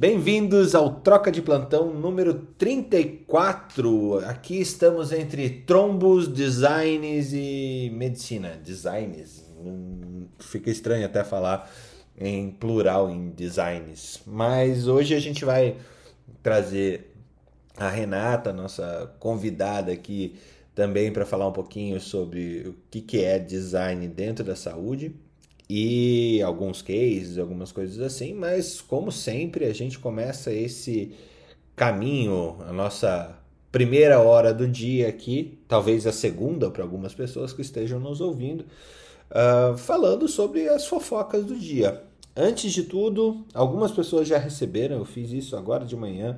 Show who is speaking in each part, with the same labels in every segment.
Speaker 1: Bem-vindos ao Troca de Plantão número 34. Aqui estamos entre trombos, designs e medicina. Designs. Hum, fica estranho até falar em plural em designs. Mas hoje a gente vai trazer a Renata, nossa convidada aqui, também para falar um pouquinho sobre o que, que é design dentro da saúde e alguns cases, algumas coisas assim, mas como sempre a gente começa esse caminho, a nossa primeira hora do dia aqui, talvez a segunda para algumas pessoas que estejam nos ouvindo, uh, falando sobre as fofocas do dia. Antes de tudo, algumas pessoas já receberam, eu fiz isso agora de manhã,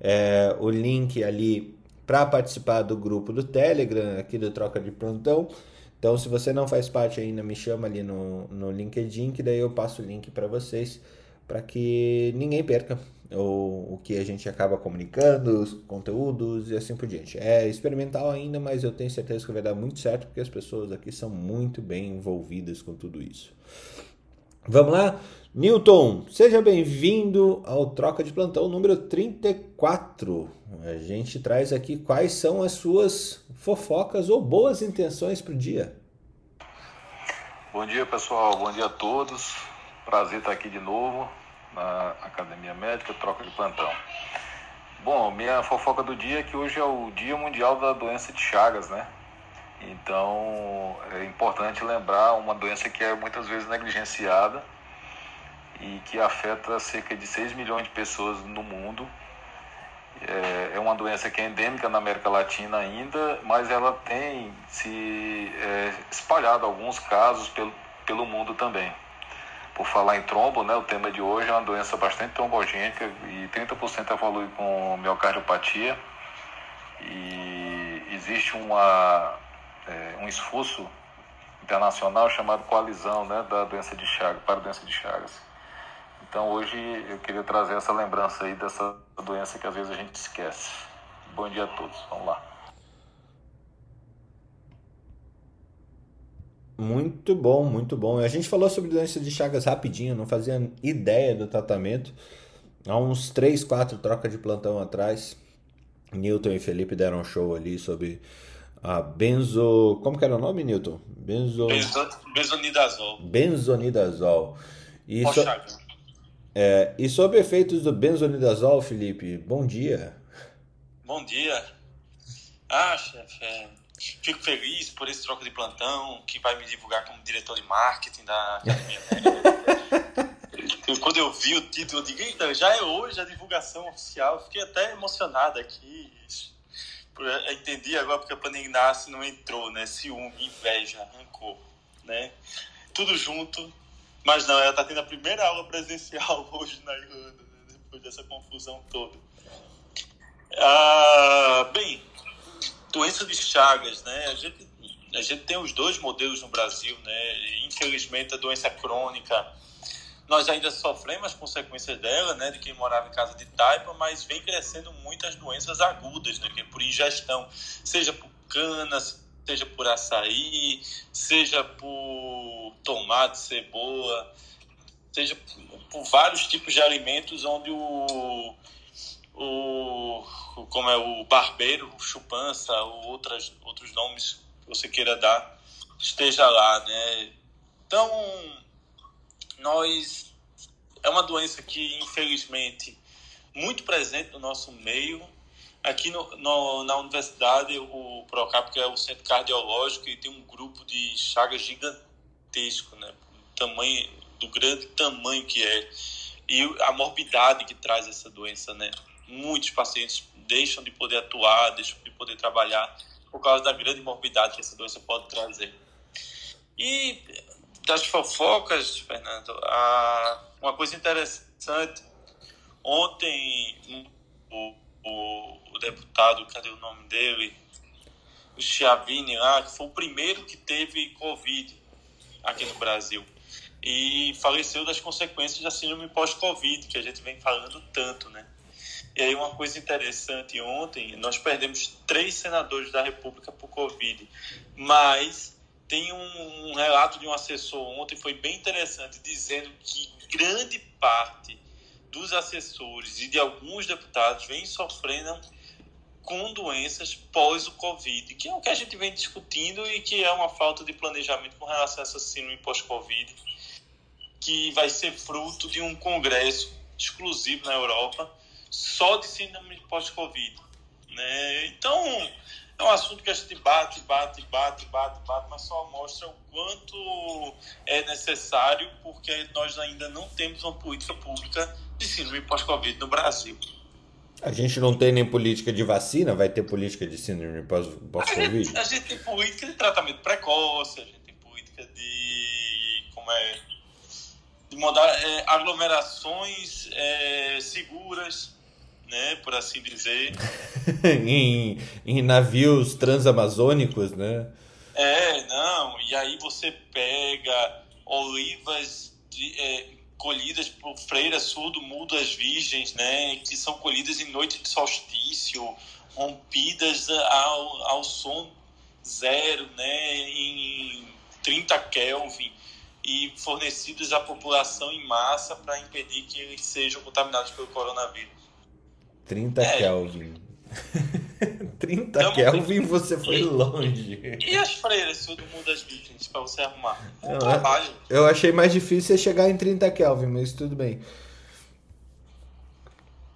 Speaker 1: é, o link ali para participar do grupo do Telegram, aqui do Troca de Plantão. Então, se você não faz parte ainda, me chama ali no, no LinkedIn, que daí eu passo o link para vocês, para que ninguém perca o, o que a gente acaba comunicando, os conteúdos e assim por diante. É experimental ainda, mas eu tenho certeza que vai dar muito certo, porque as pessoas aqui são muito bem envolvidas com tudo isso. Vamos lá? Newton, seja bem-vindo ao Troca de Plantão número 34. A gente traz aqui quais são as suas fofocas ou boas intenções para o dia.
Speaker 2: Bom dia, pessoal. Bom dia a todos. Prazer estar aqui de novo na Academia Médica Troca de Plantão. Bom, minha fofoca do dia é que hoje é o Dia Mundial da Doença de Chagas, né? Então é importante lembrar uma doença que é muitas vezes negligenciada e que afeta cerca de 6 milhões de pessoas no mundo. É, é uma doença que é endêmica na América Latina ainda, mas ela tem se é, espalhado alguns casos pelo, pelo mundo também. Por falar em trombo, né, o tema de hoje é uma doença bastante trombogênica e 30% evolui com miocardiopatia. E existe uma, é, um esforço internacional chamado Coalizão né, da doença de Chagas, para a doença de Chagas. Então hoje eu queria trazer essa lembrança aí dessa doença que às vezes a gente esquece. Bom dia a todos, vamos lá.
Speaker 1: Muito bom, muito bom. A gente falou sobre doença de Chagas rapidinho, não fazia ideia do tratamento. Há uns 3, 4 trocas de plantão atrás, Newton e Felipe deram um show ali sobre a benzo. Como que era o nome, Newton?
Speaker 3: Benzo... benzo... Benzonidazol.
Speaker 1: Benzonidazol. E so... É, e sobre efeitos do benzonidazol, Felipe, bom dia.
Speaker 3: Bom dia. Ah, chefe, é, fico feliz por esse troco de plantão que vai me divulgar como diretor de marketing da Academia Quando eu vi o título, eu digo, eita, já é hoje a divulgação oficial. Fiquei até emocionado aqui. Entendi agora porque a Planning Nasce não entrou, né? Ciúme, inveja, rancor, né? Tudo junto mas não, ela está tendo a primeira aula presencial hoje na Irlanda, né? depois dessa confusão toda. Ah, bem, doença de Chagas, né? A gente, a gente tem os dois modelos no Brasil, né? Infelizmente, a doença crônica, nós ainda sofremos as consequências dela, né? De quem morava em casa de taipa, mas vem crescendo muitas doenças agudas, né? Que é por ingestão, seja por canas, seja por açaí, seja por tomate, cebola, seja por vários tipos de alimentos onde o, o como é o barbeiro, o chupança, ou outras, outros nomes que você queira dar, esteja lá, né? Então, nós é uma doença que infelizmente muito presente no nosso meio Aqui no, no, na universidade, o Procap, que é o centro cardiológico, e tem um grupo de chagas gigantesco, né? tamanho, do grande tamanho que é. E a morbidade que traz essa doença, né? Muitos pacientes deixam de poder atuar, deixam de poder trabalhar por causa da grande morbidade que essa doença pode trazer. E das fofocas, Fernando, a, uma coisa interessante, ontem o, o o deputado, cadê o nome dele? O Chiavini lá, que foi o primeiro que teve Covid aqui no Brasil. E faleceu das consequências da síndrome pós-Covid, que a gente vem falando tanto, né? E aí uma coisa interessante, ontem nós perdemos três senadores da República por Covid, mas tem um, um relato de um assessor ontem, foi bem interessante, dizendo que grande parte dos assessores e de alguns deputados vem sofrendo com doenças pós o Covid, que é o que a gente vem discutindo e que é uma falta de planejamento com relação a essa síndrome pós-Covid, que vai ser fruto de um congresso exclusivo na Europa só de síndrome pós-Covid. Né? Então, é um assunto que a gente bate, bate, bate, bate, bate, mas só mostra o quanto é necessário, porque nós ainda não temos uma política pública de síndrome pós-Covid no Brasil.
Speaker 1: A gente não tem nem política de vacina, vai ter política de síndrome pós-Covid?
Speaker 3: A, a, gente tem política de tratamento precoce, a gente tem política de. como é? De mandar é, aglomerações é, seguras né, por assim dizer.
Speaker 1: em, em navios transamazônicos, né?
Speaker 3: É, não, e aí você pega olivas de, é, colhidas por freiras surdo mudas virgens, né, que são colhidas em noite de solstício, rompidas ao, ao som zero, né, em 30 Kelvin e fornecidas à população em massa para impedir que eles sejam contaminados pelo coronavírus.
Speaker 1: 30 é. Kelvin. 30 então, Kelvin você foi longe.
Speaker 3: E as freiras, todo mundo as virgens, pra você arrumar? Um eu, trabalho.
Speaker 1: Eu achei mais difícil chegar em 30 Kelvin, mas tudo bem.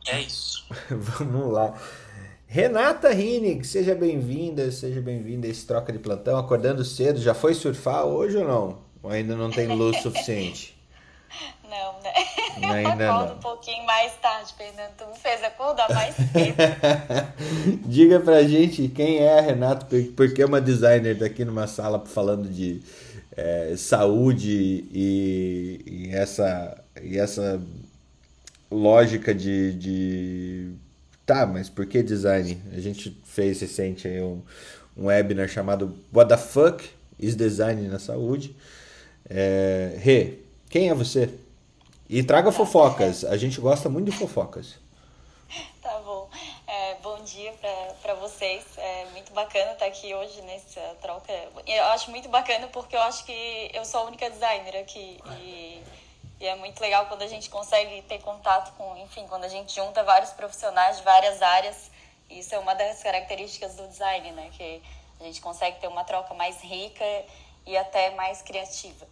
Speaker 3: É isso.
Speaker 1: Vamos lá. Renata Rinig, seja bem-vinda, seja bem-vinda a esse troca de plantão, acordando cedo. Já foi surfar hoje ou não? Ou ainda não tem luz suficiente?
Speaker 4: Não, né? Ainda eu acordo não. um pouquinho mais tarde, Fernando. Tu me fez acordar mais cedo.
Speaker 1: Diga pra gente quem é a Renata, porque é uma designer daqui numa sala falando de é, saúde e, e, essa, e essa lógica de, de. Tá, mas por que design? A gente fez recente aí um, um webinar chamado What the Fuck is Design na Saúde. É, Rê, quem é você? E traga fofocas. A gente gosta muito de fofocas.
Speaker 4: Tá bom. É, bom dia para vocês. É muito bacana estar aqui hoje nessa troca. Eu acho muito bacana porque eu acho que eu sou a única designer aqui. E, e é muito legal quando a gente consegue ter contato com, enfim, quando a gente junta vários profissionais de várias áreas. Isso é uma das características do design, né? Que a gente consegue ter uma troca mais rica e até mais criativa.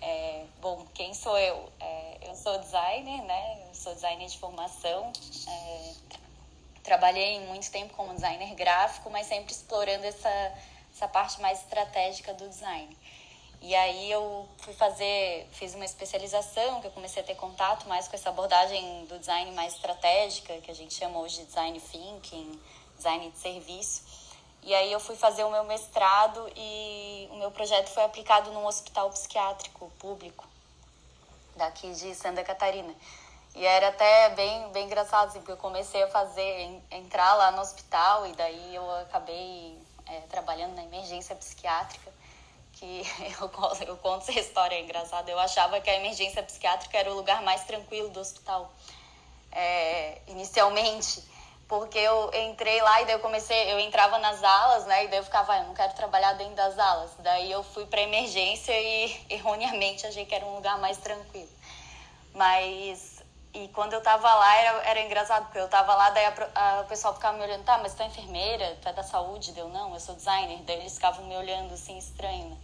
Speaker 4: É, bom, quem sou eu? É, eu sou designer, né? Eu sou designer de formação. É, trabalhei muito tempo como designer gráfico, mas sempre explorando essa, essa parte mais estratégica do design. E aí eu fui fazer, fiz uma especialização, que eu comecei a ter contato mais com essa abordagem do design mais estratégica, que a gente chama hoje de design thinking, design de serviço. E aí eu fui fazer o meu mestrado e o meu projeto foi aplicado num hospital psiquiátrico público daqui de Santa Catarina. E era até bem, bem engraçado, assim, porque eu comecei a fazer, entrar lá no hospital e daí eu acabei é, trabalhando na emergência psiquiátrica, que eu, eu conto essa história engraçada. Eu achava que a emergência psiquiátrica era o lugar mais tranquilo do hospital, é, inicialmente porque eu entrei lá e daí eu comecei, eu entrava nas alas, né? E daí eu ficava, ah, eu não quero trabalhar dentro das alas. Daí eu fui para emergência e erroneamente achei que era um lugar mais tranquilo. Mas e quando eu tava lá era, era engraçado, porque eu tava lá, daí a, a, o pessoal ficava me olhando, tá, mas tu é enfermeira, tu é da saúde? Deu, não, eu sou designer. Daí eles ficavam me olhando assim, estranho, né?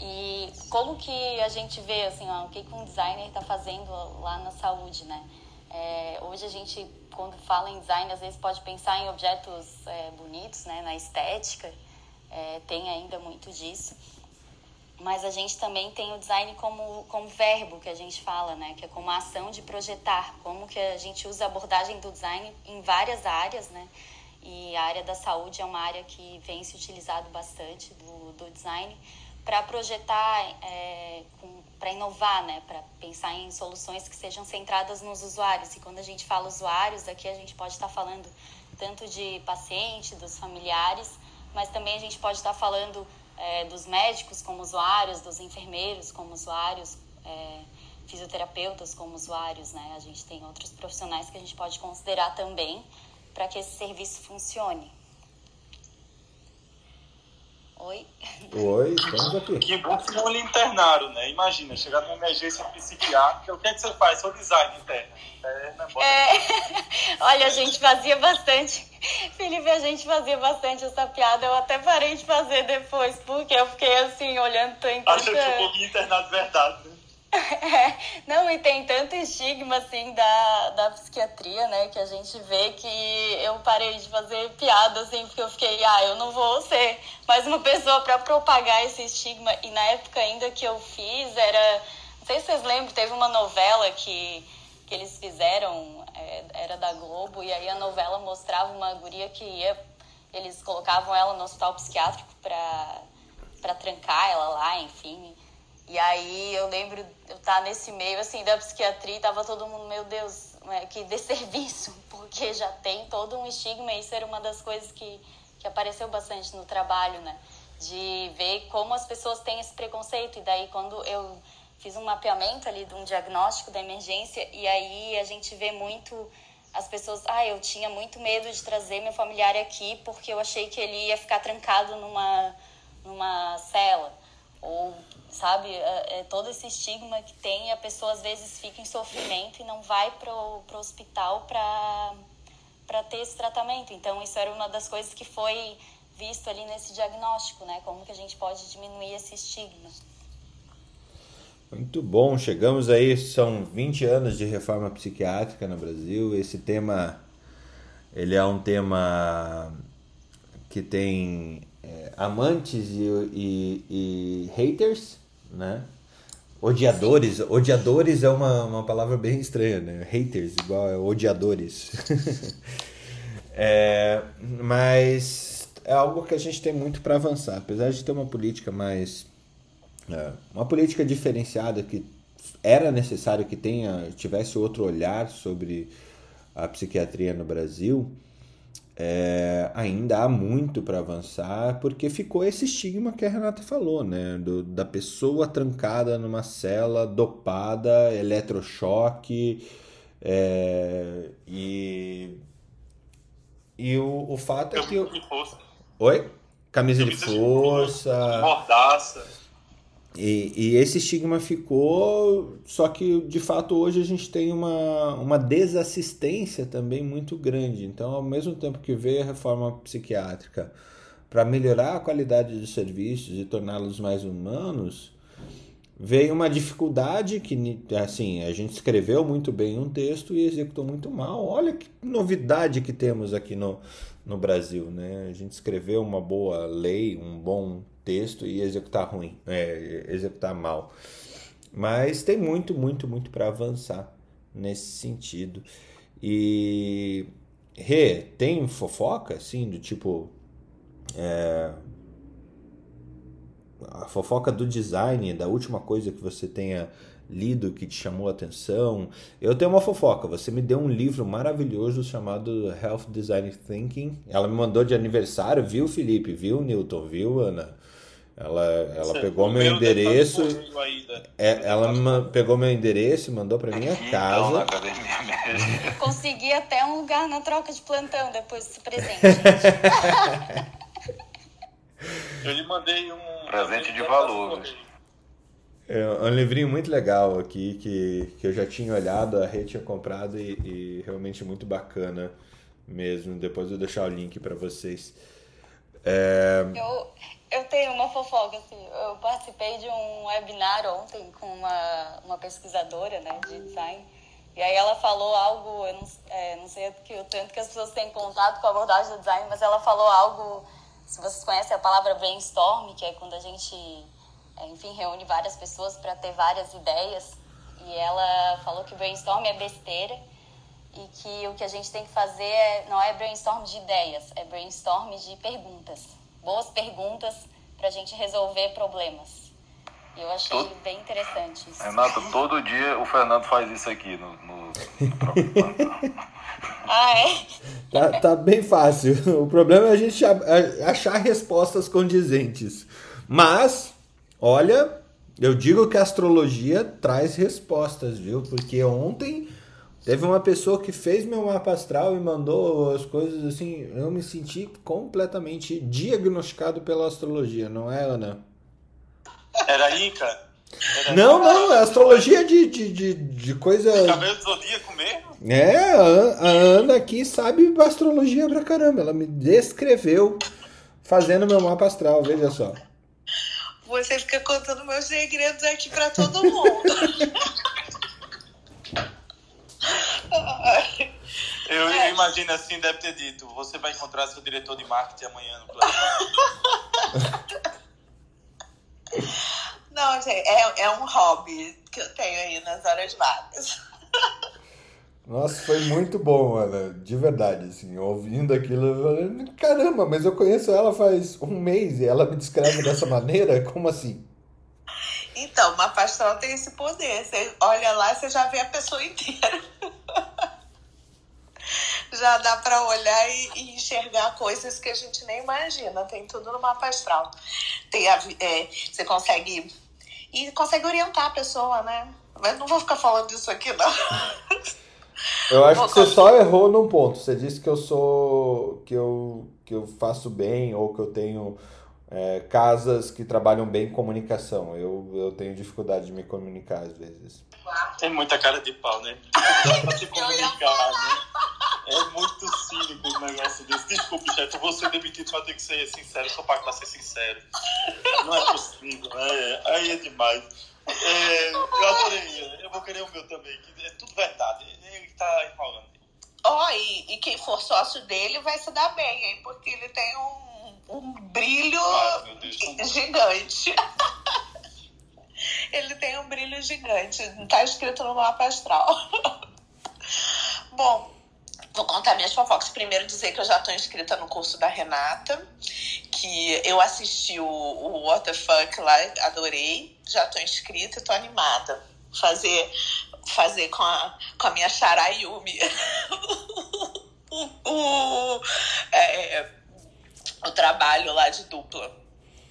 Speaker 4: E como que a gente vê, assim, ó, o que, que um designer tá fazendo lá na saúde, né? É, hoje a gente, quando fala em design, às vezes pode pensar em objetos é, bonitos, né, na estética, é, tem ainda muito disso. Mas a gente também tem o design como, como verbo que a gente fala, né, que é como a ação de projetar, como que a gente usa a abordagem do design em várias áreas, né, e a área da saúde é uma área que vem se utilizado bastante do, do design para projetar é, com para inovar, né, para pensar em soluções que sejam centradas nos usuários. E quando a gente fala usuários, aqui a gente pode estar falando tanto de paciente, dos familiares, mas também a gente pode estar falando é, dos médicos como usuários, dos enfermeiros como usuários, é, fisioterapeutas como usuários, né? A gente tem outros profissionais que a gente pode considerar também para que esse serviço funcione. Oi?
Speaker 1: Oi, estamos aqui.
Speaker 3: Que bom que não lhe internaram, né? Imagina, chegar numa emergência psiquiátrica, o que é que você faz? Sou design interna. interna
Speaker 4: é... Olha, a gente fazia bastante. Felipe, a gente fazia bastante essa piada. Eu até parei de fazer depois, porque eu fiquei assim, olhando.
Speaker 3: Achei que um pouquinho internado de verdade, né?
Speaker 4: É, não, e tem tanto estigma, assim, da, da psiquiatria, né, que a gente vê que eu parei de fazer piada, assim, porque eu fiquei, ah, eu não vou ser mais uma pessoa para propagar esse estigma. E na época ainda que eu fiz, era. Não sei se vocês lembram, teve uma novela que, que eles fizeram, é, era da Globo, e aí a novela mostrava uma guria que ia. Eles colocavam ela no hospital psiquiátrico para trancar ela lá, enfim. E aí eu lembro eu estar tá nesse meio assim da psiquiatria, tava todo mundo, meu Deus, é, que desserviço, porque já tem todo um estigma, e isso era uma das coisas que, que apareceu bastante no trabalho, né? De ver como as pessoas têm esse preconceito. E daí quando eu fiz um mapeamento ali de um diagnóstico da emergência, e aí a gente vê muito as pessoas, ah, eu tinha muito medo de trazer meu familiar aqui porque eu achei que ele ia ficar trancado numa, numa cela. Ou sabe? É, é, todo esse estigma que tem a pessoa às vezes fica em sofrimento e não vai pro, pro hospital para para ter esse tratamento. Então isso era uma das coisas que foi visto ali nesse diagnóstico, né? Como que a gente pode diminuir esse estigma.
Speaker 1: Muito bom, chegamos aí, são 20 anos de reforma psiquiátrica no Brasil. Esse tema, ele é um tema que tem é, amantes e, e, e haters, né? Odiadores, odiadores é uma, uma palavra bem estranha, né? Haters, igual é odiadores. é, mas é algo que a gente tem muito para avançar. Apesar de ter uma política mais. É, uma política diferenciada que era necessário que tenha tivesse outro olhar sobre a psiquiatria no Brasil, é, ainda há muito para avançar, porque ficou esse estigma que a Renata falou, né? Do, da pessoa trancada numa cela, dopada, eletrochoque, é, e. E o, o fato é que.
Speaker 3: Camisa de força.
Speaker 1: Oi? Camisa, Camisa de força.
Speaker 3: Mordaça.
Speaker 1: E, e, esse estigma ficou, só que de fato hoje a gente tem uma, uma desassistência também muito grande. Então, ao mesmo tempo que veio a reforma psiquiátrica para melhorar a qualidade dos serviços e torná-los mais humanos, veio uma dificuldade que, assim, a gente escreveu muito bem um texto e executou muito mal. Olha que novidade que temos aqui no, no Brasil, né? A gente escreveu uma boa lei, um bom texto e executar ruim, é, executar mal. Mas tem muito, muito, muito para avançar nesse sentido. E Rê, tem fofoca, assim, do tipo. É, a fofoca do design, da última coisa que você tenha lido que te chamou a atenção. Eu tenho uma fofoca. Você me deu um livro maravilhoso chamado Health Design Thinking. Ela me mandou de aniversário, viu, Felipe? Viu, Newton? Viu, Ana? Ela, ela pegou meu, meu endereço. É, ela pegou meu endereço e mandou para minha casa.
Speaker 4: Consegui até um lugar na troca de plantão depois desse presente.
Speaker 3: Eu lhe mandei um
Speaker 2: presente de valor.
Speaker 1: É um livrinho muito legal aqui que, que eu já tinha olhado, a Rê tinha comprado e, e realmente muito bacana mesmo. Depois eu vou deixar o link para vocês.
Speaker 4: É... Eu, eu tenho uma fofoca, assim. Eu participei de um webinar ontem com uma, uma pesquisadora né, de design. E aí ela falou algo, eu não, é, não sei que, o tanto que as pessoas têm contato com a abordagem do design, mas ela falou algo, se vocês conhecem a palavra brainstorm, que é quando a gente, é, enfim, reúne várias pessoas para ter várias ideias. E ela falou que brainstorm é besteira e que o que a gente tem que fazer é, não é brainstorm de ideias, é brainstorm de perguntas boas perguntas para a gente resolver problemas. Eu achei todo... bem interessante isso.
Speaker 2: Renato, todo dia o Fernando faz isso aqui no, no, no
Speaker 4: Ah, é?
Speaker 1: Tá, tá bem fácil. O problema é a gente achar respostas condizentes. Mas, olha, eu digo que a astrologia traz respostas, viu? Porque ontem teve uma pessoa que fez meu mapa astral e mandou as coisas assim. Eu me senti completamente diagnosticado pela astrologia, não é, Ana?
Speaker 3: Era Ica?
Speaker 1: Era não, não, é astrologia de, de, de, de coisa.
Speaker 3: Cabelo do zodíaco mesmo?
Speaker 1: É, a, a Ana aqui sabe astrologia pra caramba. Ela me descreveu fazendo meu mapa astral, veja só.
Speaker 5: Você fica contando meus segredos aqui pra todo mundo.
Speaker 3: eu, eu imagino assim, deve ter dito: você vai encontrar seu diretor de marketing amanhã no plano.
Speaker 5: Não, gente, é, é um hobby que eu tenho aí nas horas vagas.
Speaker 1: Nossa, foi muito bom, Ana, de verdade, assim, ouvindo aquilo, eu falei, caramba, mas eu conheço ela faz um mês e ela me descreve dessa maneira, como assim?
Speaker 5: Então, uma pastoral tem esse poder, você olha lá, você já vê a pessoa inteira. já dá para olhar e, e, enxergar coisas que a gente nem imagina, tem tudo no mapa astral. Tem a, é, você consegue, e consegue orientar a pessoa, né? Mas não vou ficar falando disso aqui, não.
Speaker 1: Eu acho que você só errou num ponto. Você disse que eu sou. que eu, que eu faço bem ou que eu tenho é, casas que trabalham bem comunicação. Eu, eu tenho dificuldade de me comunicar às vezes.
Speaker 3: Tem muita cara de pau, né? pra se comunicar, né? É muito cínico o negócio desse. Desculpe, chefe, vou ser demitido, mas tem que ser sincero. Sou pago pra ser sincero. Não é possível, né? Aí é demais. É, eu adorei. Eu vou querer o meu também. É tudo verdade. Ele tá enrolando.
Speaker 5: Ó, oh, e, e, quem for sócio dele vai se dar bem, hein? Porque ele tem um, um brilho ah, Deus, gigante. ele tem um brilho gigante. Tá escrito no mapa astral. Bom, vou contar minhas fofocas. Primeiro dizer que eu já estou inscrita no curso da Renata que eu assisti o, o What the Fuck lá, adorei, já tô inscrita e tô animada. Fazer, fazer com, a, com a minha Charayumi o, o, é, o trabalho lá de dupla.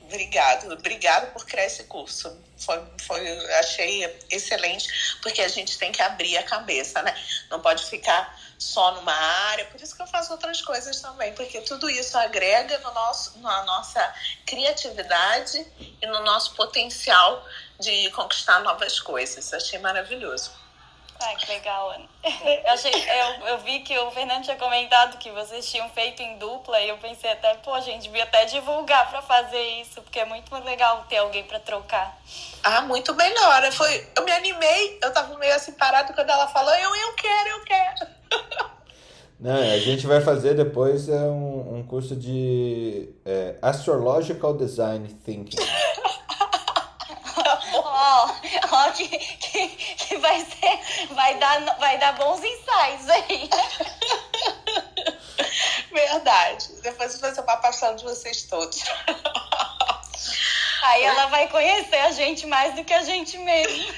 Speaker 5: Obrigado, obrigado por criar esse curso. Foi, foi, achei excelente, porque a gente tem que abrir a cabeça, né? Não pode ficar só numa área, por isso que eu faço outras coisas também, porque tudo isso agrega no nosso, na nossa criatividade e no nosso potencial de conquistar novas coisas. Achei maravilhoso.
Speaker 4: Ai, que legal, Ana. Eu, achei, eu, eu vi que o Fernando tinha comentado que vocês tinham feito em dupla e eu pensei até, pô, a gente devia até divulgar para fazer isso, porque é muito legal ter alguém para trocar.
Speaker 5: Ah, muito melhor. Foi, eu me animei, eu tava meio assim parado quando ela falou, eu, eu quero, eu quero.
Speaker 1: Não, a gente vai fazer depois é um, um curso de é, Astrological Design Thinking.
Speaker 4: Ó, oh, que, que, que, vai ser. Vai dar, vai dar bons insights aí.
Speaker 5: Verdade. Depois vai ser uma paixão de vocês todos.
Speaker 4: Aí ela vai conhecer a gente mais do que a gente mesmo.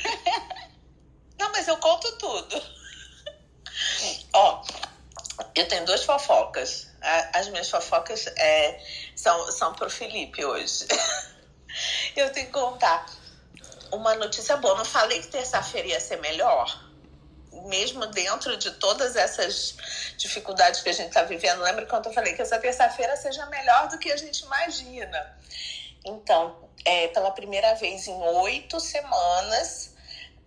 Speaker 5: Não, mas eu conto tudo. Ó, eu tenho duas fofocas. As minhas fofocas é, são, são pro Felipe hoje. Eu tenho que contar uma notícia boa. Não falei que terça-feira ia ser melhor? Mesmo dentro de todas essas dificuldades que a gente está vivendo, lembra quando eu falei que essa terça-feira seja melhor do que a gente imagina? Então, é, pela primeira vez em oito semanas,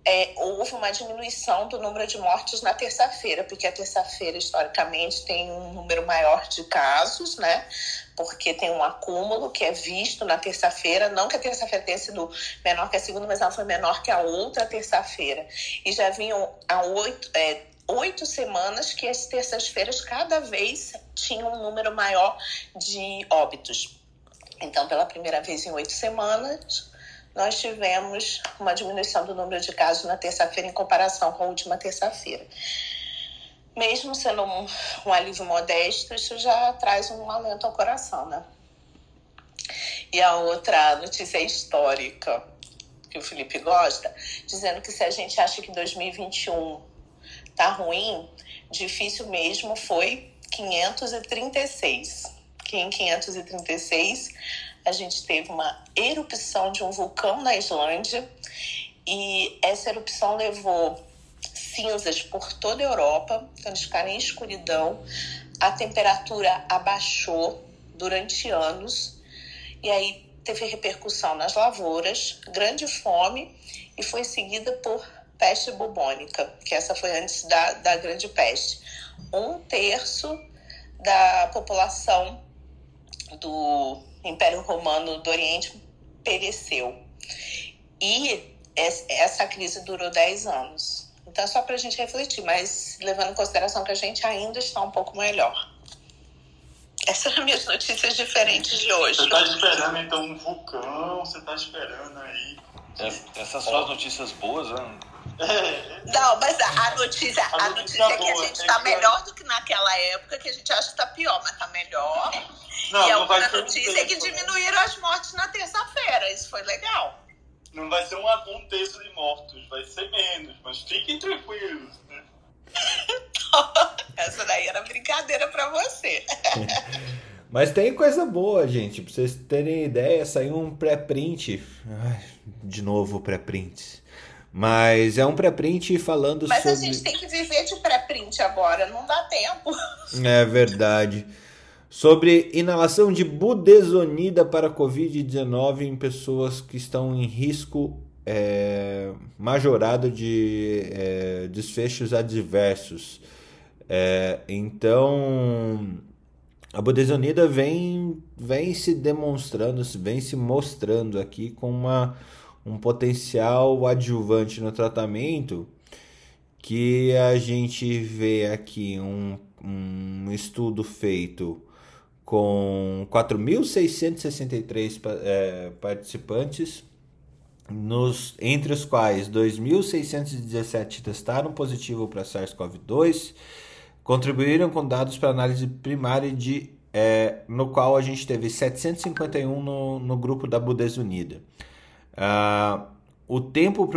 Speaker 5: é, houve uma diminuição do número de mortes na terça-feira, porque a terça-feira, historicamente, tem um número maior de casos, né? Porque tem um acúmulo que é visto na terça-feira. Não que a terça-feira tenha sido menor que a segunda, mas ela foi menor que a outra terça-feira. E já vinham há oito. É, oito semanas que as terças-feiras cada vez tinham um número maior de óbitos. Então, pela primeira vez em oito semanas, nós tivemos uma diminuição do número de casos na terça-feira em comparação com a última terça-feira. Mesmo sendo um, um, alívio modesto, isso já traz um alento ao coração, né? E a outra notícia histórica que o Felipe gosta, dizendo que se a gente acha que 2021 tá ruim, difícil mesmo foi 536. Que em 536 a gente teve uma erupção de um vulcão na Islândia e essa erupção levou cinzas por toda a Europa, então eles ficaram em escuridão, a temperatura abaixou durante anos e aí teve repercussão nas lavouras, grande fome e foi seguida por peste bubônica, que essa foi antes da, da grande peste. Um terço da população do Império Romano do Oriente pereceu. E essa crise durou 10 anos. Então, é só para a gente refletir, mas levando em consideração que a gente ainda está um pouco melhor. Essas são as minhas notícias diferentes de hoje.
Speaker 3: Você está esperando, então, um vulcão? Você está esperando aí?
Speaker 2: Essas são as notícias boas, né?
Speaker 5: Não, mas a, notícia, a, a notícia, é que a gente está melhor do que naquela época, que a gente acha que está pior, mas está melhor. Não, e a outra notícia é que diminuíram as mortes na terça-feira. Isso foi legal.
Speaker 3: Não vai ser um, um terço de mortos, vai ser menos, mas fiquem tranquilos. Né?
Speaker 5: Essa daí era brincadeira para você.
Speaker 1: Mas tem coisa boa, gente. Pra vocês terem ideia, saiu um pré-print. De novo, pré-print. Mas é um pré-print falando
Speaker 5: Mas
Speaker 1: sobre.
Speaker 5: Mas a gente tem que viver de pré-print agora, não dá tempo.
Speaker 1: É verdade. Sobre inalação de budesonida para Covid-19 em pessoas que estão em risco é, majorado de é, desfechos adversos. É, então, a budesonida vem, vem se demonstrando, vem se mostrando aqui com uma um potencial adjuvante no tratamento que a gente vê aqui um, um estudo feito com 4.663 é, participantes, nos, entre os quais 2.617 testaram positivo para SARS-CoV-2, contribuíram com dados para análise primária de é, no qual a gente teve 751 no, no grupo da Budesonida. Uh, o tempo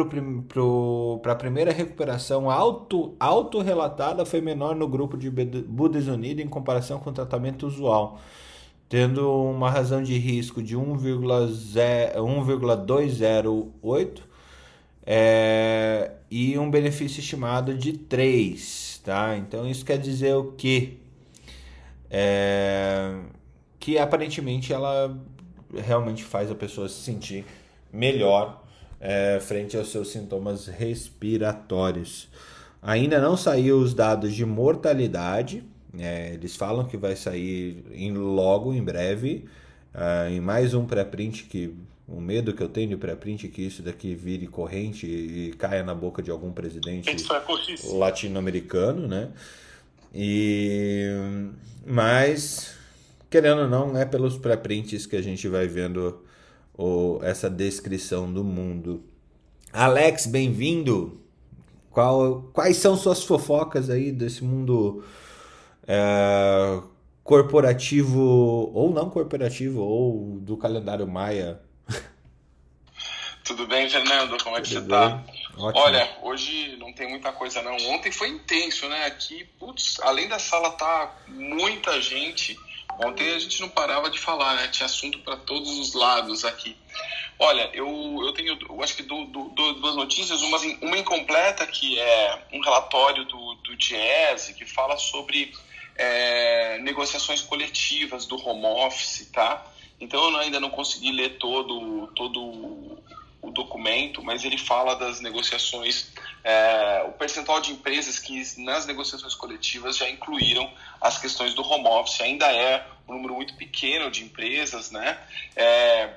Speaker 1: para a primeira recuperação auto, autorrelatada foi menor no grupo de budesonida em comparação com o tratamento usual, tendo uma razão de risco de 1,208 é, e um benefício estimado de 3. Tá? Então isso quer dizer o quê? É, que aparentemente ela realmente faz a pessoa se sentir melhor é, frente aos seus sintomas respiratórios. Ainda não saiu os dados de mortalidade, é, eles falam que vai sair em, logo, em breve, é, em mais um pré-print que o medo que eu tenho de pré-print é que isso daqui vire corrente e caia na boca de algum presidente latino-americano, né? E mas querendo ou não, é pelos pré-prints que a gente vai vendo ou essa descrição do mundo. Alex, bem-vindo. Qual, quais são suas fofocas aí desse mundo é, corporativo ou não corporativo ou do calendário Maia?
Speaker 6: Tudo bem, Fernando? Como é que Tudo você tá? Ótimo. Olha, hoje não tem muita coisa não. Ontem foi intenso, né? Aqui, putz, além da sala tá muita gente, Ontem a gente não parava de falar, né? Tinha assunto para todos os lados aqui. Olha, eu, eu tenho, eu acho que do, do, duas notícias, uma, uma incompleta, que é um relatório do, do Diese, que fala sobre é, negociações coletivas do home office, tá? Então eu ainda não consegui ler todo, todo o documento, mas ele fala das negociações, é, o percentual de empresas que nas negociações coletivas já incluíram as questões do home office. Ainda é um número muito pequeno de empresas, né? É,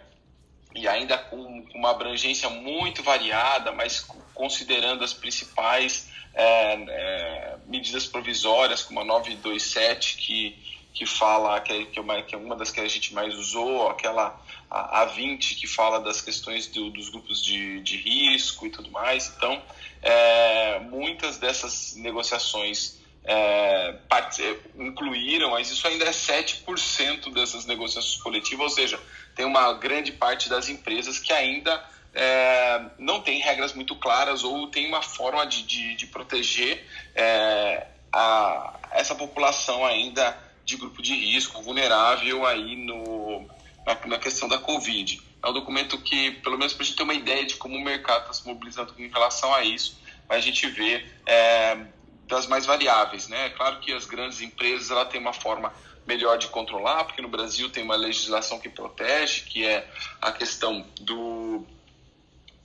Speaker 6: e ainda com, uma abrangência muito variada, mas considerando as principais é, é medidas provisórias, como a 927, que, que fala, que é, que é, uma, que é uma das que a gente mais usou, aquela a, 20 que fala das questões do, dos grupos de, de risco e tudo mais. Então, é, muitas dessas negociações é, é incluíram, mas isso ainda é 7% dessas negociações coletivas, ou seja, tem uma grande parte das empresas que ainda é, não tem regras muito claras ou tem uma forma de, de, de proteger é, a, essa população ainda de grupo de risco, vulnerável aí no, na, na questão da Covid. É um documento que, pelo menos para a gente ter uma ideia de como o mercado está se mobilizando em relação a isso, a gente vê é, das mais variáveis. Né? É claro que as grandes empresas ela têm uma forma melhor de controlar, porque no Brasil tem uma legislação que protege, que é a questão do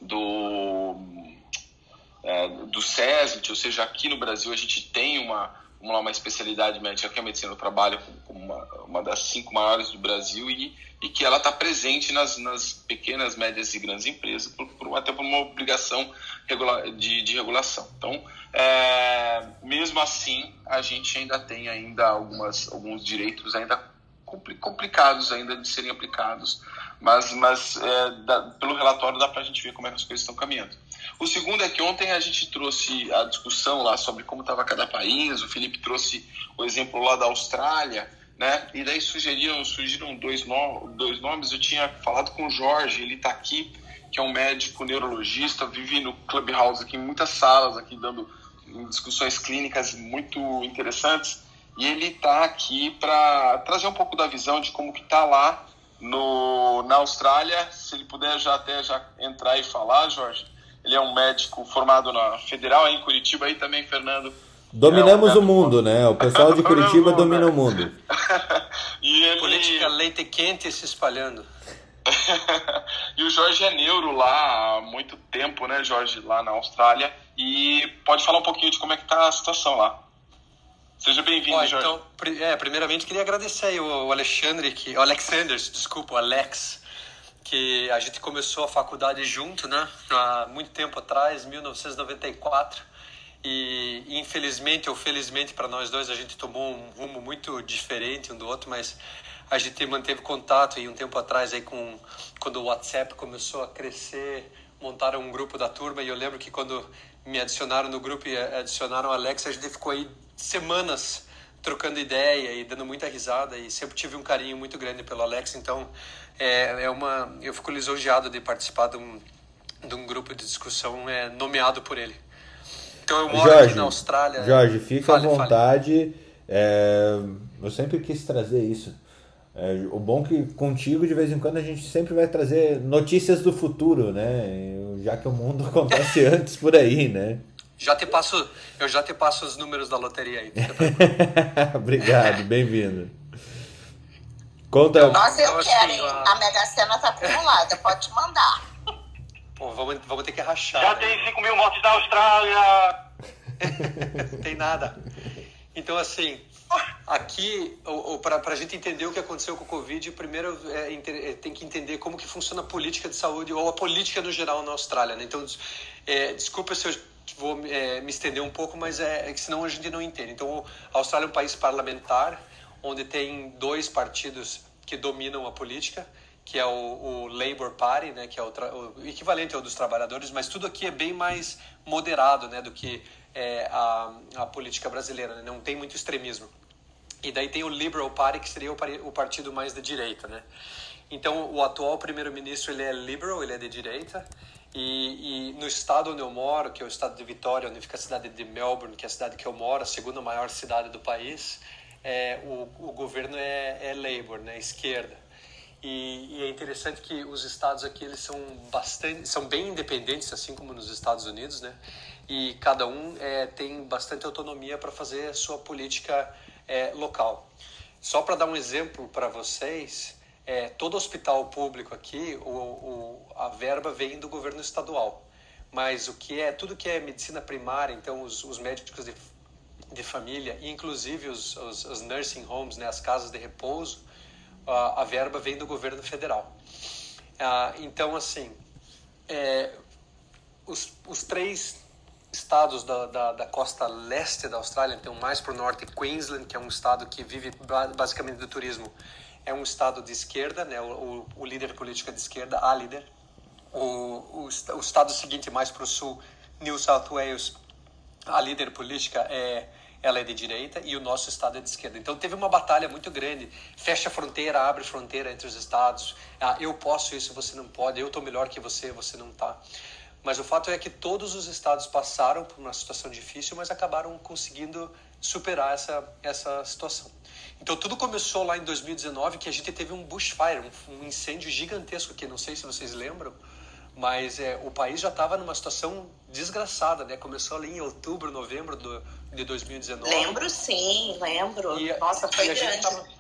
Speaker 6: do é, do SESMIT, ou seja, aqui no Brasil a gente tem uma uma, uma especialidade médica que é a medicina do trabalho, como uma, uma das cinco maiores do Brasil e, e que ela está presente nas, nas pequenas, médias e grandes empresas, por, por até por uma obrigação regula, de, de regulação. Então, é, mesmo assim, a gente ainda tem ainda algumas, alguns direitos ainda complicados ainda de serem aplicados, mas, mas é, da, pelo relatório dá para a gente ver como é que as coisas estão caminhando. O segundo é que ontem a gente trouxe a discussão lá sobre como estava cada país, o Felipe trouxe o exemplo lá da Austrália, né? E daí sugeriram, surgiram dois, no, dois nomes, eu tinha falado com o Jorge, ele está aqui, que é um médico neurologista, vive no Clubhouse aqui em muitas salas, aqui dando discussões clínicas muito interessantes, e ele está aqui para trazer um pouco da visão de como que está lá no, na Austrália, se ele puder já até já entrar e falar, Jorge, ele é um médico formado na Federal em Curitiba aí também, Fernando.
Speaker 1: Dominamos é um o mundo, né? O pessoal de Curitiba domina o mundo.
Speaker 7: e ele... Política leite quente se espalhando.
Speaker 6: e o Jorge é neuro lá há muito tempo, né, Jorge, lá na Austrália. E pode falar um pouquinho de como é que tá a situação lá. Seja bem-vindo, Jorge. Então,
Speaker 7: é, primeiramente queria agradecer aí o Alexandre, que, o Alexander, desculpa, o Alex, que a gente começou a faculdade junto, né? Há muito tempo atrás, 1994. E infelizmente ou felizmente para nós dois a gente tomou um rumo muito diferente um do outro, mas a gente manteve contato e um tempo atrás aí com quando o WhatsApp começou a crescer, montaram um grupo da turma e eu lembro que quando me adicionaram no grupo e adicionaram o Alex, a gente ficou aí semanas trocando ideia e dando muita risada e sempre tive um carinho muito grande pelo Alex, então é, é uma eu fico lisonjeado de participar de um, de um grupo de discussão é, nomeado por ele. Então eu moro
Speaker 1: Jorge,
Speaker 7: aqui na Austrália.
Speaker 1: Jorge, fica fale, à vontade. É, eu sempre quis trazer isso. É, o bom é que contigo de vez em quando a gente sempre vai trazer notícias do futuro, né? Já que o mundo acontece antes por aí, né?
Speaker 7: Já te passo, eu já te passo os números da loteria aí.
Speaker 1: Obrigado, bem-vindo. Conta.
Speaker 5: Nossa, eu então, quero, assim, a... a Mega Sena tá acumulada, pode mandar.
Speaker 7: Pô, vamos, vamos ter que rachar.
Speaker 8: Já né? tem 5 mil mortes na Austrália.
Speaker 7: tem nada. Então, assim, aqui, para a gente entender o que aconteceu com o Covid, primeiro é, é, tem que entender como que funciona a política de saúde ou a política no geral na Austrália. Né? Então, é, desculpa se eu vou é, me estender um pouco, mas é, é que senão a gente não entende. Então, a Austrália é um país parlamentar, onde tem dois partidos que dominam a política, que é o, o Labour Party, né, que é o, o, equivalente ao dos trabalhadores, mas tudo aqui é bem mais moderado, né, do que é, a, a política brasileira, né? não tem muito extremismo. E daí tem o Liberal Party, que seria o, o partido mais de direita, né? Então, o atual primeiro-ministro, ele é liberal, ele é de direita, e, e, no estado onde eu moro, que é o estado de Vitória, onde fica a cidade de Melbourne, que é a cidade que eu moro, a segunda maior cidade do país, é, o, o governo é, é Labour, né, esquerda. E, e, é interessante que os estados aqui eles são bastante, são bem independentes, assim como nos Estados Unidos, né? E cada um é, tem bastante autonomia para fazer a sua política é, local. Só para dar um exemplo para vocês, é, todo hospital público aqui, o, o, a verba vem do governo estadual. Mas o que é tudo que é medicina primária, então os, os médicos de, de família, inclusive os, os, os, nursing homes, né, as casas de repouso, a, a verba vem do governo federal. Ah, então, assim, é, os, os três estados da, da, da, costa leste da Austrália, então mais para o norte, Queensland, que é um estado que vive basicamente do turismo, é um estado de esquerda, né? o, o, o líder político é de esquerda, a líder. O, o, o estado seguinte, mais para o sul, New South Wales, a líder política é ela é de direita e o nosso estado é de esquerda. Então teve uma batalha muito grande. Fecha fronteira, abre fronteira entre os estados. Ah, eu posso isso, você não pode. Eu estou melhor que você, você não está. Mas o fato é que todos os estados passaram por uma situação difícil, mas acabaram conseguindo superar essa, essa situação. Então tudo começou lá em 2019, que a gente teve um bushfire, um, incêndio gigantesco aqui, não sei se vocês lembram, mas é, o país já estava numa situação desgraçada, né? Começou ali em outubro, novembro do, de 2019.
Speaker 5: Lembro sim, lembro. E, Nossa, foi grande. Tava...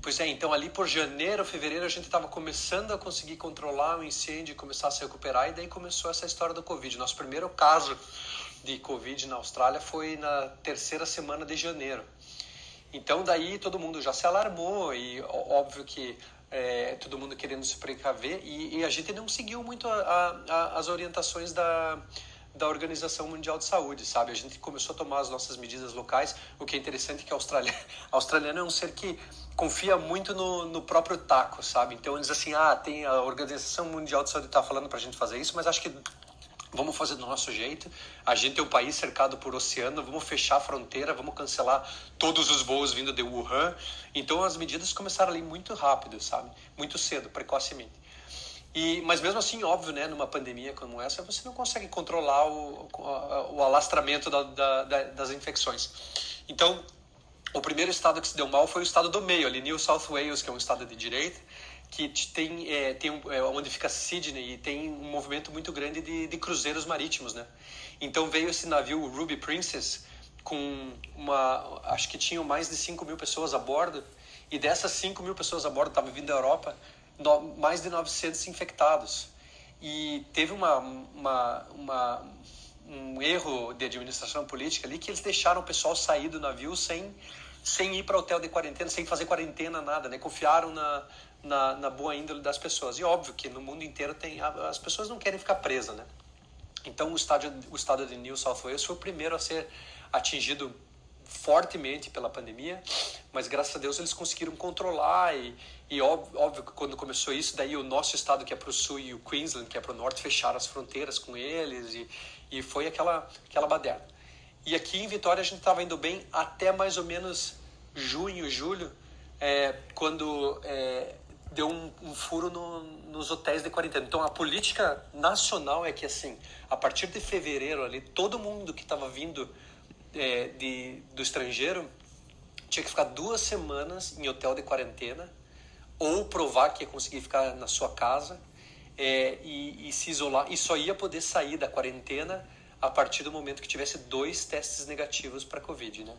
Speaker 7: Pois é, então ali por janeiro, fevereiro, a gente estava começando a conseguir controlar o incêndio e começar a se recuperar, e daí começou essa história do Covid. Nosso primeiro caso de Covid na Austrália foi na terceira semana de janeiro. Então daí todo mundo já se alarmou e óbvio que é, todo mundo querendo se precaver e, e, a gente não seguiu muito a, a, as orientações da, da Organização Mundial de Saúde, sabe? A gente começou a tomar as nossas medidas locais, o que é interessante é que a australiano, a australiano é um ser que confia muito no, no próprio taco, sabe? Então eles assim, ah, tem a Organização Mundial de Saúde está falando para a gente fazer isso, mas acho que Vamos fazer do nosso jeito. A gente é um país cercado por oceano, vamos fechar a fronteira, vamos cancelar todos os voos vindo de Wuhan. Então as medidas começaram ali muito rápido, sabe? Muito cedo, precocemente. E, mas mesmo assim, óbvio, né, numa pandemia como essa, você não consegue controlar o, o, alastramento da, da, da, das infecções. Então, o primeiro estado que se deu mal foi o estado do meio, ali, New South Wales, que é um estado de direita, que tem, é, tem um, é, onde fica Sydney e tem um movimento muito grande de, de cruzeiros marítimos, né? Então veio esse navio Ruby Princess com uma, acho que tinham mais de 5 mil pessoas a bordo e dessas 5 mil pessoas a bordo estavam vindo da Europa, no, mais de 900 infectados. E teve uma, uma, uma, um erro de administração política ali que eles deixaram o pessoal sair do navio sem sem ir para hotel de quarentena, sem fazer quarentena, nada, né? Confiaram na, na, na boa índole das pessoas. E óbvio que no mundo inteiro tem as pessoas não querem ficar presas, né? Então o estado, o estado de New South Wales foi o primeiro a ser atingido fortemente pela pandemia, mas graças a Deus eles conseguiram controlar e, e óbvio, óbvio que quando começou isso, daí o nosso estado que é para o sul e o Queensland que é para o norte fecharam as fronteiras com eles e, e foi aquela aquela baderna. E aqui em Vitória a gente estava indo bem até mais ou menos junho, julho, é, quando é, deu um, um furo no, nos hotéis de quarentena. Então a política nacional é que assim, a partir de fevereiro ali, todo mundo que estava vindo é, de, do estrangeiro tinha que ficar duas semanas em hotel de quarentena ou provar que ia conseguir ficar na sua casa é, e, e, se isolar e só ia poder sair da quarentena a partir do momento que tivesse dois testes negativos para covid, né?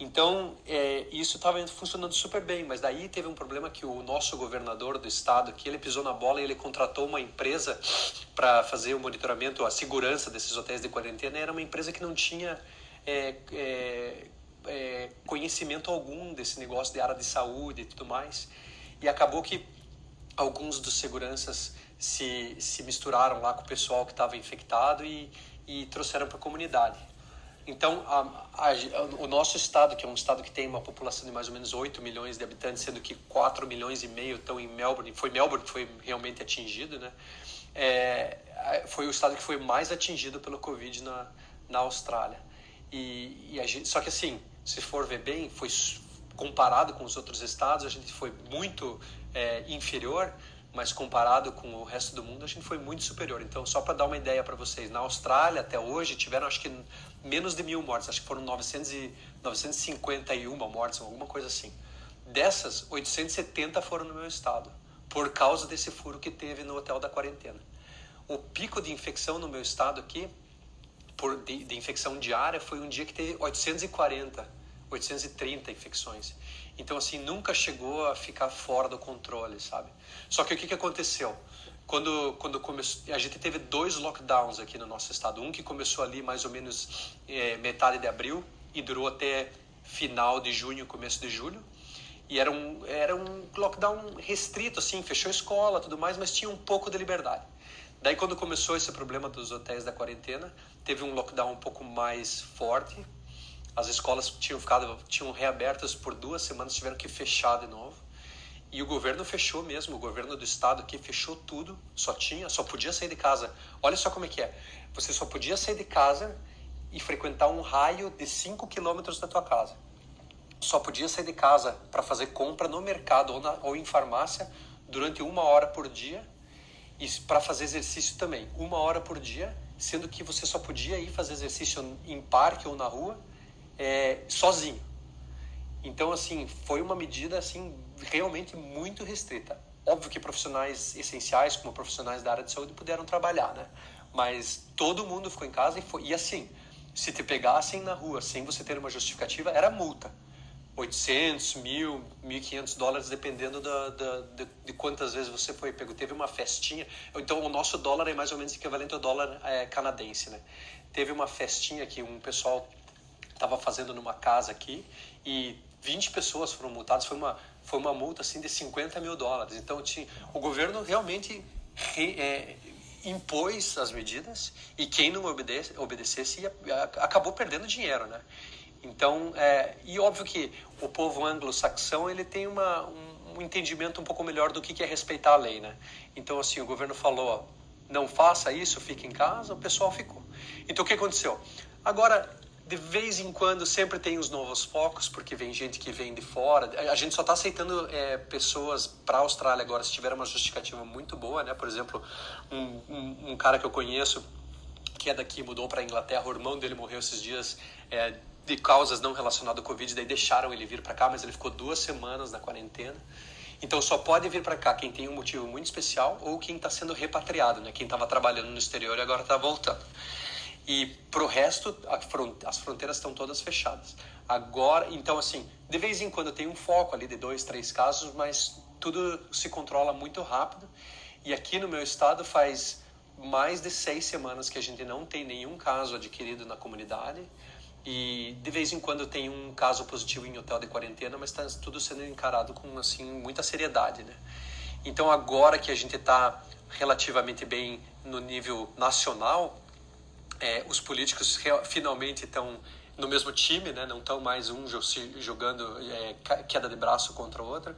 Speaker 7: Então, é, isso estava funcionando super bem, mas daí teve um problema que o nosso governador do estado, que ele pisou na bola e ele contratou uma empresa para fazer o monitoramento, a segurança desses hotéis de quarentena, era uma empresa que não tinha é, é, é, conhecimento algum desse negócio de área de saúde e tudo mais. E acabou que alguns dos seguranças se, se misturaram lá com o pessoal que estava infectado e, e trouxeram para a comunidade. Então, a, a, o nosso estado, que é um estado que tem uma população de mais ou menos 8 milhões de habitantes, sendo que 4 milhões e meio estão em Melbourne, foi Melbourne que foi realmente atingido, né? É, foi o estado que foi mais atingido pelo Covid na, na Austrália. E, e gente, só que assim, se for ver bem, foi comparado com os outros estados, a gente foi muito é, inferior, mas comparado com o resto do mundo, a gente foi muito superior. Então, só para dar uma ideia para vocês, na Austrália até hoje tiveram acho que menos de mil mortes, acho que foram 900 e, 951 mortes, alguma coisa assim. Dessas, 870 foram no meu estado, por causa desse furo que teve no hotel da quarentena. O pico de infecção no meu estado aqui, por, de, de infecção diária, foi um dia que teve 840, 830 infecções. Então, assim, nunca chegou a ficar fora do controle, sabe? Só que o que, que aconteceu? Quando, quando começou, a gente teve dois lockdowns aqui no nosso estado. Um que começou ali mais ou menos é, metade de abril e durou até final de junho, começo de julho. E era um, era um lockdown restrito, assim, fechou escola tudo mais, mas tinha um pouco de liberdade. Daí, quando começou esse problema dos hotéis da quarentena, teve um lockdown um pouco mais forte, as escolas tinham ficado, tinham reabertas por duas semanas, tiveram que fechar de novo. E o governo fechou mesmo, o governo do estado aqui fechou tudo, só tinha, só podia sair de casa. Olha só como é que é. Você só podia sair de casa e frequentar um raio de 5 quilômetros da tua casa. Só podia sair de casa para fazer compra no mercado ou, na, ou em farmácia durante uma hora por dia e para fazer exercício também, uma hora por dia, sendo que você só podia ir fazer exercício em parque ou na rua é, sozinho. Então, assim, foi uma medida assim realmente muito restrita. Óbvio que profissionais essenciais, como profissionais da área de saúde, puderam trabalhar, né? Mas todo mundo ficou em casa e foi. E assim, se te pegassem na rua sem você ter uma justificativa, era multa. 800, mil, 1.500 dólares, dependendo da, da, de, de, quantas vezes você foi pego. Teve uma festinha, então o nosso dólar é mais ou menos equivalente ao dólar é, canadense, né? Teve uma festinha que um pessoal estava fazendo numa casa aqui e 20 pessoas foram multadas, foi uma, foi uma multa assim de 50 mil dólares. Então tinha, o governo realmente re, é, impôs as medidas e quem não obedece, obedecesse ia, acabou perdendo dinheiro, né? Então, é, e óbvio que o povo anglo-saxão ele tem uma, um, um, entendimento um pouco melhor do que, é respeitar a lei, né? Então, assim, o governo falou, não faça isso, fique em casa, o pessoal ficou. Então, o que aconteceu? Agora, de vez em quando sempre tem os novos focos, porque vem gente que vem de fora. A gente só está aceitando é, pessoas para a Austrália agora se tiver uma justificativa muito boa, né? Por exemplo, um, um, um cara que eu conheço que é daqui mudou para a Inglaterra, o irmão dele morreu esses dias é, de causas não relacionadas ao Covid, daí deixaram ele vir para cá, mas ele ficou duas semanas na quarentena. Então só pode vir para cá quem tem um motivo muito especial ou quem está sendo repatriado, né? Quem estava trabalhando no exterior e agora está voltando. E para o resto, as fronteiras estão todas fechadas. Agora, então, assim, de vez em quando tem um foco ali de dois, três casos, mas tudo se controla muito rápido. E aqui no meu estado faz mais de seis semanas que a gente não tem nenhum caso adquirido na comunidade. E de vez em quando tem um caso positivo em hotel de quarentena, mas está tudo sendo encarado com assim muita seriedade, né? Então agora que a gente está relativamente bem no nível nacional, é, os políticos finalmente estão no mesmo time, né? não estão mais um jogando é, queda de braço contra o outro.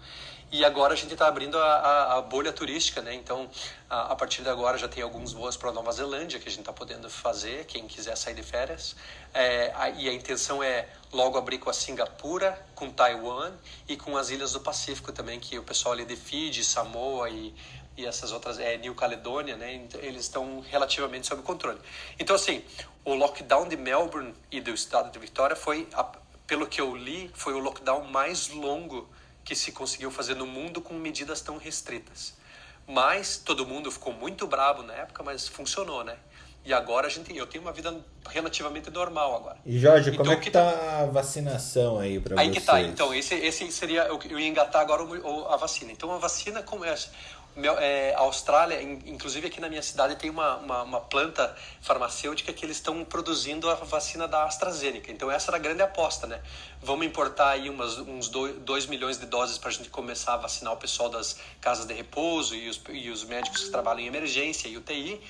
Speaker 7: E agora a gente está abrindo a, a, a, bolha turística, né? Então, a, a, partir de agora já tem alguns voos para Nova Zelândia que a gente está podendo fazer, quem quiser sair de férias. É, e a intenção é logo abrir com a Singapura, com Taiwan e com as ilhas do Pacífico também, que o pessoal ali de Fiji, Samoa e e essas outras, é, New Caledônia, né, eles estão relativamente sob controle. Então, assim, o lockdown de Melbourne e do estado de Victoria foi, pelo que eu li, foi o lockdown mais longo que se conseguiu fazer no mundo com medidas tão restritas. Mas todo mundo ficou muito bravo na época, mas funcionou, né? E agora a gente, eu tenho uma vida relativamente normal agora.
Speaker 1: E Jorge, então, como é que, tá a vacinação aí para vocês?
Speaker 7: Aí que tá. Então esse, esse seria eu, eu ia engatar agora a vacina. Então a vacina começa é, Austrália, inclusive aqui na minha cidade, tem uma, uma, uma planta farmacêutica que eles estão produzindo a vacina da AstraZeneca. Então, essa era a grande aposta, né? Vamos importar aí umas, uns 2 milhões de doses para a gente começar a vacinar o pessoal das casas de repouso e os, e os médicos que trabalham em emergência e UTI.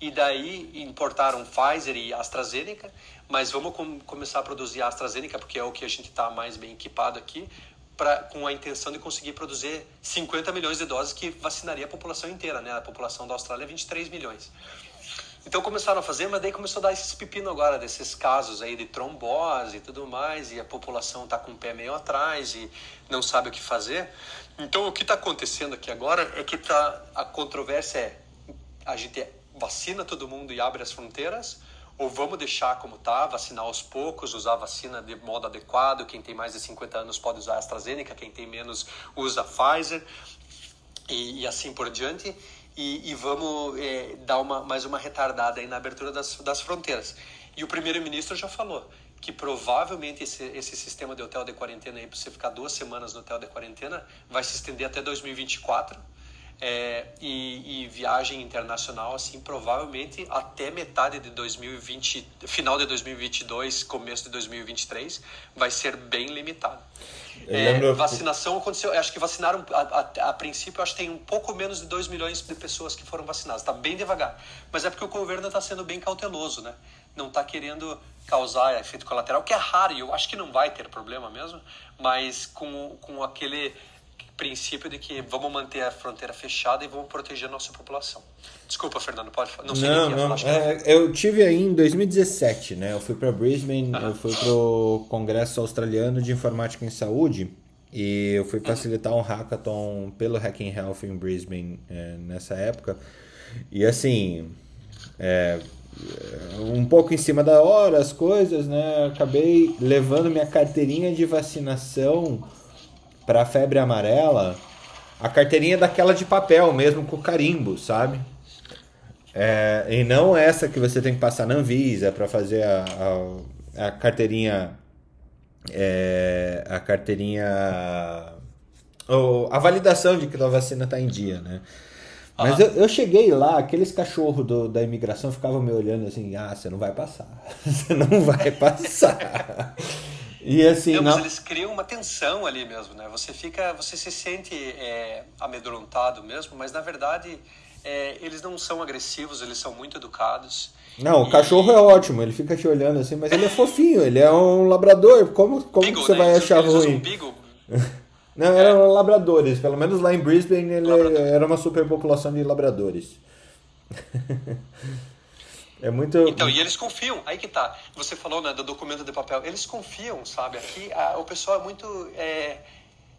Speaker 7: E daí importaram Pfizer e AstraZeneca, mas vamos com, começar a produzir a AstraZeneca, porque é o que a gente está mais bem equipado aqui, pra, com a intenção de conseguir produzir 50 milhões de doses que vacinaria a população inteira, né? A população da Austrália é 23 milhões. Então começaram a fazer, mas daí começou a dar esses pepino agora, desses casos aí de trombose e tudo mais, e a população está com o pé meio atrás e não sabe o que fazer. Então o que está acontecendo aqui agora é que tá, a controvérsia é a gente vacina todo mundo e abre as fronteiras, ou vamos deixar como está, vacinar aos poucos, usar vacina de modo adequado, quem tem mais de 50 anos pode usar a AstraZeneca, quem tem menos usa a Pfizer, e, e assim por diante, e, e vamos é, dar uma, mais uma retardada aí na abertura das, das fronteiras. E o primeiro-ministro já falou que provavelmente esse, esse sistema de hotel de quarentena aí, para você ficar duas semanas no hotel de quarentena, vai se estender até 2024, é, e, e, viagem internacional assim provavelmente até metade de 2020 final de 2022 começo de 2023 vai ser bem limitado. É, vacinação aconteceu acho que vacinaram a, a, a, princípio acho que tem um pouco menos de 2 milhões de pessoas que foram vacinadas. Está bem devagar. Mas é porque o governo está sendo bem cauteloso né? Não está querendo causar efeito colateral que é raro e eu acho que não vai ter problema mesmo mas com, com aquele princípio de que vamos manter a fronteira fechada e vamos proteger a nossa população. Desculpa, Fernando, pode
Speaker 1: não sei Não, não. É, eu tive aí em 2017, né? Eu fui para Brisbane, eu fui para o Congresso Australiano de Informática em Saúde e eu fui facilitar um hackathon pelo Hacking Health em Brisbane é, nessa época. E assim, é, um pouco em cima da hora as coisas, né? Acabei levando minha carteirinha de vacinação para febre amarela, a carteirinha daquela de papel mesmo com carimbo, sabe? É, e não essa que você tem que passar na Anvisa para fazer a, a, a carteirinha é, a carteirinha ou a validação de que a vacina está em dia, né? Mas eu, eu, cheguei lá, aqueles cachorros do, da imigração ficavam me olhando assim, ah, você não vai passar. você não vai passar.
Speaker 7: E assim. Não, eles criam uma tensão ali mesmo, né? Você fica. Você se sente é, amedrontado mesmo, mas na verdade é, eles não são agressivos, eles são muito educados.
Speaker 1: Não, o cachorro é ótimo, ele fica te olhando assim, mas ele é fofinho, ele é um labrador. Como, como Beagle, você né? vai achar ruim? Não, eram é. labradores. Pelo menos lá em Brisbane ele era uma superpopulação de labradores. é muito.
Speaker 7: Então, e eles confiam. Aí que tá. Você falou né, do documento de papel. Eles confiam, sabe? Aqui a, o pessoal é muito é,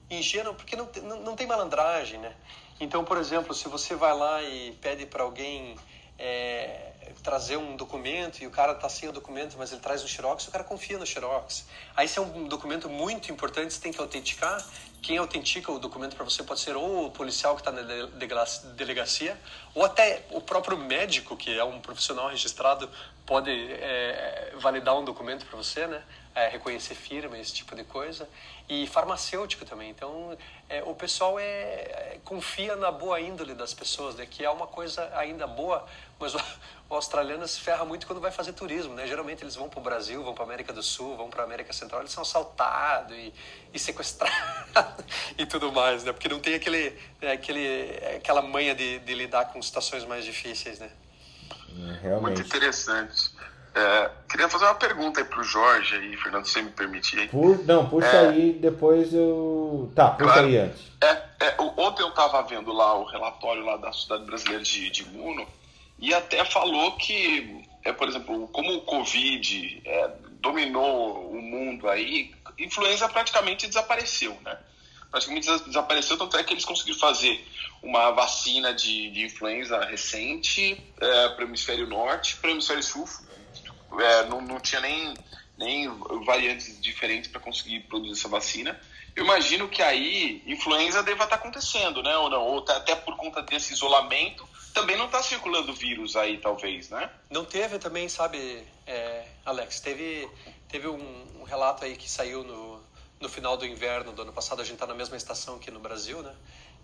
Speaker 7: ingênuo porque não, não, não tem malandragem, né? Então, por exemplo, se você vai lá e pede para alguém é, trazer um documento e o cara está sem o documento, mas ele traz um xerox, o cara confia no xerox. Aí, se é um documento muito importante, você tem que autenticar. Quem autentica o documento para você pode ser ou o policial que está na delegacia, ou até o próprio médico, que é um profissional registrado, pode é, validar um documento para você, né? É, reconhecer firma, esse tipo de coisa. E farmacêutico também. Então, é, o pessoal é, é, confia na boa índole das pessoas, né? que é uma coisa ainda boa, mas o, o australiano se ferra muito quando vai fazer turismo. Né? Geralmente eles vão para o Brasil, vão para a América do Sul, vão para a América Central, eles são assaltados e, e sequestrados e tudo mais, né? porque não tem aquele, é, aquele, aquela manha de, de lidar com situações mais difíceis. Né?
Speaker 6: Realmente. Muito interessante. É, queria fazer uma pergunta aí pro Jorge aí, Fernando, se você me permitir.
Speaker 1: Por, não, puxa é, aí, depois eu. Tá, puxa claro, aí antes.
Speaker 6: É, é, ontem eu estava vendo lá o relatório lá da Sociedade Brasileira de, de Imuno e até falou que, é, por exemplo, como o Covid é, dominou o mundo aí, influenza praticamente desapareceu, né? Praticamente desapareceu, tanto é que eles conseguiram fazer uma vacina de, de influenza recente é, para o hemisfério norte, para o hemisfério sul é, não, não tinha nem, nem variantes diferentes para conseguir produzir essa vacina. Eu imagino que aí influenza deva estar tá acontecendo, né? Ou não? Ou tá, até por conta desse isolamento, também não está circulando vírus aí, talvez, né?
Speaker 7: Não teve também, sabe, é, Alex? Teve, teve um, um, relato aí que saiu no, no final do inverno do ano passado. A gente está na mesma estação aqui no Brasil, né?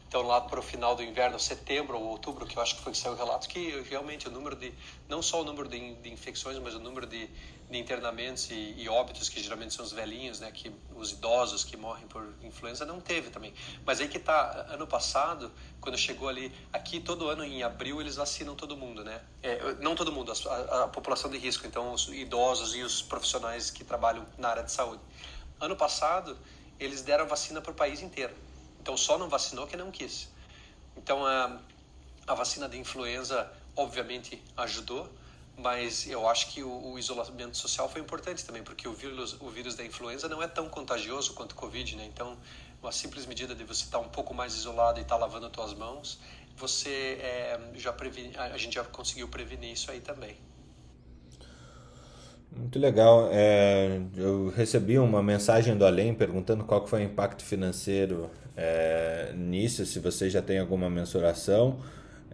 Speaker 7: Então, lá para o final do inverno, setembro ou outubro, que eu acho que foi que saiu o relato, que realmente o número de, não só o número de, de infecções, mas o número de, de internamentos e, e, óbitos, que geralmente são os velhinhos, né, que os idosos que morrem por influenza, não teve também. Mas aí que tá, ano passado, quando chegou ali, aqui todo ano em abril eles vacinam todo mundo, né? É, não todo mundo, a, a, a população de risco, então os idosos e os profissionais que trabalham na área de saúde. Ano passado, eles deram vacina para o país inteiro. Então só não vacinou quem não quis. Então a, a vacina de influenza obviamente ajudou, mas eu acho que o, o, isolamento social foi importante também, porque o vírus, o vírus da influenza não é tão contagioso quanto o Covid, né? Então, uma simples medida de você estar um pouco mais isolado e estar lavando as suas mãos, você é, já previne, a gente já conseguiu prevenir isso aí também.
Speaker 1: Muito legal. É, eu recebi uma mensagem do Além perguntando qual foi o impacto financeiro é, nisso, se você já tem alguma mensuração,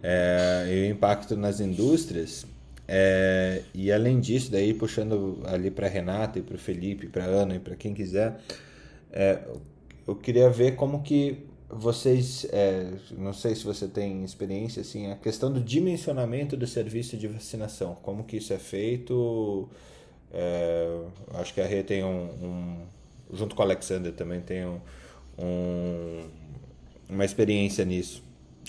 Speaker 1: é, e o impacto nas indústrias. É, e além disso, daí puxando ali para Renata e para o Felipe, para Ana e para quem quiser, é, eu queria ver como que vocês, é, não sei se você tem experiência, assim, a questão do dimensionamento do serviço de vacinação, como que isso é feito, é, acho que a Rê tem um, um, junto com o Alexander também tem um, um, uma experiência nisso.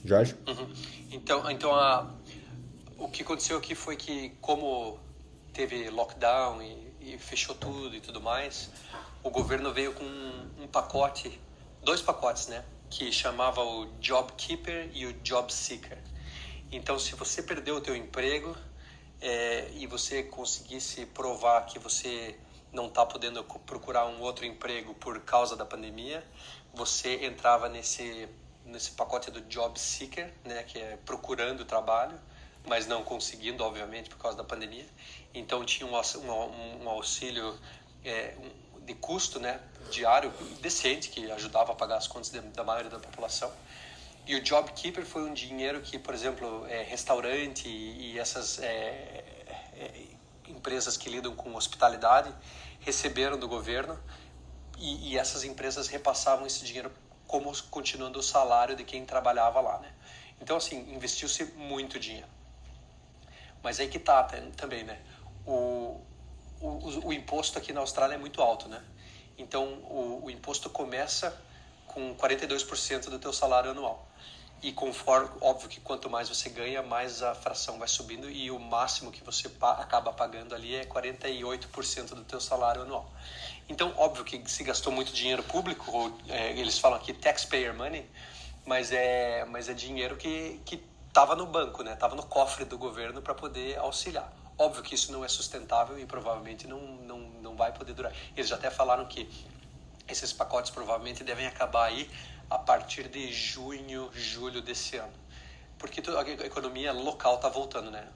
Speaker 1: Jorge?
Speaker 7: Uhum. Então, então a, o que aconteceu aqui foi que como teve lockdown e, e fechou tudo e tudo mais, o governo veio com um, um pacote, dois pacotes, né? Que chamava o Job Keeper e o Job Seeker. Então, se você perdeu o teu emprego, é, e você conseguisse provar que você não está podendo procurar um outro emprego por causa da pandemia, você entrava nesse nesse pacote do job seeker, né, que é procurando trabalho, mas não conseguindo, obviamente, por causa da pandemia. Então tinha um, um, um auxílio é, de custo né, diário decente, que ajudava a pagar as contas de, da maioria da população. E o Job Keeper foi um dinheiro que, por exemplo, é, restaurante e, e essas é, é, empresas que lidam com hospitalidade receberam do governo e, e, essas empresas repassavam esse dinheiro como continuando o salário de quem trabalhava lá, né? Então, assim, investiu-se muito dinheiro. Mas aí que tá também, né? O, o, o, imposto aqui na Austrália é muito alto, né? Então, o, o imposto começa com 42% do teu salário anual. E conforme, óbvio que quanto mais você ganha, mais a fração vai subindo e o máximo que você pa acaba pagando ali é 48% do teu salário anual. Então, óbvio que se gastou muito dinheiro público, ou é, eles falam aqui taxpayer money, mas é, mas é dinheiro que estava no banco, né? Estava no cofre do governo para poder auxiliar. Óbvio que isso não é sustentável e provavelmente não, não, não vai poder durar. Eles já até falaram que esses pacotes provavelmente devem acabar aí a partir de junho, julho desse ano. Porque a economia local está voltando, né?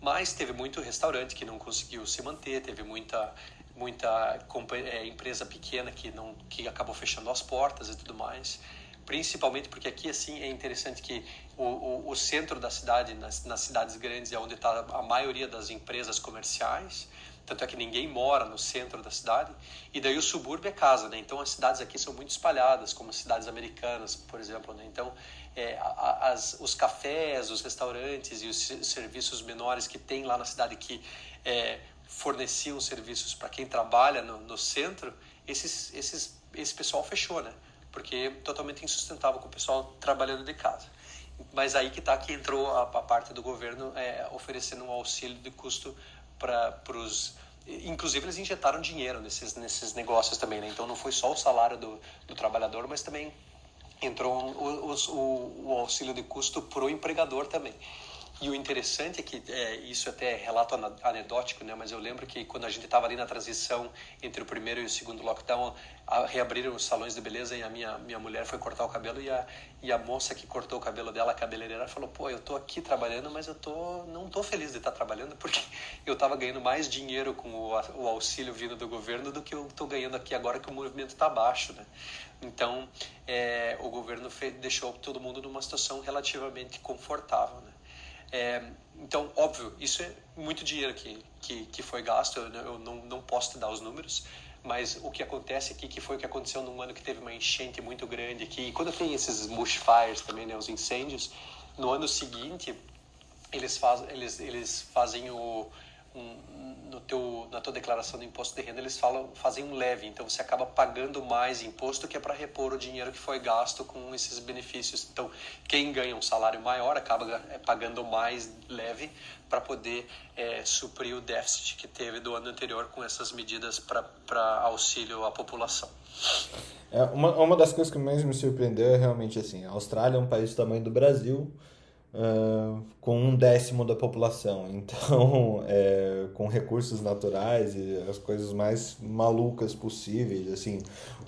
Speaker 7: Mas teve muito restaurante que não conseguiu se manter, teve muita muita é, empresa pequena que não que acabou fechando as portas e tudo mais. Principalmente porque aqui assim é interessante que o, o, o centro da cidade nas, nas cidades grandes é onde está a maioria das empresas comerciais. Tanto é que ninguém mora no centro da cidade. E daí o subúrbio é casa né? Então as cidades aqui são muito espalhadas como cidades americanas por exemplo né? Então é, as, os cafés os restaurantes e os serviços menores que tem lá na cidade que é, forneciam serviços para quem trabalha no, no centro esses, esses, esse pessoal fechou né porque é totalmente insustentável com o pessoal trabalhando de casa. Mas aí que está que entrou a, a, parte do governo é, oferecendo um auxílio de custo para os inclusive eles injetaram dinheiro nesses nesses negócios também, né? Então não foi só o salário do, do trabalhador, mas também entrou o, o, o auxílio de custo para o empregador também. E o interessante é que é, isso até é relato anedótico, né? Mas eu lembro que quando a gente estava ali na transição entre o primeiro e o segundo lockdown, a, reabriram os salões de beleza e a minha minha mulher foi cortar o cabelo e a e a moça que cortou o cabelo dela, a cabeleireira, falou: "Pô, eu tô aqui trabalhando, mas eu tô não tô feliz de estar trabalhando porque eu estava ganhando mais dinheiro com o, o auxílio vindo do governo do que eu tô ganhando aqui agora que o movimento está baixo, né?" Então, é, o governo fez, deixou todo mundo numa situação relativamente confortável, né? É, então, óbvio, isso é muito dinheiro que, que, que foi gasto, eu, não, não posso te dar os números, mas o que acontece aqui, que foi o que aconteceu num ano que teve uma enchente muito grande aqui, e quando tem esses bushfires também, né, os incêndios, no ano seguinte, eles, faz, eles, eles fazem o, um, no teu, na tua declaração do imposto de renda, eles falam, fazem um leve, então você acaba pagando mais imposto que é para repor o dinheiro que foi gasto com esses benefícios. Então, quem ganha um salário maior acaba é, pagando mais leve para poder é, suprir o déficit que teve do ano anterior com essas medidas para auxílio à população.
Speaker 1: É, uma, uma das coisas que mais me surpreendeu é realmente assim, a Austrália é um país do tamanho do Brasil, uh, com um décimo da população. Então, é, com recursos naturais e as coisas mais malucas possíveis, assim,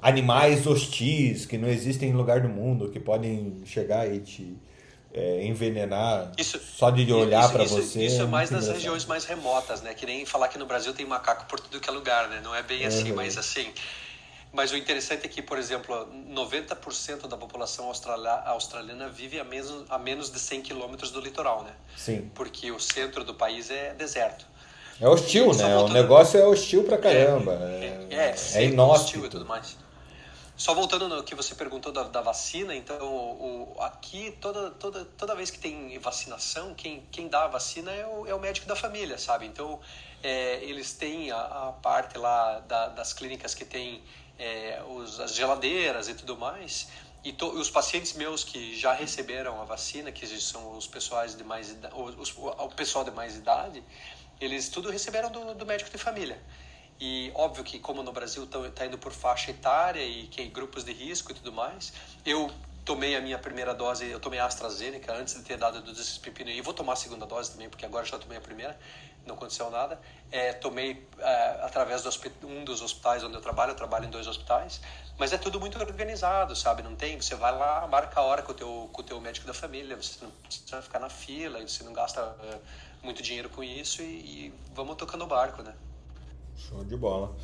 Speaker 1: animais hostis que não existem em lugar do mundo, que podem chegar e te é, envenenar isso, só de olhar para você.
Speaker 7: Isso é mais nas regiões mais remotas, né? Que nem falar que no Brasil tem macaco por tudo que é lugar, né? Não é bem assim, mas assim mas o interessante é que, por exemplo, 90% da população australiana vive a menos, a menos de 100 quilômetros do litoral, né?
Speaker 1: Sim.
Speaker 7: Porque o centro do país é deserto.
Speaker 1: É hostil, né? Voltando... O negócio é hostil pra caramba. É,
Speaker 7: é, é, é inóspito. e tudo mais. Só voltando no que você perguntou da, da vacina, então o, o, aqui toda, toda, toda vez que tem vacinação, quem, quem dá a vacina é o, é o médico da família, sabe? Então é, eles têm a, a parte lá da, das clínicas que tem é, os, as geladeiras e tudo mais. E to, os pacientes meus que já receberam a vacina, que são os pessoais de mais os, o pessoal de mais idade, eles tudo receberam do, do médico de família. E óbvio que como no Brasil está tá indo por faixa etária e que grupos de risco e tudo mais, eu tomei a minha primeira dose, eu tomei a AstraZeneca antes de ter dado dos pepinos e vou tomar a segunda dose também, porque agora já tomei a primeira, não aconteceu nada. É, tomei é, através de um dos hospitais onde eu trabalho, eu trabalho em dois hospitais, mas é tudo muito organizado, sabe? Não tem, você vai lá, marca a hora com o teu, com o teu médico da família, você não precisa ficar na fila, você não gasta é, muito dinheiro com isso e, e vamos tocando o barco, né?
Speaker 1: Show de bola.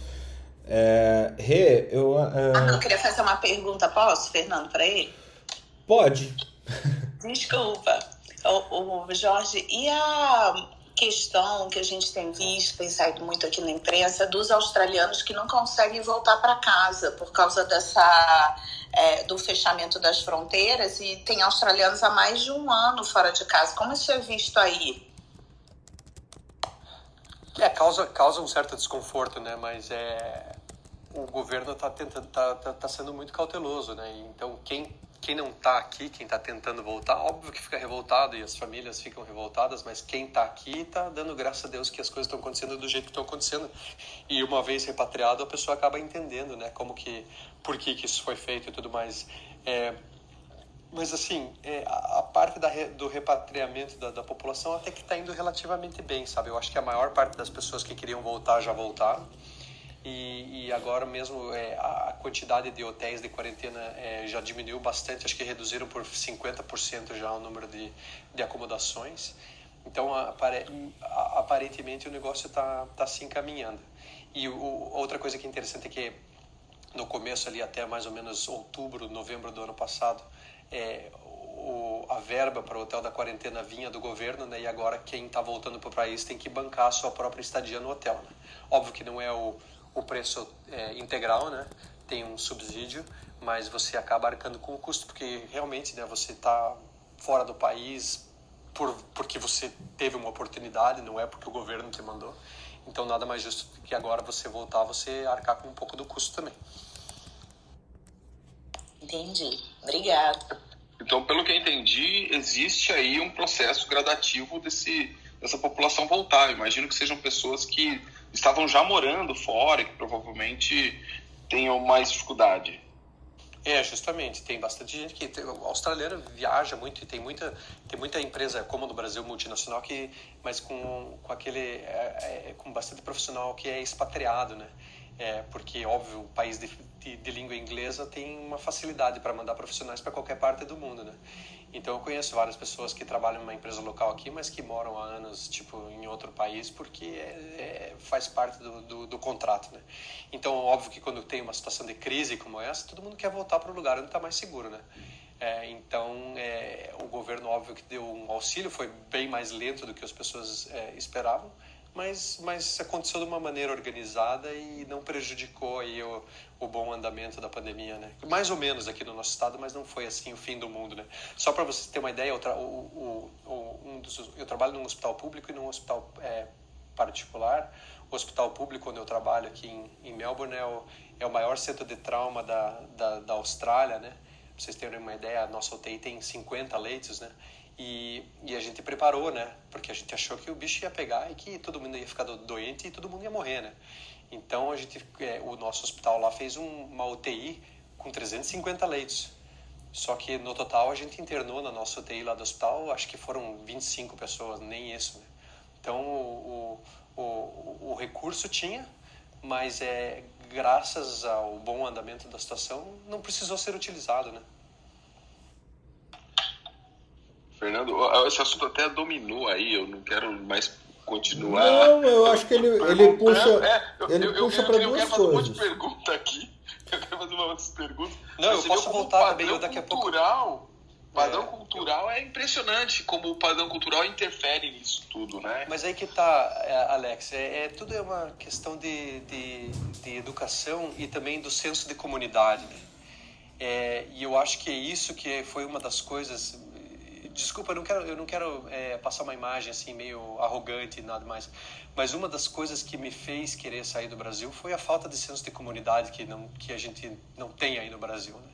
Speaker 1: É, Rê, eu. Uh...
Speaker 5: Ah, eu queria fazer uma pergunta, posso, Fernando, para ele?
Speaker 1: Pode.
Speaker 5: Desculpa. O, o, Jorge, e a questão que a gente tem visto, tem saído muito aqui na imprensa, dos australianos que não conseguem voltar para casa por causa dessa é, do fechamento das fronteiras e tem australianos há mais de um ano fora de casa. Como isso é visto aí?
Speaker 7: É, causa, causa um certo desconforto, né? Mas é, o governo está tá, tá, tá, sendo muito cauteloso, né? Então quem quem não está aqui, quem está tentando voltar, óbvio que fica revoltado e as famílias ficam revoltadas, mas quem está aqui está dando graças a Deus que as coisas estão acontecendo do jeito que estão acontecendo. E uma vez repatriado, a pessoa acaba entendendo, né? Como que, por que, que isso foi feito e tudo mais. É, mas assim, é, a, parte da, do repatriamento da, da população até que está indo relativamente bem, sabe? Eu acho que a maior parte das pessoas que queriam voltar já voltaram. E, e agora mesmo é, a quantidade de hotéis de quarentena é, já diminuiu bastante, acho que reduziram por 50% já o número de, de acomodações. Então, aparentemente, o negócio está tá se encaminhando. E o, outra coisa que é interessante é que no começo ali, até mais ou menos outubro, novembro do ano passado, é, o, a verba para o hotel da quarentena vinha do governo, né? E agora quem está voltando para o país tem que bancar a sua própria estadia no hotel. Né? Óbvio que não é o, o preço é, integral, né? Tem um subsídio, mas você acaba arcando com o custo porque realmente, né? Você está fora do país por porque você teve uma oportunidade, não é porque o governo te mandou. Então nada mais justo que agora você voltar, você arcar com um pouco do custo também.
Speaker 5: Entendi. Obrigada.
Speaker 6: Então, pelo que eu entendi, existe aí um processo gradativo desse, dessa população voltar. Eu imagino que sejam pessoas que estavam já morando fora e que provavelmente tenham mais dificuldade.
Speaker 7: É, justamente. Tem bastante gente que. O australiano viaja muito e tem muita, tem muita empresa, como no Brasil, multinacional, que, mas com, com aquele. É, é, com bastante profissional que é expatriado, né? É, porque, óbvio, o país de, de, de língua inglesa tem uma facilidade para mandar profissionais para qualquer parte do mundo, né? Então, eu conheço várias pessoas que trabalham em uma empresa local aqui, mas que moram há anos, tipo, em outro país, porque é, é, faz parte do, do, do, contrato, né? Então, óbvio que quando tem uma situação de crise como essa, todo mundo quer voltar para o lugar onde está mais seguro, né? É, então, é, o governo, óbvio que deu um auxílio, foi bem mais lento do que as pessoas é, esperavam, mas, mas aconteceu de uma maneira organizada e não prejudicou aí o, o bom andamento da pandemia, né? Mais ou menos aqui no nosso estado, mas não foi assim o fim do mundo, né? Só para você ter uma ideia, eu, tra o, o, um dos, eu trabalho num hospital público e num hospital é, particular. O hospital público onde eu trabalho aqui em, em Melbourne é o, é o maior centro de trauma da, da, da Austrália, né? Pra vocês terem uma ideia, a nossa UTI tem 50 leitos, né? E, e a gente preparou, né? Porque a gente achou que o bicho ia pegar e que todo mundo ia ficar doente e todo mundo ia morrer, né? Então a gente, é, o nosso hospital lá fez um, uma UTI com 350 leitos. Só que no total a gente internou na nossa UTI lá do hospital, acho que foram 25 pessoas, nem isso. Né? Então o, o, o, o recurso tinha, mas é graças ao bom andamento da situação não precisou ser utilizado, né?
Speaker 6: Fernando, esse assunto até dominou aí, eu não quero mais continuar.
Speaker 1: Não, eu acho que ele, ele puxa, é, eu, ele eu, puxa para duas
Speaker 6: eu quero
Speaker 1: coisas.
Speaker 6: fazer um monte de pergunta aqui. Eu quero fazer umas perguntas.
Speaker 7: Não, eu posso voltar também, eu daqui a pouco.
Speaker 6: Cultural, padrão é. cultural é impressionante como o padrão cultural interfere nisso tudo, né?
Speaker 7: Mas aí que tá, é, Alex, é, é tudo é uma questão de, de, de, educação e também do senso de comunidade. Né? É, e eu acho que é isso que foi uma das coisas desculpa, eu não quero, eu não quero é, passar uma imagem assim meio arrogante e nada mais, mas uma das coisas que me fez querer sair do Brasil foi a falta de senso de comunidade que não que a gente não tem aí no Brasil, né?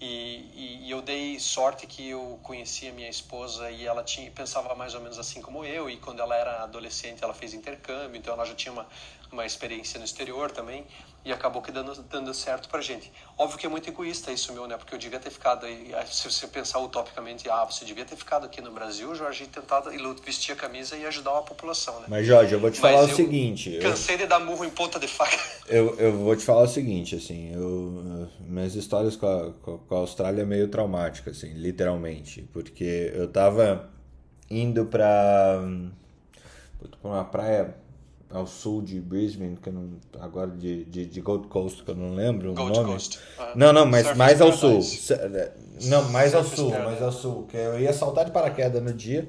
Speaker 7: E, e, e, eu dei sorte que eu conhecia minha esposa e ela tinha pensava mais ou menos assim como eu e quando ela era adolescente ela fez intercâmbio então ela já tinha uma uma experiência no exterior também e acabou que dando, dando certo pra gente. Óbvio que é muito egoísta isso meu, né? Porque eu devia ter ficado aí, se você pensar utopicamente, ah, você devia ter ficado aqui no Brasil, Jorge, e tentado vestir a camisa e ajudar a população, né?
Speaker 1: Mas Jorge, eu vou te falar Mas o seguinte,
Speaker 7: cansei eu... de dar murro em ponta de faca.
Speaker 1: Eu, eu vou te falar o seguinte, assim, eu minhas histórias com a, com a Austrália é meio traumática, assim, literalmente, porque eu tava indo pra, pra uma praia ao sul de Brisbane, que não, agora de, de, de, Gold Coast, que eu não lembro Gold o nome. Coast. Uh, não, não, mas Surface mais ao sul. Não, mais ao sul, mais ao sul. Que eu ia saltar de paraquedas no dia.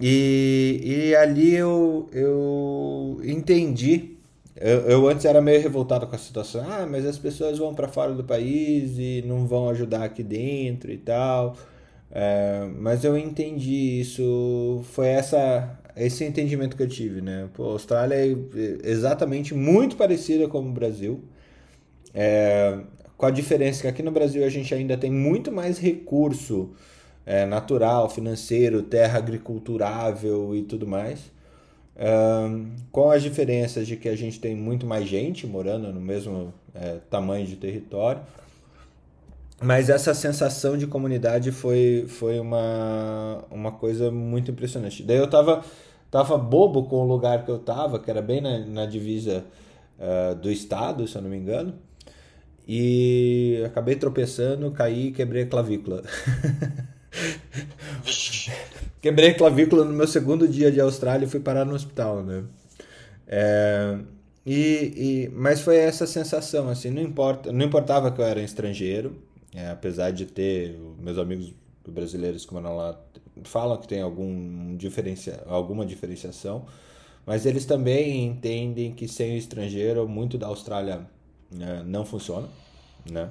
Speaker 1: E, e ali eu, eu entendi. Eu, eu antes era meio revoltado com a situação. Ah, mas as pessoas vão para fora do país e não vão ajudar aqui dentro e tal. É, mas eu entendi isso. Foi essa esse entendimento que eu tive, né? Pô, a Austrália é exatamente muito parecida com o Brasil. É, com a diferença que aqui no Brasil a gente ainda tem muito mais recurso é, natural, financeiro, terra agriculturável e tudo mais. É, com as diferenças de que a gente tem muito mais gente morando no mesmo é, tamanho de território. Mas essa sensação de comunidade foi, foi uma, uma coisa muito impressionante. Daí eu tava tava bobo com o lugar que eu tava, que era bem na, na divisa uh, do estado, se eu não me engano. E acabei tropeçando, caí e quebrei a clavícula. quebrei a clavícula no meu segundo dia de Austrália e fui parar no hospital, né? É, e, e, mas foi essa sensação, assim, não, importa, não importava que eu era estrangeiro, é, apesar de ter meus amigos brasileiros que moram lá falam que tem algum diferencia, alguma diferenciação, mas eles também entendem que sem o estrangeiro muito da Austrália né, não funciona, né?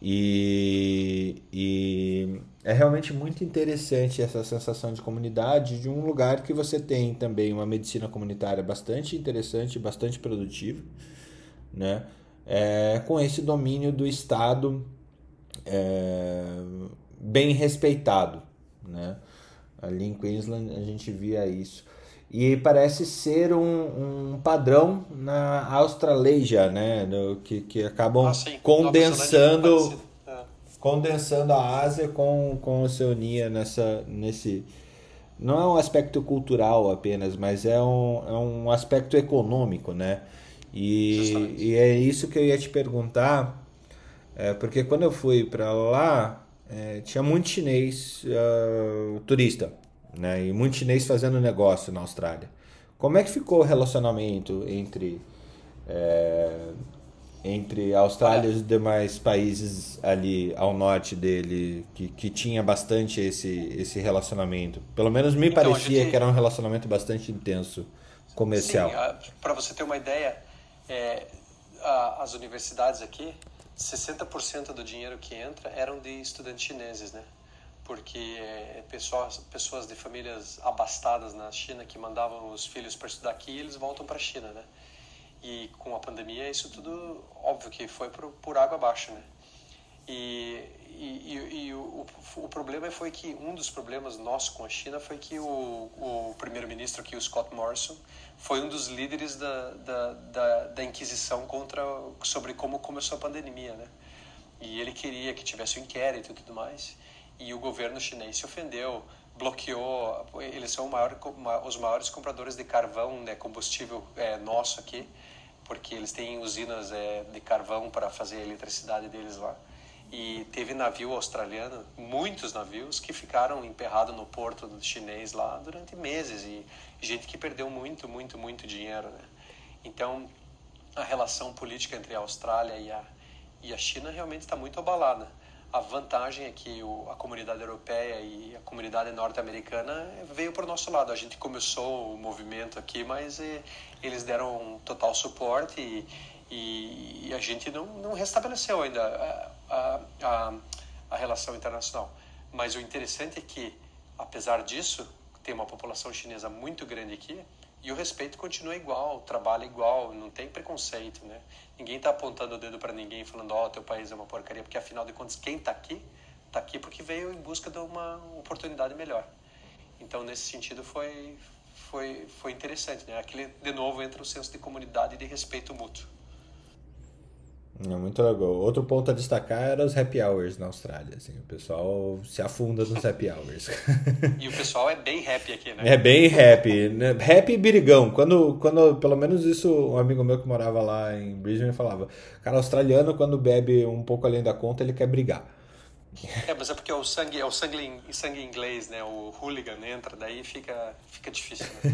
Speaker 1: E, e é realmente muito interessante essa sensação de comunidade de um lugar que você tem também uma medicina comunitária bastante interessante, bastante produtiva, né? É, com esse domínio do Estado é, bem respeitado, né? Ali em Queensland a gente via isso. E parece ser um, um padrão na Australasia, né? Do, que, que acabam ah, condensando é. condensando a Ásia com, com a Oceania nessa, nesse... Não é um aspecto cultural apenas, mas é um, é um aspecto econômico, né? E, e é isso que eu ia te perguntar, é, porque quando eu fui para lá, é, tinha muito chinês uh, turista, né? E muito chinês fazendo negócio na Austrália. Como é que ficou o relacionamento entre é, entre a Austrália e os demais países ali ao norte dele que, que tinha bastante esse, esse relacionamento? Pelo menos me então, parecia gente... que era um relacionamento bastante intenso comercial.
Speaker 7: Para você ter uma ideia, é, a, as universidades aqui 60% do dinheiro que entra eram de estudantes chineses, né? Porque é, pessoas, pessoas de famílias abastadas na China que mandavam os filhos para estudar aqui eles voltam para a China, né? E com a pandemia isso tudo, óbvio que foi por, por água abaixo, né? E, e, e, e o, o, problema foi que um dos problemas nossos com a China foi que o, o primeiro-ministro aqui, o Scott Morrison, foi um dos líderes da, da, da, da, Inquisição contra sobre como começou a pandemia, né? E ele queria que tivesse um inquérito e tudo mais. E o governo chinês se ofendeu, bloqueou. Eles são maior, os maiores compradores de carvão, né, combustível é, nosso aqui, porque eles têm usinas é, de carvão para fazer a eletricidade deles lá e teve navio australiano, muitos navios que ficaram emperrados no porto chinês lá durante meses e gente que perdeu muito, muito, muito dinheiro, né? Então, a relação política entre a Austrália e a, e a China realmente está muito abalada. A vantagem é que o, a comunidade europeia e a comunidade norte-americana veio para o nosso lado. A gente começou o movimento aqui, mas eh, eles deram um total suporte e, e, e a gente não, não restabeleceu ainda a, a, a relação internacional. Mas o interessante é que, apesar disso, tem uma população chinesa muito grande aqui e o respeito continua igual, o trabalho é igual, não tem preconceito, né? Ninguém está apontando o dedo para ninguém falando, ó, oh, teu país é uma porcaria, porque afinal de contas, quem está aqui, está aqui porque veio em busca de uma oportunidade melhor. Então, nesse sentido, foi, foi, foi interessante, né? Aqui, de novo, entra o senso de comunidade e de respeito mútuo.
Speaker 1: É muito legal. Outro ponto a destacar era os happy hours na Austrália. Assim, o pessoal se afunda nos happy hours.
Speaker 7: E o pessoal é bem happy aqui, né?
Speaker 1: É bem happy. Né? Happy e birigão. Quando, quando, pelo menos isso, um amigo meu que morava lá em Brisbane falava. Cara, australiano, quando bebe um pouco além da conta, ele quer brigar.
Speaker 7: É, mas é porque é o sangue, é o sangue, sangue inglês, né? O hooligan entra, daí fica, fica difícil. Né?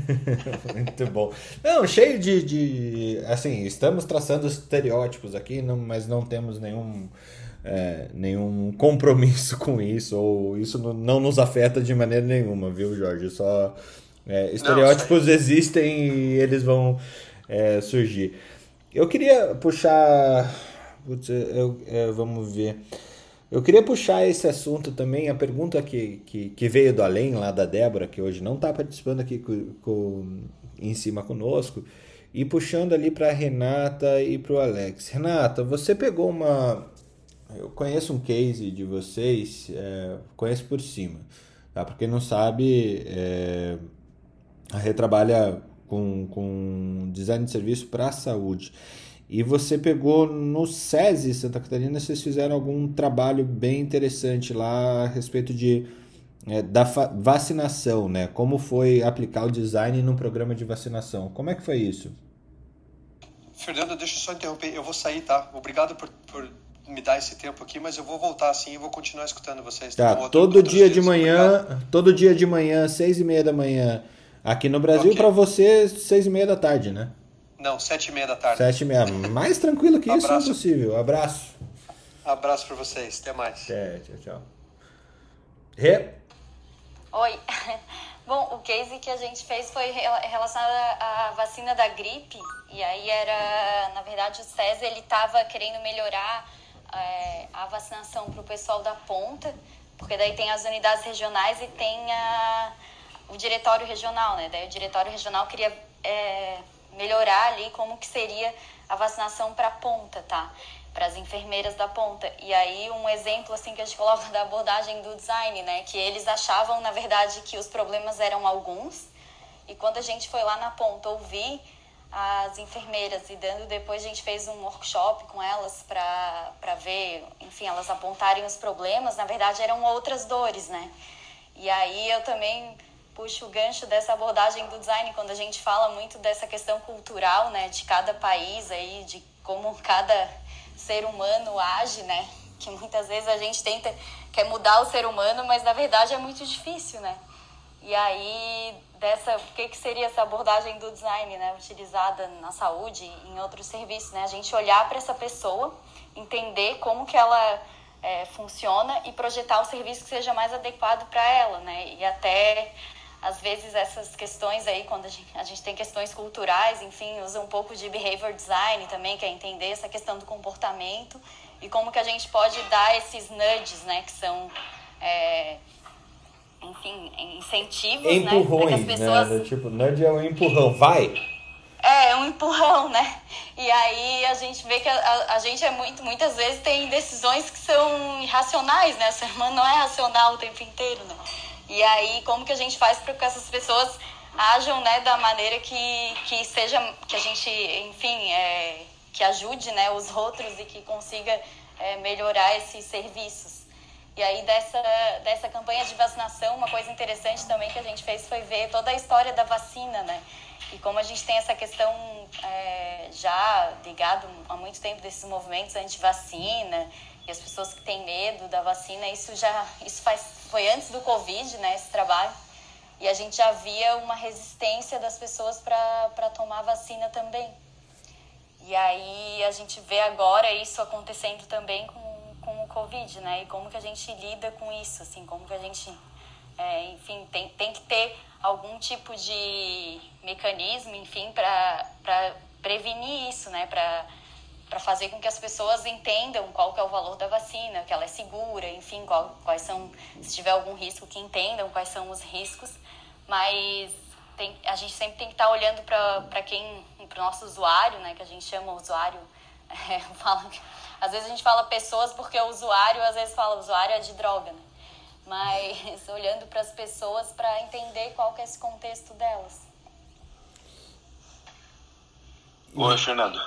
Speaker 1: Muito bom. Não, cheio de, de. Assim, estamos traçando estereótipos aqui, não, mas não temos nenhum. É, nenhum compromisso com isso, ou isso não nos afeta de maneira nenhuma, viu, Jorge? Só é, estereótipos não, existem e eles vão é, surgir. Eu queria puxar. Putz, eu, eu, vamos ver. Eu queria puxar esse assunto também, a pergunta que, que, que veio do além, lá da Débora, que hoje não está participando aqui com, com, em cima conosco, e puxando ali para Renata e para o Alex. Renata, você pegou uma. Eu conheço um case de vocês, é, conheço por cima. Tá? Para quem não sabe, é, a Rê trabalha com, com design de serviço para a saúde. E você pegou no SESI Santa Catarina, vocês fizeram algum trabalho bem interessante lá a respeito de é, da vacinação, né? Como foi aplicar o design no programa de vacinação? Como é que foi isso?
Speaker 7: Fernando, deixa eu só interromper. Eu vou sair, tá? Obrigado por, por me dar esse tempo aqui, mas eu vou voltar assim e vou continuar escutando vocês.
Speaker 1: Tá, outro, todo dia de manhã, obrigado. todo dia de manhã, seis e meia da manhã, aqui no Brasil, okay. para você, seis e meia da tarde, né?
Speaker 7: Não, sete e meia da tarde.
Speaker 1: Sete e meia. Mais tranquilo que isso é possível. Abraço.
Speaker 7: Abraço para vocês. Até mais.
Speaker 1: É, tchau, tchau. Rê?
Speaker 4: Oi. Bom, o case que a gente fez foi relacionado à vacina da gripe. E aí era, na verdade, o César ele estava querendo melhorar é, a vacinação para o pessoal da ponta, porque daí tem as unidades regionais e tem a, o diretório regional, né? Daí o diretório regional queria é, melhorar ali como que seria a vacinação para ponta, tá? Para as enfermeiras da ponta. E aí um exemplo assim que a gente coloca da abordagem do design, né, que eles achavam na verdade que os problemas eram alguns. E quando a gente foi lá na ponta ouvir as enfermeiras e dando depois a gente fez um workshop com elas para ver, enfim, elas apontarem os problemas, na verdade eram outras dores, né? E aí eu também puxo o gancho dessa abordagem do design quando a gente fala muito dessa questão cultural, né, de cada país aí, de como cada ser humano age, né? Que muitas vezes a gente tenta quer mudar o ser humano, mas na verdade é muito difícil, né? E aí dessa, o que que seria essa abordagem do design, né, utilizada na saúde e em outros serviços, né? A gente olhar para essa pessoa, entender como que ela é, funciona e projetar o serviço que seja mais adequado para ela, né? E até às vezes essas questões aí, quando a gente, a gente, tem questões culturais, enfim, usa um pouco de behavior design também, que é entender essa questão do comportamento e como que a gente pode dar esses nudges, né, que são, é, enfim, incentivos,
Speaker 1: Empurrões,
Speaker 4: né,
Speaker 1: que as pessoas... né, tipo, nudge é um empurrão, vai!
Speaker 4: É, é um empurrão, né? E aí a gente vê que a, a, a, gente é muito, muitas vezes tem decisões que são irracionais, né? O ser humano não é racional o tempo inteiro, né? E aí, como que a gente faz para que essas pessoas ajam, né, da maneira que, que seja, que a gente, enfim, é, que ajude, né, os outros e que consiga é, melhorar esses serviços. E aí, dessa, dessa campanha de vacinação, uma coisa interessante também que a gente fez foi ver toda a história da vacina, né? E como a gente tem essa questão é, já ligado há muito tempo desses movimentos anti-vacina, e as pessoas que têm medo da vacina, isso já isso faz, foi antes do Covid, né, esse trabalho. E a gente já via uma resistência das pessoas para tomar vacina também. E aí a gente vê agora isso acontecendo também com, com o Covid, né? E como que a gente lida com isso, assim, como que a gente, é, enfim, tem, tem que ter algum tipo de mecanismo, enfim, para prevenir isso, né? Para para fazer com que as pessoas entendam qual que é o valor da vacina, que ela é segura, enfim, qual, quais são, se tiver algum risco, que entendam quais são os riscos. Mas tem, a gente sempre tem que estar tá olhando para quem, para o nosso usuário, né, que a gente chama usuário, é, fala, às vezes a gente fala pessoas porque o usuário às vezes fala usuário é de droga, né? mas olhando para as pessoas para entender qual que é esse contexto delas.
Speaker 6: Boa, Fernando.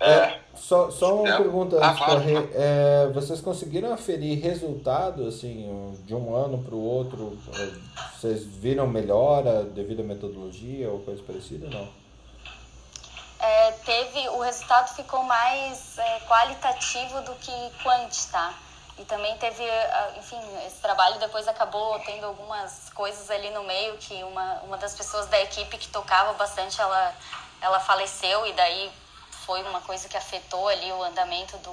Speaker 1: É, é, só, só uma é, pergunta ah, antes, ah, claro. é, vocês conseguiram aferir resultado assim de um ano para o outro? Vocês viram melhora devido à metodologia ou coisa parecida? Não.
Speaker 4: É, teve o resultado ficou mais é, qualitativo do que quanti, tá? E também teve, enfim, esse trabalho depois acabou tendo algumas coisas ali no meio que uma, uma das pessoas da equipe que tocava bastante, ela, ela faleceu e daí foi uma coisa que afetou ali o andamento do,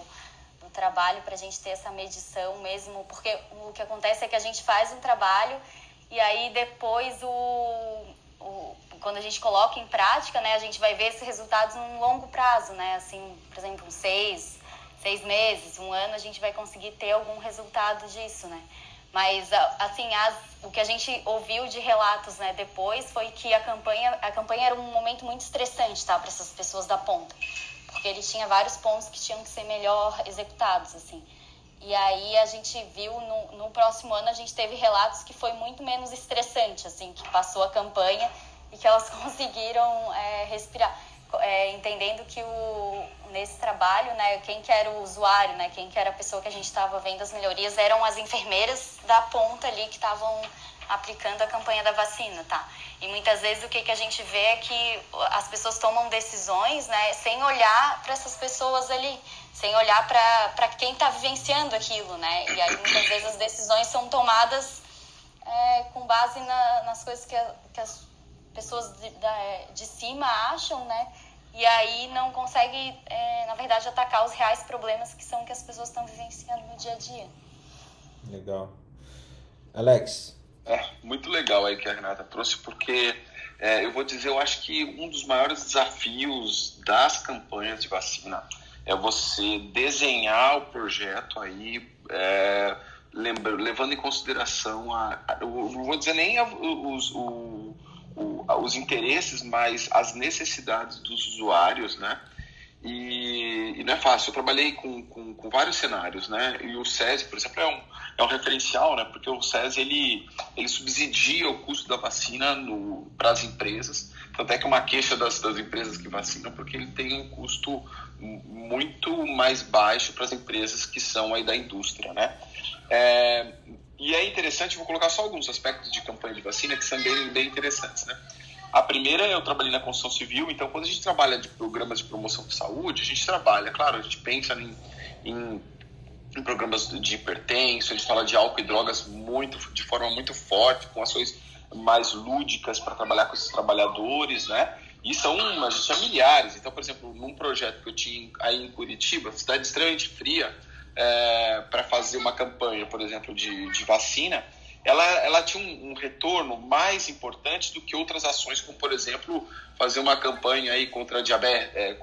Speaker 4: do trabalho para a gente ter essa medição mesmo, porque o que acontece é que a gente faz um trabalho e aí depois o, o quando a gente coloca em prática, né, a gente vai ver esses resultados num longo prazo, né, assim, por exemplo, um seis, seis meses, um ano, a gente vai conseguir ter algum resultado disso, né. Mas, assim, as, o que a gente ouviu de relatos né, depois foi que a campanha, a campanha era um momento muito estressante tá, para essas pessoas da ponta. Porque ele tinha vários pontos que tinham que ser melhor executados, assim. E aí a gente viu, no, no próximo ano, a gente teve relatos que foi muito menos estressante, assim, que passou a campanha e que elas conseguiram é, respirar é, entendendo que o, nesse trabalho, né, quem que era o usuário, né, quem que era a pessoa que a gente estava vendo as melhorias eram as enfermeiras da ponta ali que estavam aplicando a campanha da vacina, tá? E muitas vezes o que, que a gente vê é que as pessoas tomam decisões, né, sem olhar para essas pessoas ali, sem olhar para quem está vivenciando aquilo, né? E aí muitas vezes as decisões são tomadas é, com base na, nas coisas que, a, que as pessoas de, de cima acham, né? E aí não consegue, é, na verdade, atacar os reais problemas que são que as pessoas estão vivenciando no dia a dia.
Speaker 1: Legal. Alex.
Speaker 6: É, muito legal aí que a Renata trouxe, porque é, eu vou dizer, eu acho que um dos maiores desafios das campanhas de vacina é você desenhar o projeto aí, é, lembra, levando em consideração a, a, eu não vou dizer nem a, os, o, os interesses, mas as necessidades dos usuários, né? E, e, não é fácil. Eu trabalhei com, com, com, vários cenários, né? E o SESI, por exemplo, é um, é um referencial, né? Porque o SESI, ele, ele subsidia o custo da vacina para as empresas. Tanto é que uma queixa das, das empresas que vacinam, porque ele tem um custo muito mais baixo para as empresas que são aí da indústria, né? É, e é interessante, vou colocar só alguns aspectos de campanha de vacina que são bem, bem interessantes, né? A primeira, eu trabalhei na construção civil, então quando a gente trabalha de programas de promoção de saúde, a gente trabalha, claro, a gente pensa em, em, em programas de hipertenso, a gente fala de álcool e drogas muito, de forma muito forte, com ações mais lúdicas para trabalhar com esses trabalhadores, né? E são, a gente tinha milhares. Então, por exemplo, num projeto que eu tinha aí em Curitiba, cidade extremamente fria, é, para fazer uma campanha, por exemplo, de, de vacina, ela, ela tinha um, um, retorno mais importante do que outras ações, como, por exemplo, fazer uma campanha aí contra a diabetes, é,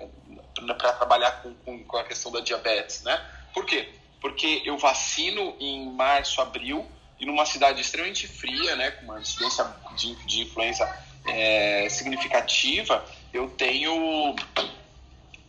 Speaker 6: para trabalhar com, com, com, a questão da diabetes, né? Por quê? Porque eu vacino em março, abril, e numa cidade extremamente fria, né, com uma incidência de, de influenza é, significativa, eu tenho...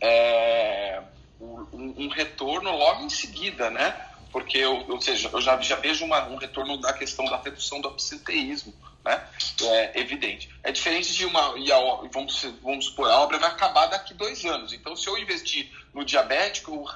Speaker 6: É, um, um, retorno logo em seguida, né? Porque, eu, ou seja, eu já, já vejo uma, um retorno da questão da redução do absenteísmo, né? É evidente. É diferente de uma. E a, vamos, vamos supor, a obra vai acabar daqui dois anos. Então, se eu investir no diabético,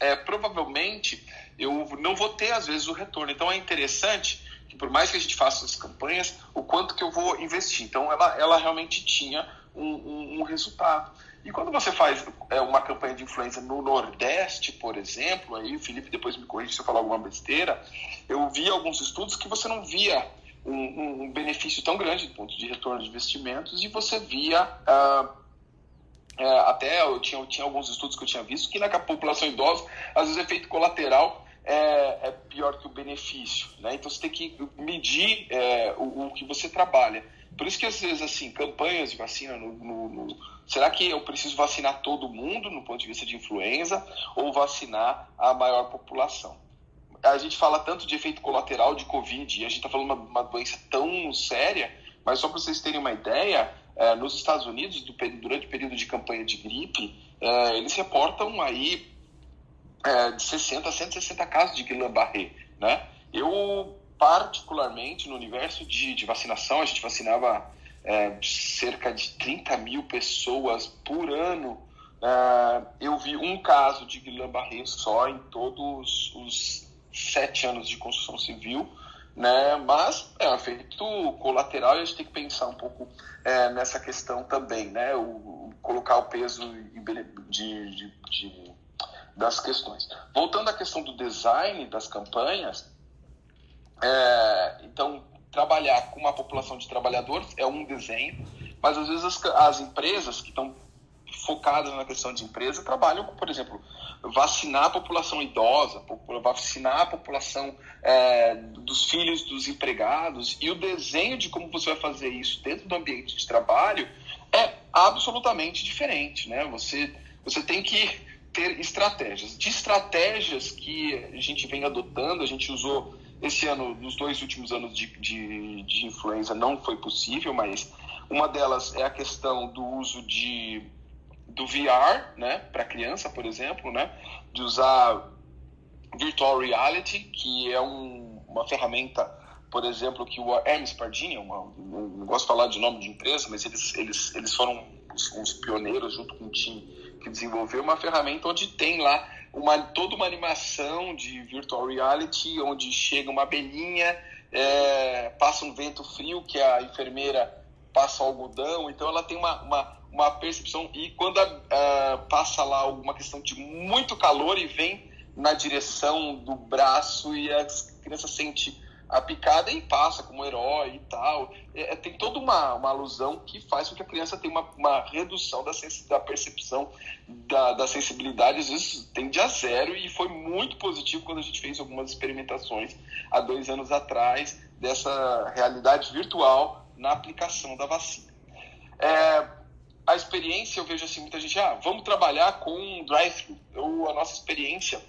Speaker 6: é, provavelmente eu não vou ter, às vezes, o retorno. Então, é interessante que, por mais que a gente faça as campanhas, o quanto que eu vou investir. Então, ela, ela realmente tinha um, um, um resultado. E quando você faz é, uma campanha de influência no Nordeste, por exemplo, aí o Felipe depois me corrige se eu falar alguma besteira, eu vi alguns estudos que você não via um, um benefício tão grande do ponto de retorno de investimentos e você via ah, é, até eu tinha, eu tinha alguns estudos que eu tinha visto que na população idosa, às vezes o efeito colateral é, é pior que o benefício, né? Então você tem que medir é, o, o, que você trabalha. Por isso que às vezes assim campanhas de vacina no, no, no Será que eu preciso vacinar todo mundo no ponto de vista de influenza ou vacinar a maior população? A gente fala tanto de efeito colateral de Covid e a gente está falando uma, uma doença tão séria, mas só para vocês terem uma ideia, é, nos Estados Unidos, do, durante o período de campanha de gripe, é, eles reportam aí é, de 60 a 160 casos de Guillain-Barré, né? Eu, particularmente, no universo de, de vacinação, a gente vacinava é, cerca de 30 mil pessoas por ano Uh, eu vi um caso de Guillain-Barré só em todos os sete anos de construção civil, né? Mas é um efeito colateral e a gente tem que pensar um pouco é, nessa questão também, né? O, o colocar o peso de, de, de, das questões. Voltando à questão do design das campanhas, é, então trabalhar com uma população de trabalhadores é um desenho, mas às vezes as, as empresas que estão focadas na questão de empresa trabalham com, por exemplo, vacinar a população idosa, vacinar a população é, dos filhos dos empregados e o desenho de como você vai fazer isso dentro do ambiente de trabalho é absolutamente diferente, né? Você, você tem que ter estratégias. De estratégias que a gente vem adotando, a gente usou esse ano, nos dois últimos anos de, de, de influenza, não foi possível, mas uma delas é a questão do uso de do VR, né, para criança, por exemplo, né, de usar virtual reality, que é um, uma ferramenta, por exemplo, que o Hermes Pardini, uma, não gosto de falar de nome de empresa, mas eles, eles, eles foram uns, uns pioneiros junto com o time que desenvolveu uma ferramenta onde tem lá uma, toda uma animação de virtual reality, onde chega uma abelhinha, é, passa um vento frio que a enfermeira passa algodão, então ela tem uma, uma uma percepção. E quando a, a, passa lá alguma questão de muito calor e vem na direção do braço e a criança sente a picada e passa como herói e tal. É, é, tem toda uma, uma alusão que faz com que a criança tenha uma, uma redução da, da percepção da, da sensibilidade, às vezes tende a zero, e foi muito positivo quando a gente fez algumas experimentações há dois anos atrás dessa realidade virtual na aplicação da vacina. É, a experiência, eu vejo assim, muita gente, ah, vamos trabalhar com drive-thru. A nossa experiência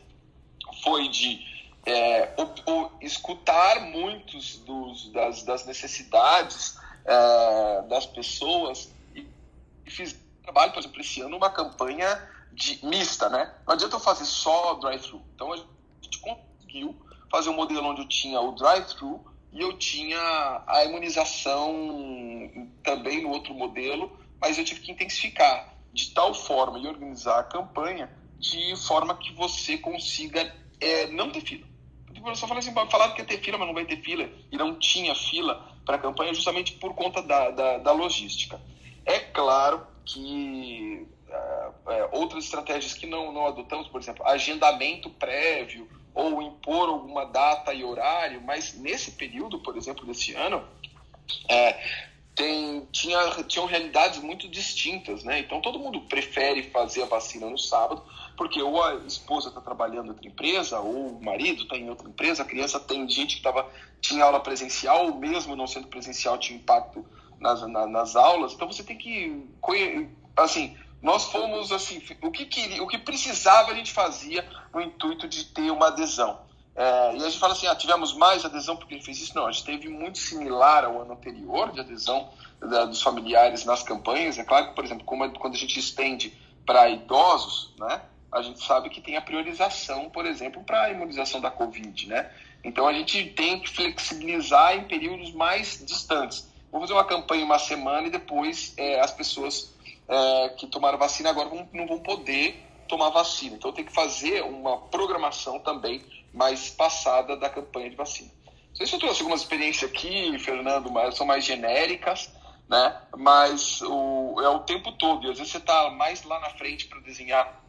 Speaker 6: foi de é, o, o, escutar muitos dos, das, das necessidades é, das pessoas e, e fiz trabalho, por exemplo, esse ano, uma campanha de mista, né? Não adianta eu fazer só drive-thru. Então a gente conseguiu fazer um modelo onde eu tinha o drive-thru e eu tinha a imunização também no outro modelo mas eu tive que intensificar de tal forma e organizar a campanha de forma que você consiga é, não ter fila. O professor falou assim, falaram que ia ter fila, mas não vai ter fila, e não tinha fila para a campanha justamente por conta da, da, da logística. É claro que é, é, outras estratégias que não, não adotamos, por exemplo, agendamento prévio ou impor alguma data e horário, mas nesse período, por exemplo, desse ano, é, tem, tinha, tinham realidades muito distintas, né? Então todo mundo prefere fazer a vacina no sábado, porque ou a esposa está trabalhando em outra empresa, ou o marido está em outra empresa, a criança tem gente que tava, tinha aula presencial, ou mesmo não sendo presencial tinha impacto nas, na, nas aulas. Então você tem que assim, nós fomos assim, o que queria, o que precisava a gente fazia no intuito de ter uma adesão. É, e a gente fala assim, ah, tivemos mais adesão porque ele fez isso. Não, a gente teve muito similar ao ano anterior de adesão da, dos familiares nas campanhas. É claro que, por exemplo, como, quando a gente estende para idosos, né, a gente sabe que tem a priorização, por exemplo, para a imunização da Covid. Né? Então a gente tem que flexibilizar em períodos mais distantes. Vou fazer uma campanha uma semana e depois é, as pessoas é, que tomaram vacina agora vão, não vão poder tomar vacina. Então tem que fazer uma programação também mais passada da campanha de vacina. Não sei se eu trouxe algumas experiências aqui, Fernando, mas são mais genéricas, né? Mas o, é o tempo todo. E às vezes você está mais lá na frente para desenhar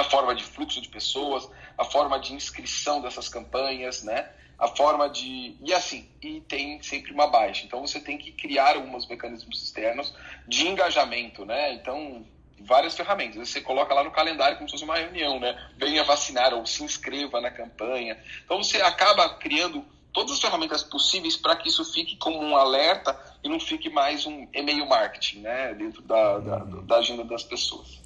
Speaker 6: a forma de fluxo de pessoas, a forma de inscrição dessas campanhas, né? A forma de. E assim, e tem sempre uma baixa. Então você tem que criar alguns mecanismos externos de engajamento, né? Então, várias ferramentas. Você coloca lá no calendário como se fosse uma reunião, né? Venha vacinar ou se inscreva na campanha. Então você acaba criando todas as ferramentas possíveis para que isso fique como um alerta e não fique mais um e-mail marketing, né? Dentro da, da, da agenda das pessoas.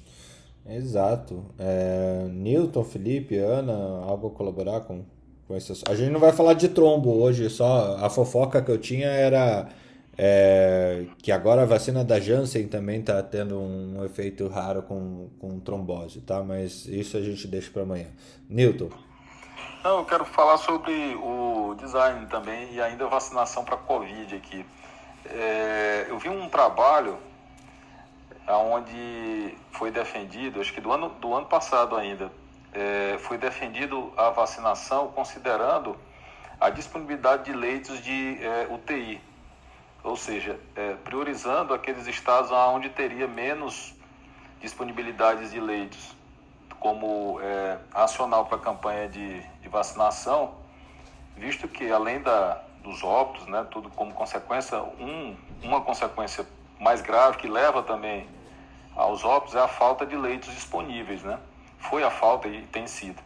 Speaker 1: Exato. É, Newton, Felipe, Ana, algo a colaborar com, com essas. A gente não vai falar de trombo hoje, só a fofoca que eu tinha era é, que agora a vacina da Janssen também está tendo um efeito raro com, com trombose, tá? Mas isso a gente deixa para amanhã. Newton.
Speaker 2: Não, eu quero falar sobre o design também e ainda vacinação para Covid aqui. É, eu vi um trabalho onde foi defendido, acho que do ano, do ano passado ainda, é, foi defendido a vacinação considerando a disponibilidade de leitos de é, UTI, ou seja, é, priorizando aqueles estados onde teria menos disponibilidades de leitos como é, racional para a campanha de, de, vacinação, visto que além da, dos óbitos, né, tudo como consequência, um, uma consequência mais grave que leva também aos óbitos é a falta de leitos disponíveis, né? Foi a falta e tem sido.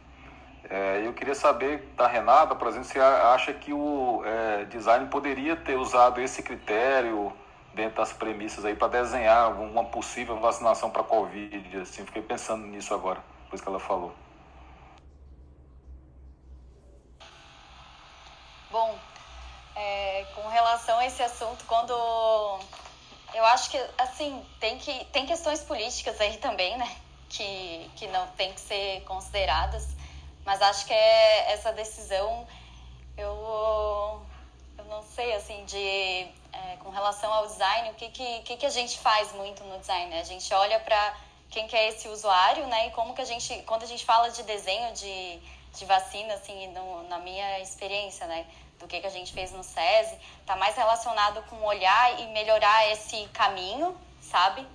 Speaker 2: É, eu queria saber da Renata, por exemplo, se acha que o é, design poderia ter usado esse critério dentro das premissas aí para desenhar uma possível vacinação para Covid. Assim, fiquei pensando nisso agora depois que ela falou.
Speaker 4: Bom, é, com relação a esse assunto, quando eu acho que assim tem que tem questões políticas aí também, né? Que, que não tem que ser consideradas, mas acho que é essa decisão eu eu não sei assim de é, com relação ao design o que que, que a gente faz muito no design né? a gente olha para quem que é esse usuário, né? E como que a gente, quando a gente fala de desenho de, de vacina, assim, no, na minha experiência, né? Do que, que a gente fez no SESI, tá mais relacionado com olhar e melhorar esse caminho, sabe?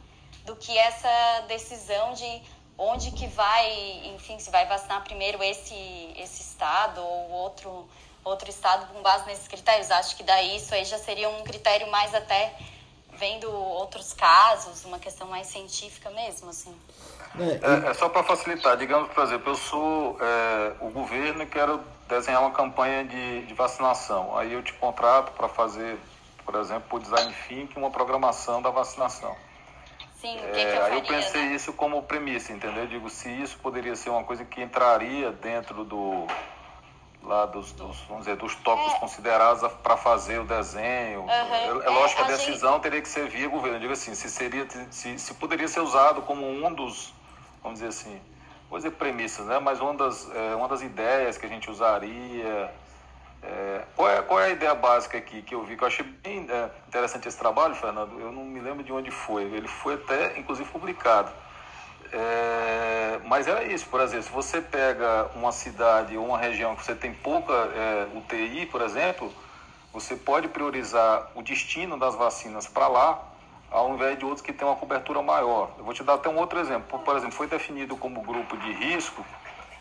Speaker 4: Do que essa decisão de onde que vai, enfim, se vai vacinar primeiro esse, esse estado ou outro, outro estado com base nesses critérios. Acho que daí isso aí já seria um critério mais até vendo outros casos, uma questão mais científica mesmo, assim.
Speaker 2: É, é só para facilitar, digamos, por exemplo, eu sou é, o governo e quero desenhar uma campanha de, de vacinação. Aí eu te contrato para fazer, por exemplo, o design thinking, uma programação da vacinação.
Speaker 4: Sim, o que, é, que eu faria,
Speaker 2: Aí eu pensei
Speaker 4: né?
Speaker 2: isso como premissa, entendeu? Eu digo, se isso poderia ser uma coisa que entraria dentro do lá dos, dos, vamos dizer, dos tópicos é. considerados para fazer o desenho. Uhum. É, é, lógico que a, a decisão gente... teria que ser via governo. Eu digo assim, se, seria, se, se poderia ser usado como um dos, vamos dizer assim, vou dizer premissas, né? mas uma das, é, uma das ideias que a gente usaria. É, qual, é, qual é a ideia básica aqui que eu vi, que eu achei bem é, interessante esse trabalho, Fernando? Eu não me lembro de onde foi. Ele foi até, inclusive, publicado é, mas era isso, por exemplo, se você pega uma cidade ou uma região que você tem pouca é, UTI, por exemplo, você pode priorizar o destino das vacinas para lá, ao invés de outros que têm uma cobertura maior. Eu vou te dar até um outro exemplo. Por exemplo, foi definido como grupo de risco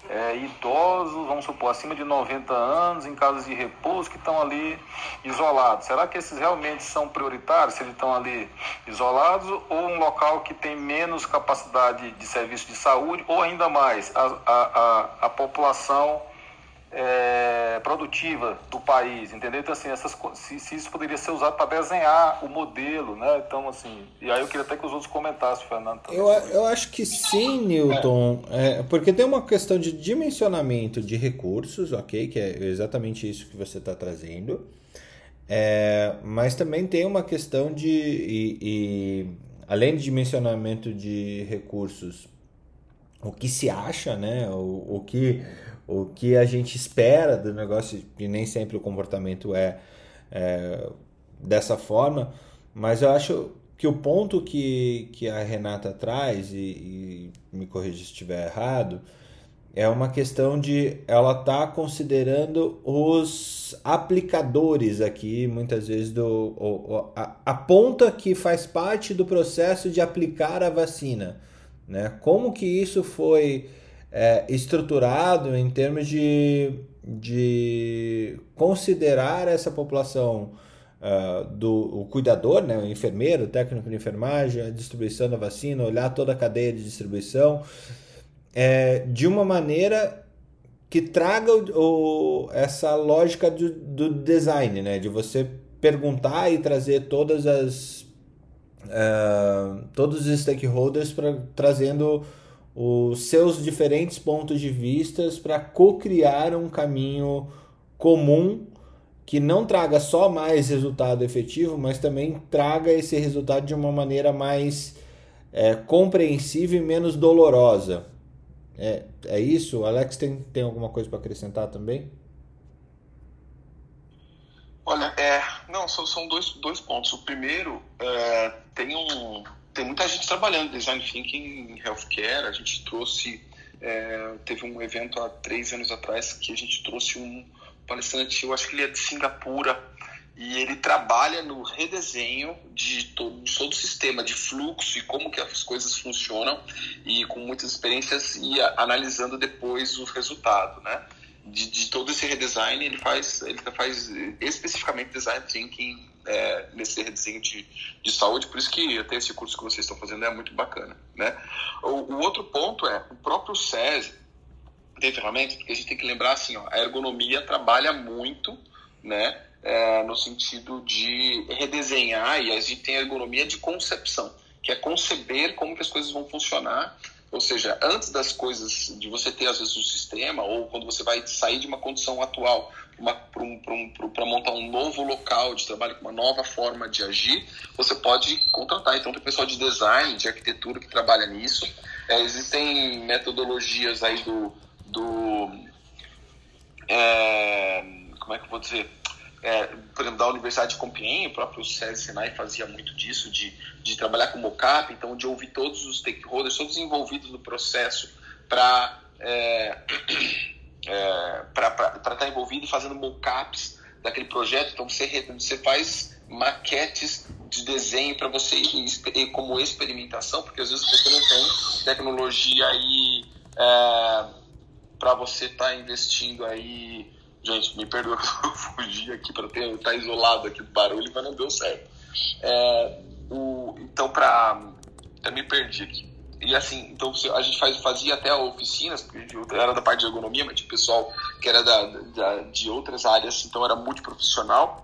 Speaker 2: é, idosos, vamos supor, acima de 90 anos, em casas de repouso, que estão ali isolados. Será que esses realmente são prioritários, se eles estão ali isolados, ou um local que tem menos capacidade de serviço de saúde, ou ainda mais, a, a, a, a população é, produtiva do país, entendeu? Então, assim, essas, se, se isso poderia ser usado para desenhar o modelo, né? Então, assim, e aí eu queria até que os outros comentassem, Fernando.
Speaker 1: Eu, eu acho que sim, Newton, é. É, porque tem uma questão de dimensionamento de recursos, ok? Que é exatamente isso que você está trazendo. É, mas também tem uma questão de, e, e, além de dimensionamento de recursos, o que se acha, né? O, o que o que a gente espera do negócio, e nem sempre o comportamento é, é dessa forma, mas eu acho que o ponto que, que a Renata traz, e, e me corrija se estiver errado, é uma questão de ela tá considerando os aplicadores aqui, muitas vezes, do, o, a, a ponta que faz parte do processo de aplicar a vacina. Né? Como que isso foi é, estruturado em termos de, de considerar essa população uh, do o cuidador, né, o enfermeiro, o técnico de enfermagem, a distribuição da vacina, olhar toda a cadeia de distribuição, é, de uma maneira que traga o, o, essa lógica do, do, design, né, de você perguntar e trazer todas as uh, todos os stakeholders para trazendo os seus diferentes pontos de vistas para co-criar um caminho comum que não traga só mais resultado efetivo, mas também traga esse resultado de uma maneira mais é, compreensível e menos dolorosa. É, é isso? Alex tem, tem alguma coisa para acrescentar também?
Speaker 6: Olha, é, não, são, são dois, dois pontos. O primeiro, é, tem um, tem muita gente trabalhando design thinking em healthcare. A gente trouxe, é, teve um evento há três anos atrás que a gente trouxe um palestrante, eu acho que ele é de Singapura, e ele trabalha no redesenho de todo, de todo o sistema de fluxo e como que as coisas funcionam e com muitas experiências e analisando depois o resultado, né? De, de todo esse redesign ele faz ele faz especificamente design thinking é, nesse redesenho de, de saúde por isso que até esse curso que vocês estão fazendo é muito bacana, né? O, o outro ponto é o próprio SESI tem ferramentas porque a gente tem que lembrar assim, ó, a ergonomia trabalha muito, né? é, no sentido de redesenhar, e a gente tem a ergonomia de concepção, que é conceber como que as coisas vão funcionar, ou seja, antes das coisas, de você ter às vezes um sistema, ou quando você vai sair de uma condição atual para montar um novo local de trabalho, uma nova forma de agir, você pode contratar. Então, tem pessoal de design, de arquitetura que trabalha nisso. É, existem metodologias aí do. do é, como é que eu vou dizer? é, por exemplo, da Universidade de Compiègne, o próprio César Senai fazia muito disso, de, de trabalhar com mocap, então de ouvir todos os stakeholders, todos envolvidos no processo para é, é, estar tá envolvido fazendo mockups daquele projeto. Então você, você faz maquetes de desenho para você ir como experimentação, porque às vezes você não tem tecnologia aí é, para você estar tá investindo aí Gente, me perdoa que eu fugi aqui para estar tá isolado aqui do barulho, mas não deu certo. É, o, então, para. Me perdi aqui. E assim, então a gente faz, fazia até oficinas, porque era da parte de ergonomia, mas tinha pessoal que era da, da, de outras áreas, então era multiprofissional,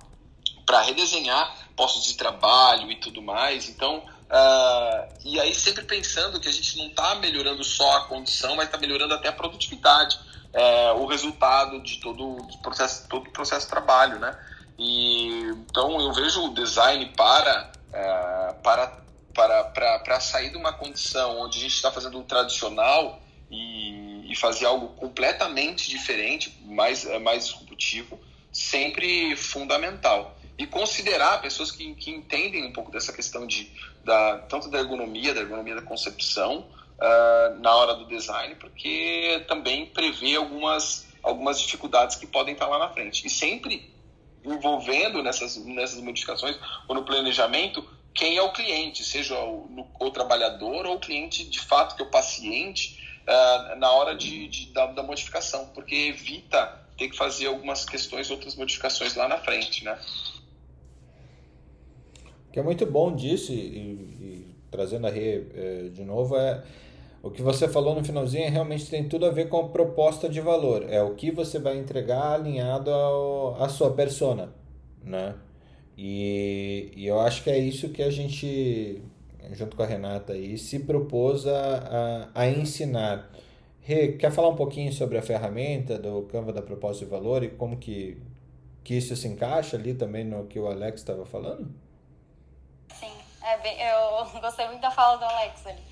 Speaker 6: para redesenhar postos de trabalho e tudo mais. Então, uh, e aí sempre pensando que a gente não está melhorando só a condição, mas está melhorando até a produtividade é, o resultado de todo o processo, todo o processo de trabalho, né? E, então eu vejo o design para, é, para, para, sair de uma condição onde a gente está fazendo o tradicional e, e fazer algo completamente diferente, mais, é, mais disruptivo, sempre fundamental. E considerar pessoas que, que entendem um pouco dessa questão de, da, tanto da ergonomia, da ergonomia da concepção, uh, na hora do design, porque também prevê algumas, algumas dificuldades que podem estar lá na frente. E sempre envolvendo nessas, nessas modificações ou no planejamento quem é o cliente, seja o, o trabalhador ou o cliente de fato, que é o paciente, uh, na hora de, de da, da, modificação, porque evita ter que fazer algumas questões, outras modificações lá na frente, né?
Speaker 1: O que é muito bom disso, e, e trazendo a Rê eh, de novo, é o que você falou no finalzinho realmente tem tudo a ver com a proposta de valor. É o que você vai entregar alinhado ao, à sua persona, né? E, e eu acho que é isso que a gente, junto com a Renata aí, se propôs a, a, a ensinar. Rê, quer falar um pouquinho sobre a ferramenta do Canva da proposta de valor e como que, que isso se encaixa ali também no que o Alex estava falando?
Speaker 4: Sim, é bem, eu gostei muito da fala do Alex ali.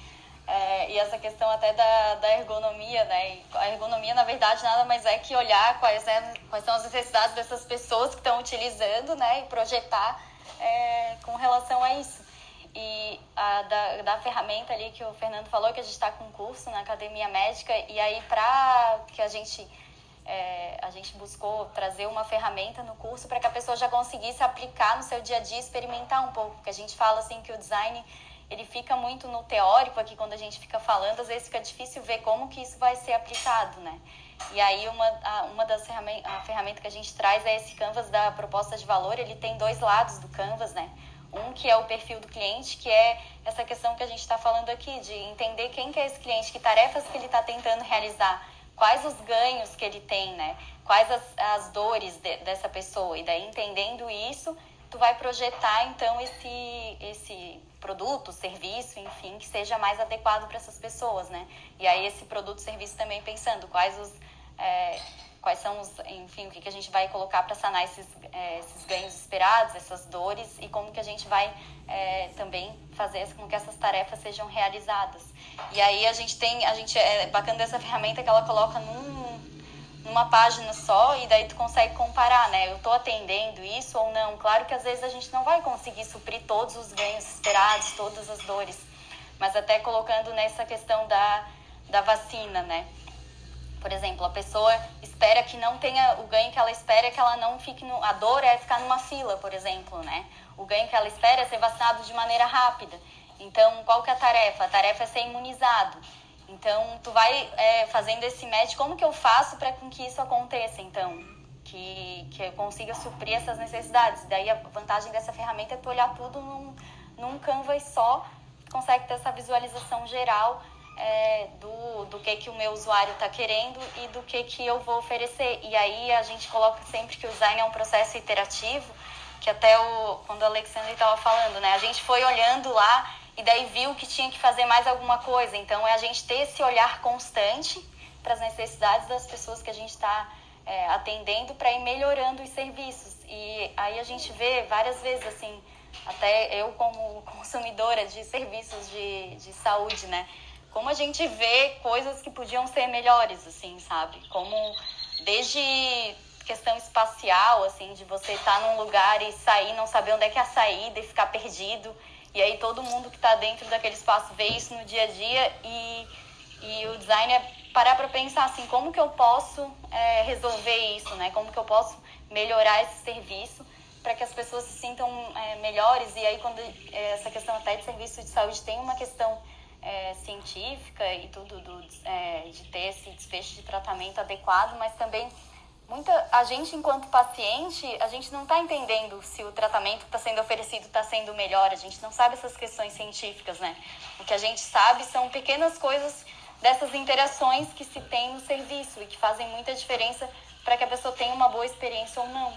Speaker 4: É, e essa questão até da, da ergonomia, né? E a ergonomia, na verdade, nada mais é que olhar quais, é, quais são as necessidades dessas pessoas que estão utilizando, né? E projetar é, com relação a isso. E a, da, da ferramenta ali que o Fernando falou, que a gente está com curso na Academia Médica, e aí para que a gente... É, a gente buscou trazer uma ferramenta no curso para que a pessoa já conseguisse aplicar no seu dia a dia, experimentar um pouco, porque a gente fala assim que o design ele fica muito no teórico aqui quando a gente fica falando, às vezes fica difícil ver como que isso vai ser aplicado, né? E aí uma, uma das ferramentas, ferramenta que a gente traz é esse canvas da proposta de valor, ele tem dois lados do canvas, né? Um que é o perfil do cliente, que é essa questão que a gente está falando aqui, de entender quem que é esse cliente, que tarefas que ele está tentando realizar, quais os ganhos que ele tem, né? Quais as, as dores de, dessa pessoa. E daí, entendendo isso, tu vai projetar então esse esse produto, serviço, enfim, que seja mais adequado para essas pessoas, né? E aí esse produto, serviço também pensando quais os é, quais são os, enfim, o que, que a gente vai colocar para sanar esses, é, esses ganhos esperados, essas dores e como que a gente vai é, também fazer com que essas tarefas sejam realizadas. E aí a gente tem, a gente é bacana dessa ferramenta que ela coloca num numa página só e daí tu consegue comparar, né? Eu tô atendendo isso ou não? Claro que às vezes a gente não vai conseguir suprir todos os ganhos esperados, todas as dores, mas até colocando nessa questão da, da vacina, né? Por exemplo, a pessoa espera que não tenha o ganho que ela espera que ela não fique no, a dor é ficar numa fila, por exemplo, né? O ganho que ela espera é ser vacinado de maneira rápida. Então, qual que é a tarefa? A tarefa é ser imunizado. Então, tu vai é, fazendo esse match, como que eu faço para que isso aconteça, então? Que, que eu consiga suprir essas necessidades. Daí, a vantagem dessa ferramenta é tu olhar tudo num, num canvas só, consegue ter essa visualização geral é, do, do que, que o meu usuário está querendo e do que, que eu vou oferecer. E aí, a gente coloca sempre que o design é um processo iterativo, que até o, quando o Alexandre estava falando, né? A gente foi olhando lá e daí viu que tinha que fazer mais alguma coisa. Então é a gente ter esse olhar constante para as necessidades das pessoas que a gente está é, atendendo para ir melhorando os serviços. E aí a gente vê várias vezes assim, até eu como consumidora de serviços de, de saúde, né? Como a gente vê coisas que podiam ser melhores, assim, sabe? Como desde questão espacial, assim, de você estar tá num lugar e sair, não saber onde é que é a saída e ficar perdido. E aí todo mundo que está dentro daquele espaço vê isso no dia a dia e, e o design é parar para pensar assim, como que eu posso é, resolver isso, né? Como que eu posso melhorar esse serviço para que as pessoas se sintam é, melhores. E aí quando é, essa questão até de serviço de saúde tem uma questão é, científica e tudo do, é, de ter esse desfecho de tratamento adequado, mas também muita a gente enquanto paciente a gente não está entendendo se o tratamento que está sendo oferecido está sendo melhor. A gente não sabe essas questões científicas né? O que a gente sabe são pequenas coisas dessas interações que se tem no serviço e que fazem muita diferença para que a pessoa tenha uma boa experiência ou não.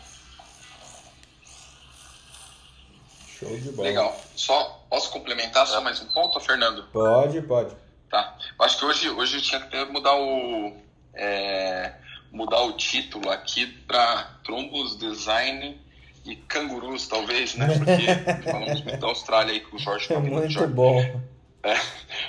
Speaker 1: Show de bola.
Speaker 6: Legal. Só posso complementar só mais um ponto Fernando?
Speaker 1: Pode pode.
Speaker 6: Tá. Eu acho que hoje hoje tinha que mudar o é mudar o título aqui para Trombos Design e Cangurus, talvez, né? Porque falamos muito da Austrália aí com o Jorge.
Speaker 1: É muito Jorge. bom.
Speaker 6: É,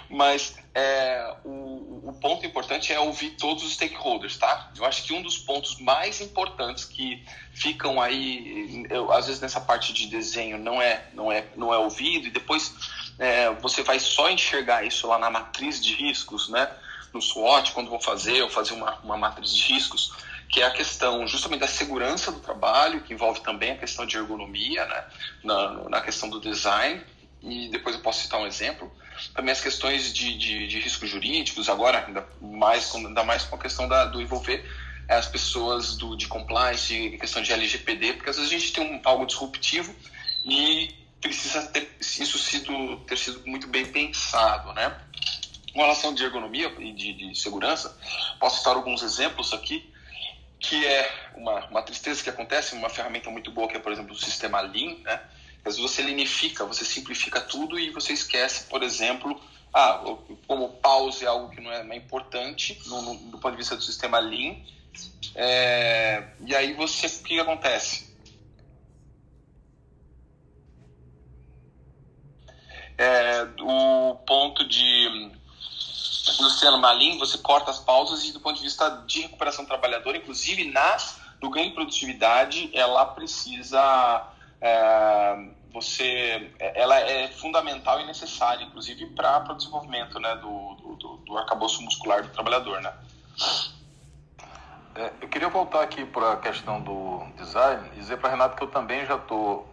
Speaker 6: mas é, o, o ponto importante é ouvir todos os stakeholders, tá? Eu acho que um dos pontos mais importantes que ficam aí, eu, às vezes nessa parte de desenho não é, não é, não é ouvido e depois é, você vai só enxergar isso lá na matriz de riscos, né? No SWOT, quando vou fazer, ou fazer uma, uma matriz de riscos, que é a questão justamente da segurança do trabalho, que envolve também a questão de ergonomia, né, na, na questão do design, e depois eu posso citar um exemplo. Também as questões de, de, de riscos jurídicos, agora, ainda mais, ainda mais com a questão da, do envolver as pessoas do, de compliance, questão de LGPD, porque às vezes a gente tem um, algo disruptivo e precisa ter isso sido, ter sido muito bem pensado, né? Com relação de ergonomia e de, de, segurança, posso citar alguns exemplos aqui, que é uma, uma tristeza que acontece, uma ferramenta muito boa que é, por exemplo, o sistema Lean, né? Às vezes você linifica, você simplifica tudo e você esquece, por exemplo, ah, como pause é algo que não é, não é importante no, no, do ponto de vista do sistema Lean. É, e aí você, o que acontece? É, o ponto de Luciano Malim, você corta as pausas e do ponto de vista de recuperação trabalhadora, inclusive na, no ganho de produtividade, ela precisa é, você ela é fundamental e necessária, inclusive para o desenvolvimento né, do, do, do arcabouço muscular do trabalhador. Né?
Speaker 2: É, eu queria voltar aqui para a questão do design e dizer para Renato que eu também já estou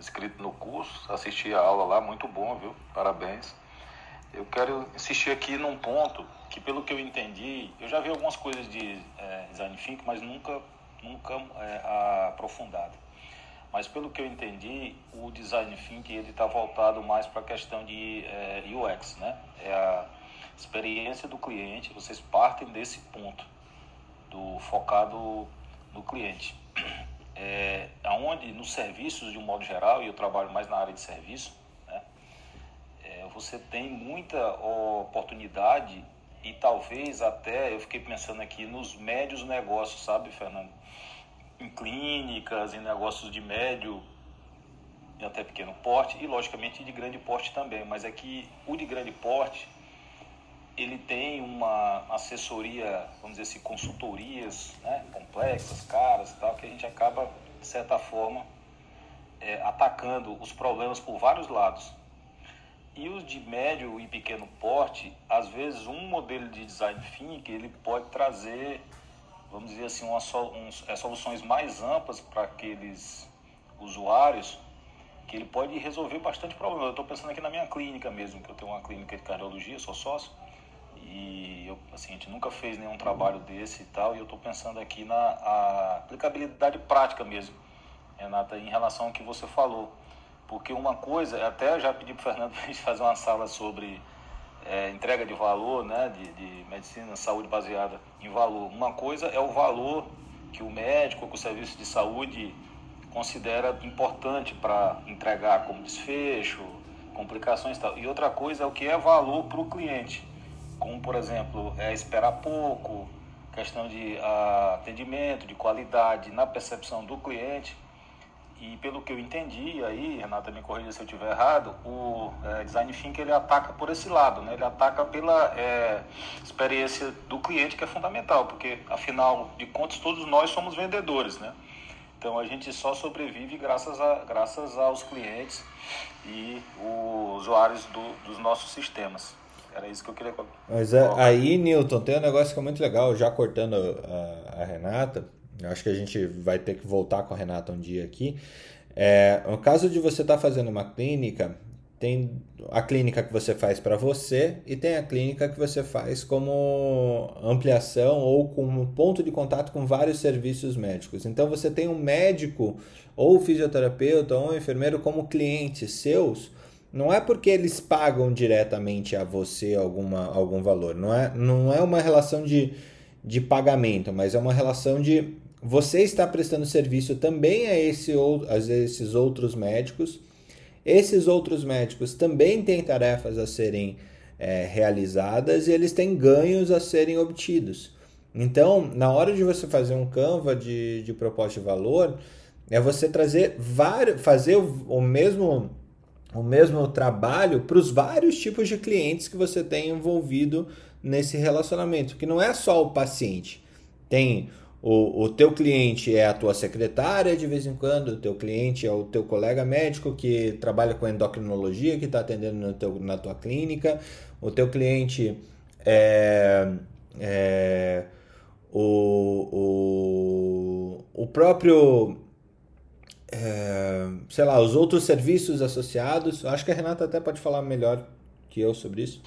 Speaker 2: inscrito no curso, assisti a aula lá, muito bom, viu? Parabéns. Eu quero insistir aqui num ponto que, pelo que eu entendi, eu já vi algumas coisas de é, design thinking, mas nunca, nunca é, aprofundado. Mas pelo que eu entendi, o design thinking está voltado mais para a questão de é, UX, né? É a experiência do cliente. Vocês partem desse ponto do focado no cliente. É, aonde nos serviços de um modo geral, e eu trabalho mais na área de serviço, você tem muita oportunidade e talvez até, eu fiquei pensando aqui, nos médios negócios, sabe, Fernando? Em clínicas, em negócios de médio e até pequeno porte, e logicamente de grande porte também, mas é que o de grande porte, ele tem uma assessoria, vamos dizer assim, consultorias né, complexas, caras e tal, que a gente acaba, de certa forma, é, atacando os problemas por vários lados. E os de médio e pequeno porte, às vezes um modelo de design thinking ele pode trazer, vamos dizer assim, uma, uns, é, soluções mais amplas para aqueles usuários, que ele pode resolver bastante problema. Eu estou pensando aqui na minha clínica mesmo, que eu tenho uma clínica de cardiologia, sou sócio, e eu, assim, a gente nunca fez nenhum trabalho desse e tal, e eu estou pensando aqui na aplicabilidade prática mesmo, Renata, em relação ao que você falou porque uma coisa, até já pedi para o Fernando para a gente fazer uma sala sobre é, entrega de valor, né, de, de medicina, saúde baseada em valor. Uma coisa é o valor que o médico, que o serviço de saúde considera importante para entregar como desfecho, complicações e tal. E outra coisa é o que é valor para o cliente, como, por exemplo, é esperar pouco, questão de uh, atendimento, de qualidade na percepção do cliente. E pelo que eu entendi, aí, Renata, me corrija se eu estiver errado, o é, Design Thinking ele ataca por esse lado, né? ele ataca pela é, experiência do cliente, que é fundamental, porque afinal de contas todos nós somos vendedores, né? Então a gente só sobrevive graças, a, graças aos clientes e os usuários do, dos nossos sistemas. Era isso que eu queria
Speaker 1: Mas é, aí, Newton, tem um negócio que é muito legal, já cortando a, a Renata, acho que a gente vai ter que voltar com a Renata um dia aqui. É, no caso de você estar tá fazendo uma clínica, tem a clínica que você faz para você e tem a clínica que você faz como ampliação ou como ponto de contato com vários serviços médicos. Então você tem um médico ou fisioterapeuta ou um enfermeiro como clientes seus. Não é porque eles pagam diretamente a você alguma, algum valor, não é, não é uma relação de, de pagamento, mas é uma relação de você está prestando serviço também a, esse, a esses outros médicos. Esses outros médicos também têm tarefas a serem é, realizadas e eles têm ganhos a serem obtidos. Então, na hora de você fazer um Canva de, de proposta de valor, é você trazer vários, fazer o, o mesmo o mesmo trabalho para os vários tipos de clientes que você tem envolvido nesse relacionamento, que não é só o paciente. Tem o, o teu cliente é a tua secretária de vez em quando, o teu cliente é o teu colega médico que trabalha com endocrinologia, que está atendendo teu, na tua clínica, o teu cliente é, é o, o, o próprio é, sei lá, os outros serviços associados. Acho que a Renata até pode falar melhor que eu sobre isso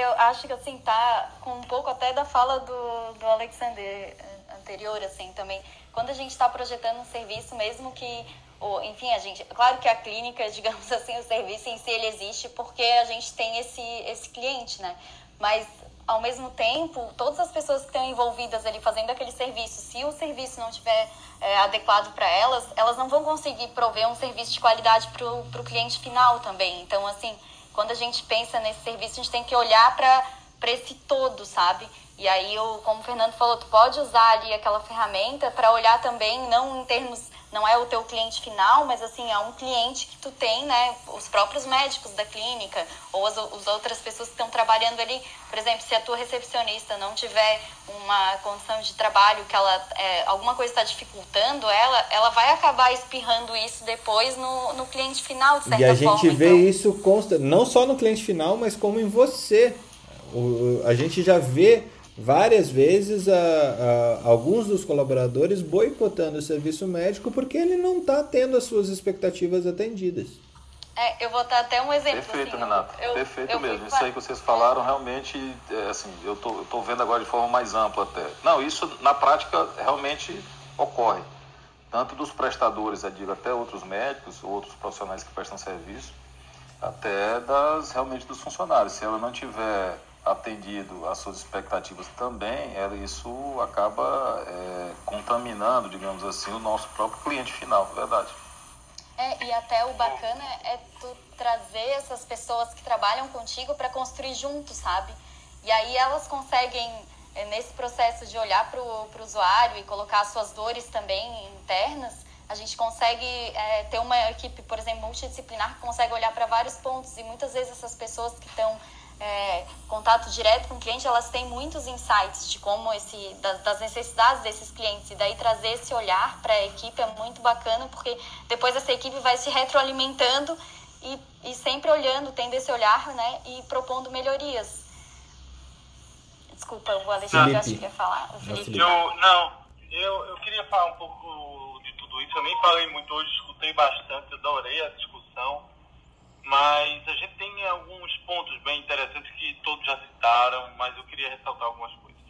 Speaker 4: eu acho que assim tá com um pouco até da fala do, do Alexander eh, anterior assim também. Quando a gente está projetando um serviço mesmo que ou, enfim a gente claro que a clínica digamos assim o serviço em si ele existe porque a gente tem esse esse cliente né? Mas ao mesmo tempo todas as pessoas que estão envolvidas ali fazendo aquele serviço se o serviço não tiver é, adequado para elas elas não vão conseguir prover um serviço de qualidade para o cliente final também. Então assim quando a gente pensa nesse serviço, a gente tem que olhar para esse todo, sabe? E aí, eu, como o Fernando falou, tu pode usar ali aquela ferramenta para olhar também, não em termos não é o teu cliente final, mas assim, é um cliente que tu tem, né? Os próprios médicos da clínica ou as, as outras pessoas que estão trabalhando ali. Por exemplo, se a tua recepcionista não tiver uma condição de trabalho que ela é, alguma coisa está dificultando ela, ela vai acabar espirrando isso depois no, no cliente final, de certa
Speaker 1: E a
Speaker 4: forma,
Speaker 1: gente vê então... isso consta, não só no cliente final, mas como em você. O, a gente já vê várias vezes a, a, alguns dos colaboradores boicotando o serviço médico porque ele não está tendo as suas expectativas atendidas.
Speaker 4: É, eu vou dar até um exemplo.
Speaker 2: Perfeito,
Speaker 4: assim,
Speaker 2: Renato. Eu, Perfeito eu mesmo. Isso aí que vocês falaram realmente, é, assim, eu tô, eu tô vendo agora de forma mais ampla até. Não, isso na prática realmente ocorre. Tanto dos prestadores, eu digo, até outros médicos, outros profissionais que prestam serviço, até das realmente dos funcionários. Se ela não tiver atendido às suas expectativas também, ela, isso acaba é, contaminando, digamos assim, o nosso próprio cliente final, verdade.
Speaker 4: É, e até o bacana é tu trazer essas pessoas que trabalham contigo para construir juntos, sabe? E aí elas conseguem, é, nesse processo de olhar para o usuário e colocar suas dores também internas, a gente consegue é, ter uma equipe, por exemplo, multidisciplinar que consegue olhar para vários pontos e muitas vezes essas pessoas que estão é, contato direto com o cliente, elas têm muitos insights de como esse das, das necessidades desses clientes e daí trazer esse olhar para a equipe é muito bacana porque depois essa equipe vai se retroalimentando e, e sempre olhando, tendo esse olhar, né, e propondo melhorias. Desculpa, o Alexandre acho que quer falar.
Speaker 8: Eu, não, eu, eu queria falar um pouco de tudo isso. Eu nem falei muito hoje, escutei bastante, adorei a discussão. Mas a gente tem alguns pontos bem interessantes que todos já citaram, mas eu queria ressaltar algumas coisas.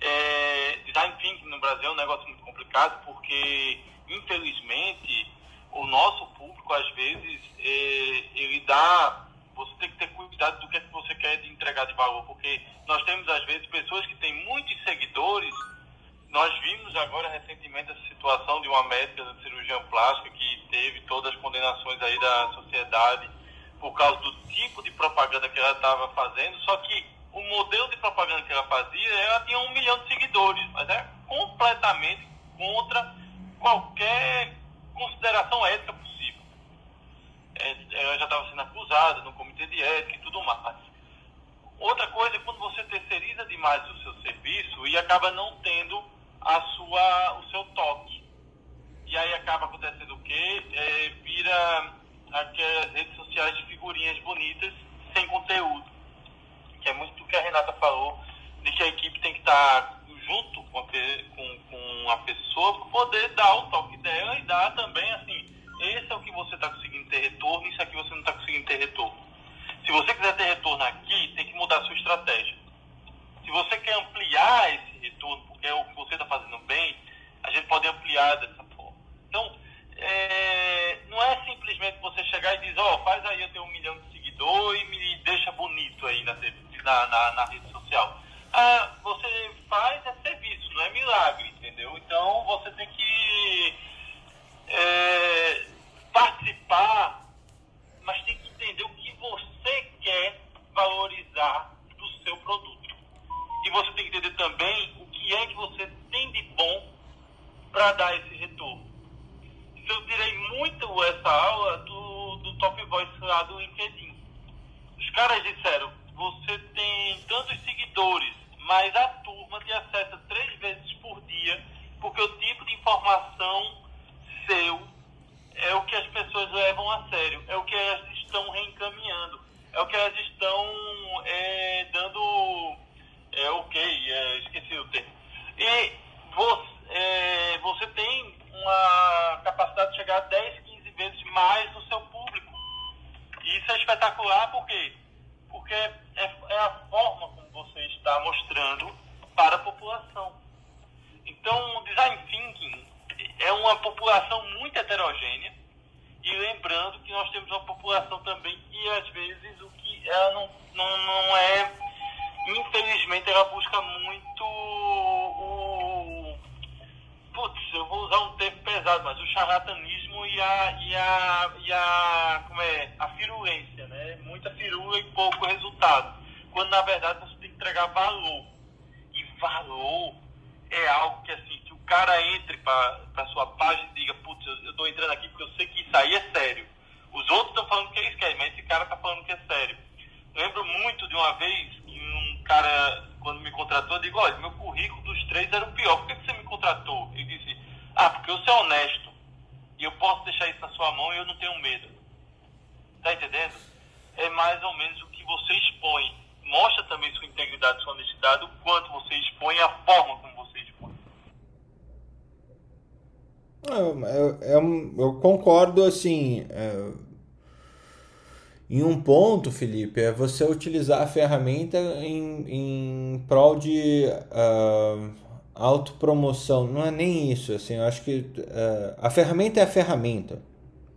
Speaker 8: É, design thinking no Brasil é um negócio muito complicado porque, infelizmente, o nosso público, às vezes, é, ele dá. Você tem que ter cuidado do que, é que você quer entregar de valor, porque nós temos, às vezes, pessoas que têm muitos seguidores. Nós vimos agora recentemente essa situação de uma médica de cirurgião plástica que teve todas as condenações aí da sociedade por causa do tipo de propaganda que ela estava fazendo, só que o modelo de propaganda que ela fazia, ela tinha um milhão de seguidores, mas é completamente contra qualquer consideração ética possível. É, ela já estava sendo acusada no comitê de ética e tudo mais. Outra coisa é quando você terceiriza demais o seu serviço e acaba não tendo a sua, o seu toque. E aí acaba acontecendo o quê? É, vira aquelas redes sociais de figurinhas bonitas sem conteúdo. Que é muito o que a Renata falou, de que a equipe tem que estar junto com a, com, com a pessoa para poder dar o toque dela e dar também assim, esse é o que você está conseguindo ter retorno, isso aqui você não está conseguindo ter retorno. Se você quiser ter retorno aqui, tem que mudar a sua estratégia. Se você quer ampliar esse retorno, porque é o que você está fazendo bem, a gente pode ampliar dessa forma. Então, é, não é simplesmente você chegar e dizer, ó, oh, faz aí eu tenho um milhão de seguidores e me deixa bonito aí na, na, na, na rede social ah, você faz é serviço, não é milagre, entendeu? Então você tem que é, participar, mas tem que entender o que você quer valorizar do seu produto. E você tem que entender também o que é que você tem de bom para dar esse retorno. Eu tirei muito essa aula do, do Top Voice lá do LinkedIn. Os caras disseram, você tem tantos seguidores, mas a turma te acessa três vezes por dia, porque o tipo de informação seu é o que as pessoas levam a sério, é o que elas estão reencaminhando, é o que elas estão é, dando. É ok, é, esqueci o termo. E você, é, você tem uma capacidade de chegar a 10, 15 vezes mais no seu público. E isso é espetacular porque porque é, é a forma como você está mostrando para a população. Então, o design thinking é uma população muito heterogênea e lembrando que nós temos uma população também que às vezes o que ela não, não, não é, infelizmente ela busca muito o, putz, eu vou usar um termo pesado, mas o charlatanismo e a, e a, e a, como é, a firulência, né? Muita firula e pouco resultado. Quando na verdade você tem que entregar valor. E valor é algo que assim, que o cara entre para sua página e diga, putz, eu, estou entrando aqui porque eu sei que isso aí é sério. Os outros estão falando que eles querem, mas esse cara está falando que é sério. Eu lembro muito de uma vez cara, quando me contratou, eu digo, olha, meu currículo dos três era o pior, por que, você me contratou? Ele disse, ah, porque eu sou honesto. E eu posso deixar isso na sua mão e eu não tenho medo. Tá entendendo? É mais ou menos o que você expõe. Mostra também sua integridade, sua honestidade, o quanto você expõe a forma como você expõe.
Speaker 1: Eu, eu, eu, eu concordo, assim, é, em um ponto, Felipe, é você utilizar a ferramenta em, em prol de uh, autopromoção. Não é nem isso, assim, eu acho que uh, a ferramenta é a ferramenta.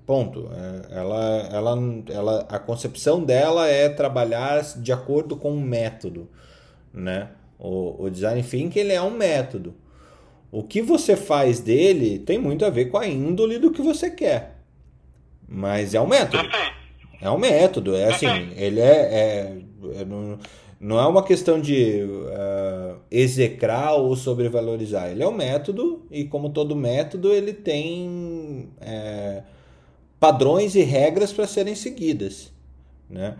Speaker 1: Ponto. É, ela, ela, ela, a concepção dela é trabalhar de acordo com um método, né? O, o design thinking ele é um método. O que você faz dele tem muito a ver com a índole do que você quer. Mas é um método. É um método, é assim, ele é, é, é não, não, é uma questão de uh, execrar ou sobrevalorizar. Ele é um método e como todo método ele tem é, padrões e regras para serem seguidas, né?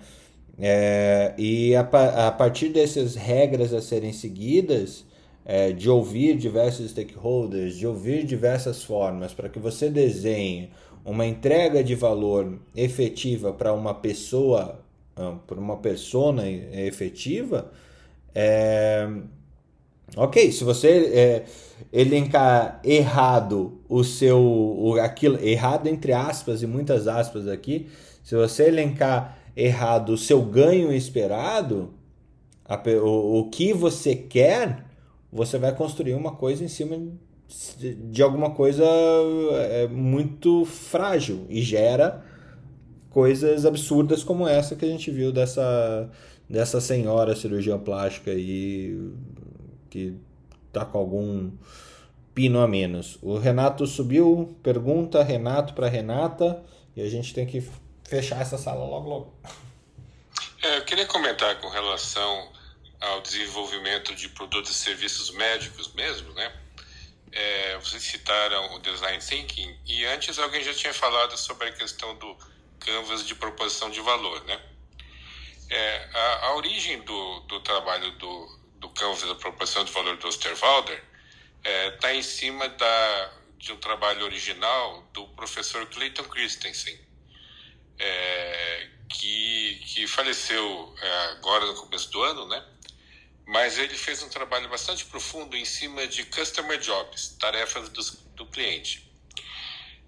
Speaker 1: É, e a, a, partir dessas regras a serem seguidas, é, de ouvir diversos stakeholders, de ouvir diversas formas, para que você desenhe uma entrega de valor efetiva para uma pessoa, para uma persona efetiva, é, ok, se você é, elencar errado o seu, o, aquilo, errado entre aspas e muitas aspas aqui, se você elencar errado o seu ganho esperado, a, o, o que você quer, você vai construir uma coisa em cima de alguma coisa é, muito frágil e gera coisas absurdas como essa que a gente viu dessa, dessa senhora cirurgiã plástica aí que tá com algum pino a menos. O Renato subiu, pergunta Renato para Renata e a gente tem que fechar essa sala logo logo.
Speaker 9: É, eu queria comentar com relação ao desenvolvimento de produtos e serviços médicos mesmo, né? É, vocês citaram o design thinking e antes alguém já tinha falado sobre a questão do canvas de proposição de valor, né? É, a, a, origem do, do trabalho do, do canvas da proposição de valor do Osterwalder está é, tá em cima da, de um trabalho original do professor Clayton Christensen, é, que, que faleceu é, agora no começo do ano, né? Mas ele fez um trabalho bastante profundo em cima de customer jobs, tarefas do, do cliente,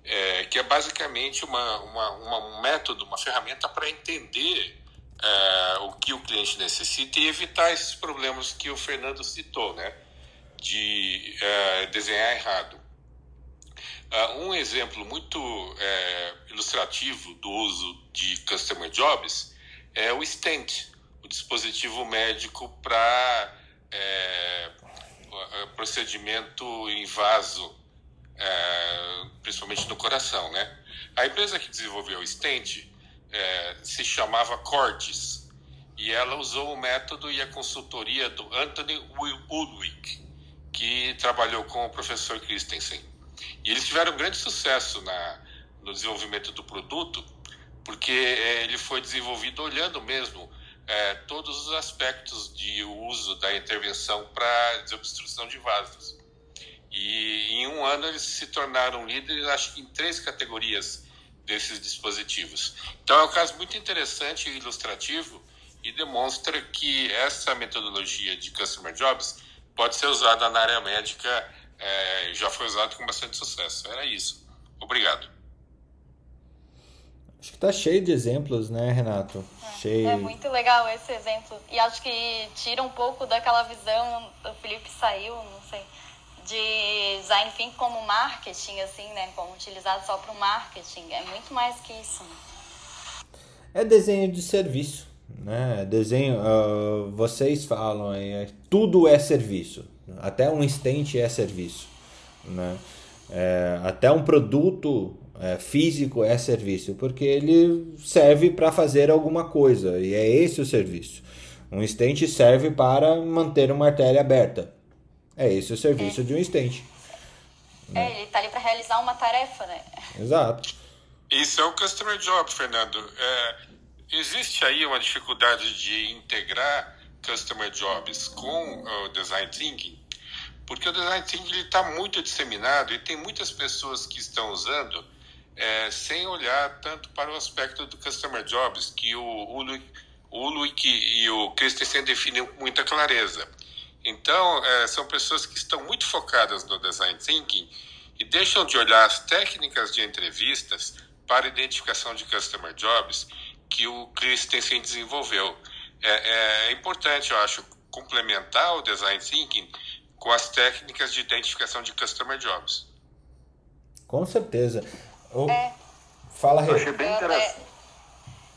Speaker 9: é, que é basicamente uma, uma, uma, um método, uma ferramenta para entender é, o que o cliente necessita e evitar esses problemas que o Fernando citou, né, de é, desenhar errado. Uh, um exemplo muito é, ilustrativo do uso de Customer Jobs é o Stent, dispositivo médico para é, procedimento em vaso, é, principalmente no coração, né? A empresa que desenvolveu o stent é, se chamava Cortis e ela usou o método e a consultoria do Anthony Woolwick, que trabalhou com o professor Christensen. E eles tiveram grande sucesso na, no desenvolvimento do produto, porque é, ele foi desenvolvido olhando mesmo é, todos os aspectos de uso da intervenção para desobstrução de vasos. E em um ano eles se tornaram líderes, acho que em três categorias desses dispositivos. Então é um caso muito interessante e ilustrativo e demonstra que essa metodologia de Customer Jobs pode ser usada na área médica, é, já foi usada com bastante sucesso. Era isso. Obrigado.
Speaker 1: Acho que tá cheio de exemplos, né, Renato?
Speaker 4: É,
Speaker 1: cheio.
Speaker 4: é muito legal esse exemplo. E acho que tira um pouco daquela visão, o Felipe saiu, não sei, de design thinking como marketing, assim, né? Como utilizado só para o marketing. É muito mais que isso. Né?
Speaker 1: É desenho de serviço, né? Desenho, uh, vocês falam aí, é, tudo é serviço. Até um estente é serviço, né? É, até um produto é, físico é serviço, porque ele serve para fazer alguma coisa, e é esse o serviço. Um estente serve para manter uma artéria aberta. É esse o serviço é. de um estente.
Speaker 4: É, ele está ali para realizar uma tarefa, né?
Speaker 1: Exato.
Speaker 9: Isso é o customer job, Fernando. É, existe aí uma dificuldade de integrar customer jobs com o design thinking, porque o design thinking está muito disseminado e tem muitas pessoas que estão usando é, sem olhar tanto para o aspecto do Customer Jobs, que o Ulrich, e o Christensen definem com muita clareza. Então, é, são pessoas que estão muito focadas no Design Thinking e deixam de olhar as técnicas de entrevistas para identificação de Customer Jobs que o Christensen desenvolveu. É, é importante, eu acho, complementar o Design Thinking com as técnicas de identificação de Customer Jobs.
Speaker 1: Com certeza. Oh.
Speaker 4: É.
Speaker 1: Fala,
Speaker 2: Eu achei bem interessante.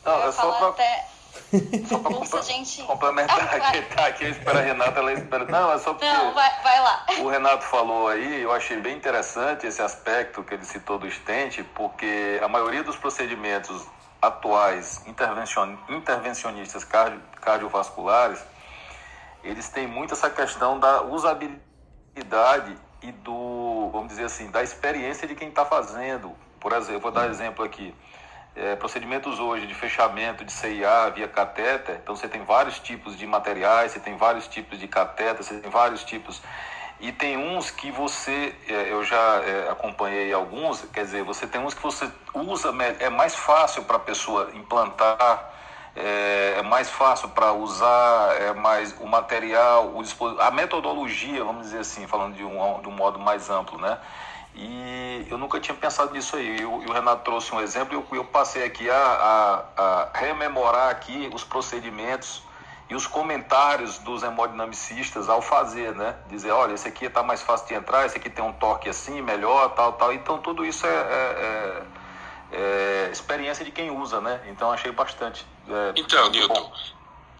Speaker 2: Não, é só pra...
Speaker 4: Até...
Speaker 2: Só pra gente... complementar ah, aqui, tá aqui, espera a Renata, ela espera. Não, é só porque.
Speaker 4: Não, vai, vai lá.
Speaker 2: O Renato falou aí, eu achei bem interessante esse aspecto que ele citou do estente, porque a maioria dos procedimentos atuais intervencion, intervencionistas cardio, cardiovasculares, eles têm muito essa questão da usabilidade e do, vamos dizer assim, da experiência de quem está fazendo. Por exemplo, vou dar exemplo aqui. é, procedimentos hoje de fechamento de CIA via catéter, então você tem vários tipos de materiais, você tem vários tipos de catéter, você tem vários tipos. E tem uns que você, é, eu já é, acompanhei alguns, quer dizer, você tem uns que você usa, é mais fácil para a pessoa implantar, é, é mais fácil para usar, é mais o material, o a metodologia, vamos dizer assim, falando de um, de um modo mais amplo, né? E eu nunca tinha pensado nisso aí. E o, Renato trouxe um exemplo e eu, passei aqui a, a, a, rememorar aqui os procedimentos e os comentários dos hemodinamicistas ao fazer, né? Dizer, olha, esse aqui está mais fácil de entrar, esse aqui tem um torque assim, melhor, tal, tal. Então tudo isso é, é, é, é experiência de quem usa, né? Então achei bastante.
Speaker 9: É, então, Newton,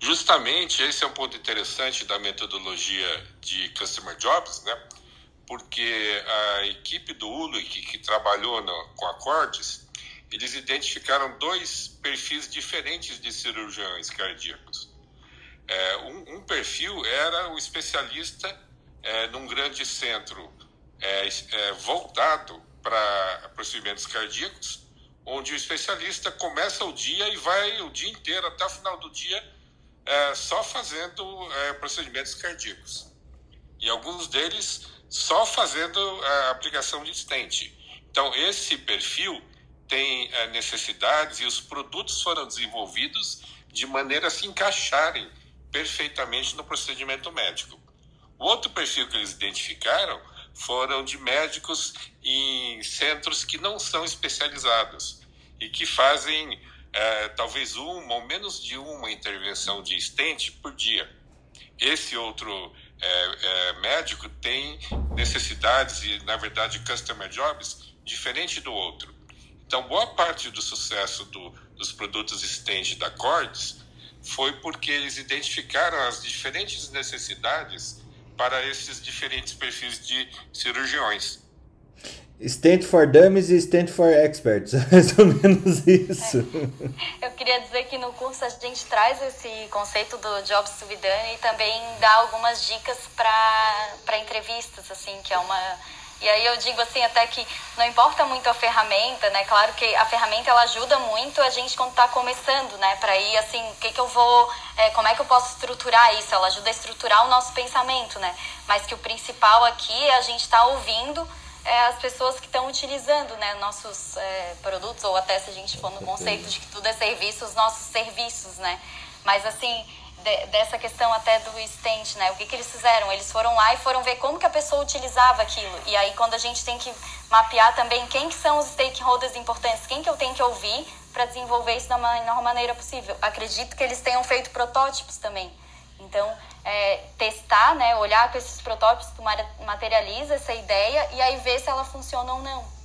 Speaker 9: justamente esse é um ponto interessante da metodologia de Customer Jobs, né? Porque a equipe do ULUIC que, que trabalhou no, com acordes, eles identificaram dois perfis diferentes de cirurgiões cardíacos. É, um, um, perfil era o especialista é, num grande centro é, é voltado para procedimentos cardíacos, onde o especialista começa o dia e vai o dia inteiro, até o final do dia, é, só fazendo é, procedimentos cardíacos. E alguns deles só fazendo a aplicação de stent. Então, esse perfil tem eh, necessidades e os produtos foram desenvolvidos de maneira a se encaixarem perfeitamente no procedimento médico. O outro perfil que eles identificaram foram de médicos em centros que não são especializados e que fazem é, talvez uma ou menos de uma intervenção de stent por dia. Esse outro é, é, médico tem necessidades e, na verdade, customer jobs diferente do outro. Então, boa parte do sucesso do, dos produtos Stent da Cordes foi porque eles identificaram as diferentes necessidades para esses diferentes perfis de cirurgiões.
Speaker 1: Stand for Dummies e Stand for Experts, mais ou menos isso.
Speaker 4: É. Eu queria dizer que no curso a gente traz esse conceito do be done e também dá algumas dicas para entrevistas, assim, que é uma... E aí eu digo assim até que não importa muito a ferramenta, né? Claro que a ferramenta ela ajuda muito a gente quando está começando, né? Para ir assim, o que que eu vou, é, como é que eu posso estruturar isso? Ela ajuda a estruturar o nosso pensamento, né? Mas que o principal aqui é a gente estar tá ouvindo é, as pessoas que estão utilizando né, nossos é, produtos, ou até se a gente for no conceito de que tudo é serviço, os nossos serviços, né? Mas assim, de, dessa questão até do stent, né? O que, que eles fizeram? Eles foram lá e foram ver como que a pessoa utilizava aquilo. E aí quando a gente tem que mapear também quem que são os stakeholders importantes, quem que eu tenho que ouvir para desenvolver isso da melhor maneira possível. Acredito que eles tenham feito protótipos também. Então, é, testar, né, olhar com esses protótipos, tu materializa essa ideia e aí ver se ela funciona ou não.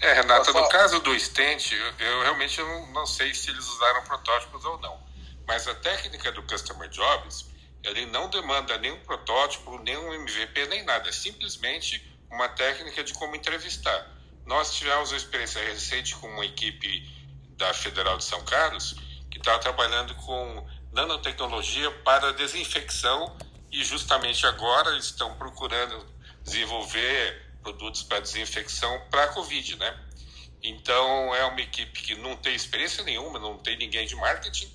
Speaker 9: É, Renata, no caso do stent, eu, eu realmente não, não, sei se eles usaram protótipos ou não. Mas a técnica do Customer Jobs, ele não demanda nenhum protótipo, nenhum MVP, nem nada. É simplesmente uma técnica de como entrevistar. Nós tivemos uma experiência recente com uma equipe da Federal de São Carlos que estava trabalhando com nanotecnologia para desinfecção e justamente agora estão procurando desenvolver produtos para desinfecção para a Covid, né? Então é uma equipe que não tem experiência nenhuma, não tem ninguém de marketing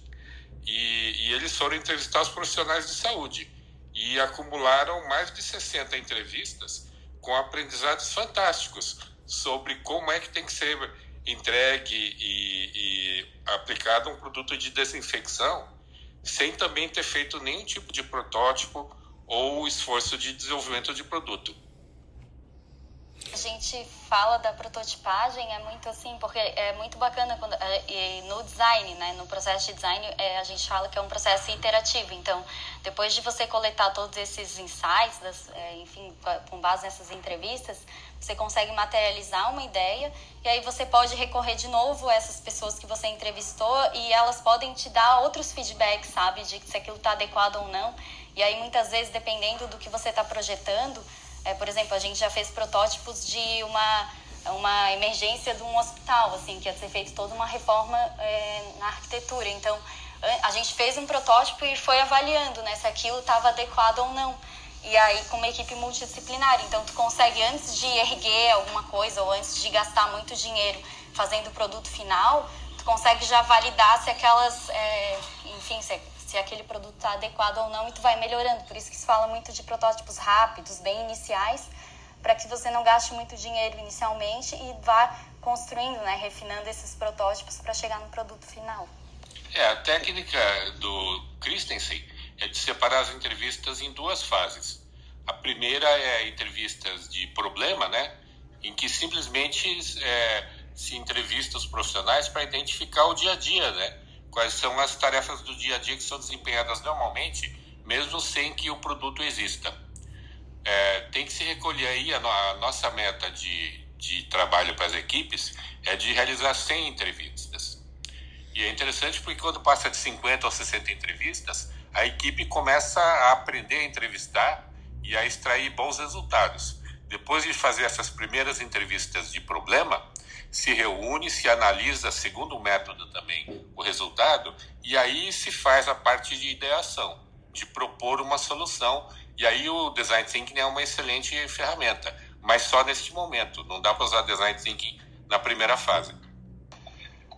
Speaker 9: e, e eles foram entrevistar os profissionais de saúde e acumularam mais de 60 entrevistas com aprendizados fantásticos sobre como é que tem que ser entregue e, e aplicado um produto de desinfecção sem também ter feito nenhum tipo de protótipo ou esforço de desenvolvimento de produto.
Speaker 4: Gente fala da prototipagem é muito assim, porque é muito bacana quando, é, no design, né, no processo de design, é, a gente fala que é um processo iterativo. Então, depois de você coletar todos esses insights, das, é, enfim, com base nessas entrevistas, você consegue materializar uma ideia e aí você pode recorrer de novo a essas pessoas que você entrevistou e elas podem te dar outros feedbacks, sabe, de se aquilo está adequado ou não. E aí muitas vezes, dependendo do que você está projetando, é, por exemplo, a gente já fez protótipos de uma, uma emergência de um hospital, assim, que ia ser feita toda uma reforma é, na arquitetura. Então, a gente fez um protótipo e foi avaliando né, se aquilo estava adequado ou não. E aí, com uma equipe multidisciplinar. Então, tu consegue, antes de erguer alguma coisa ou antes de gastar muito dinheiro, fazendo o produto final, tu consegue já validar se aquelas, é, enfim, se, se aquele produto está adequado ou não e tu vai melhorando. Por isso que se fala muito de protótipos rápidos, bem iniciais, para que você não gaste muito dinheiro inicialmente e vá construindo, né, refinando esses protótipos para chegar no produto final.
Speaker 9: É, a técnica do Christensen é de separar as entrevistas em duas fases. A primeira é entrevistas de problema, né, em que simplesmente é, se entrevista os profissionais para identificar o dia a dia, né, quais são as tarefas do dia a dia que são desempenhadas normalmente, mesmo sem que o produto exista. É, tem que se recolher aí a, a nossa meta de, de trabalho para as equipes é de realizar 100 entrevistas. E é interessante porque quando passa de 50 ou 60 entrevistas, a equipe começa a aprender a entrevistar e a extrair bons resultados. Depois de fazer essas primeiras entrevistas de problema, se reúne, se analisa, segundo o método também, o resultado, e aí se faz a parte de ideação, de propor uma solução. E aí o design thinking é uma excelente ferramenta, mas só neste momento. Não dá para usar design thinking na primeira fase.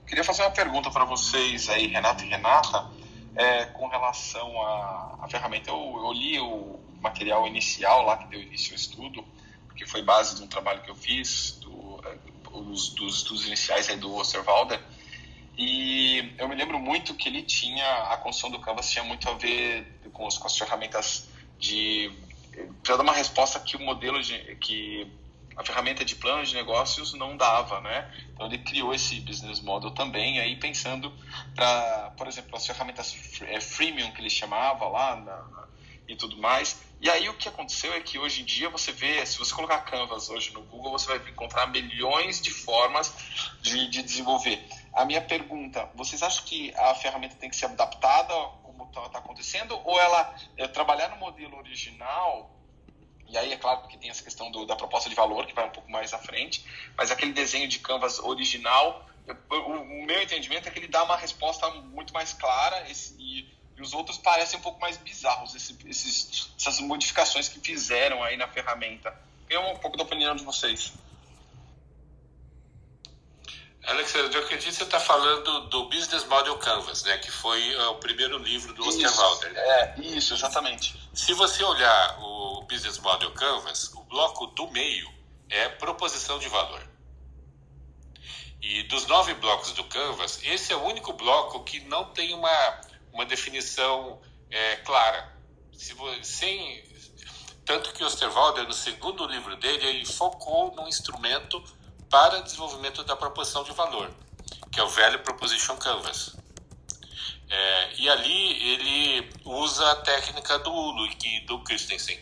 Speaker 6: Queria fazer uma pergunta para vocês aí, Renato e Renata, é, com relação à, ferramenta. Eu, eu li o material inicial lá que deu início ao estudo, que foi base de um trabalho que eu fiz, dos, dos iniciais aí do Osterwalder, e eu me lembro muito que ele tinha, a construção do Canvas tinha muito a ver com, os, com as ferramentas de. para dar uma resposta que o modelo de, que a ferramenta de plano de negócios não dava, né? Então ele criou esse business model também, aí pensando para, por exemplo, as ferramentas é, freemium que ele chamava lá na, e tudo mais. E aí o que aconteceu é que hoje em dia você vê, se você colocar Canvas hoje no Google, você vai encontrar milhões de formas de, de desenvolver. A minha pergunta, vocês acham que a ferramenta tem que ser adaptada como está tá acontecendo ou ela é, trabalhar no modelo original e aí é claro que tem essa questão do, da proposta de valor que vai um pouco mais à frente, mas aquele desenho de Canvas original, o, o meu entendimento é que ele dá uma resposta muito mais clara esse, e e os outros parecem um pouco mais bizarros, esse, esses, essas modificações que fizeram aí na ferramenta. Queria um pouco da opinião de vocês.
Speaker 9: Alex, eu acredito que você está falando do Business Model Canvas, né, que foi uh, o primeiro livro do Osterwalder.
Speaker 6: É, isso, exatamente.
Speaker 9: Se você olhar o Business Model Canvas, o bloco do meio é proposição de valor. E dos nove blocos do Canvas, esse é o único bloco que não tem uma uma definição é, clara. Se, sem, tanto que Osterwalder, no segundo livro dele, ele focou num instrumento para desenvolvimento da proposição de valor, que é o Value Proposition Canvas. É, e ali ele usa a técnica do Ulu e do Christensen,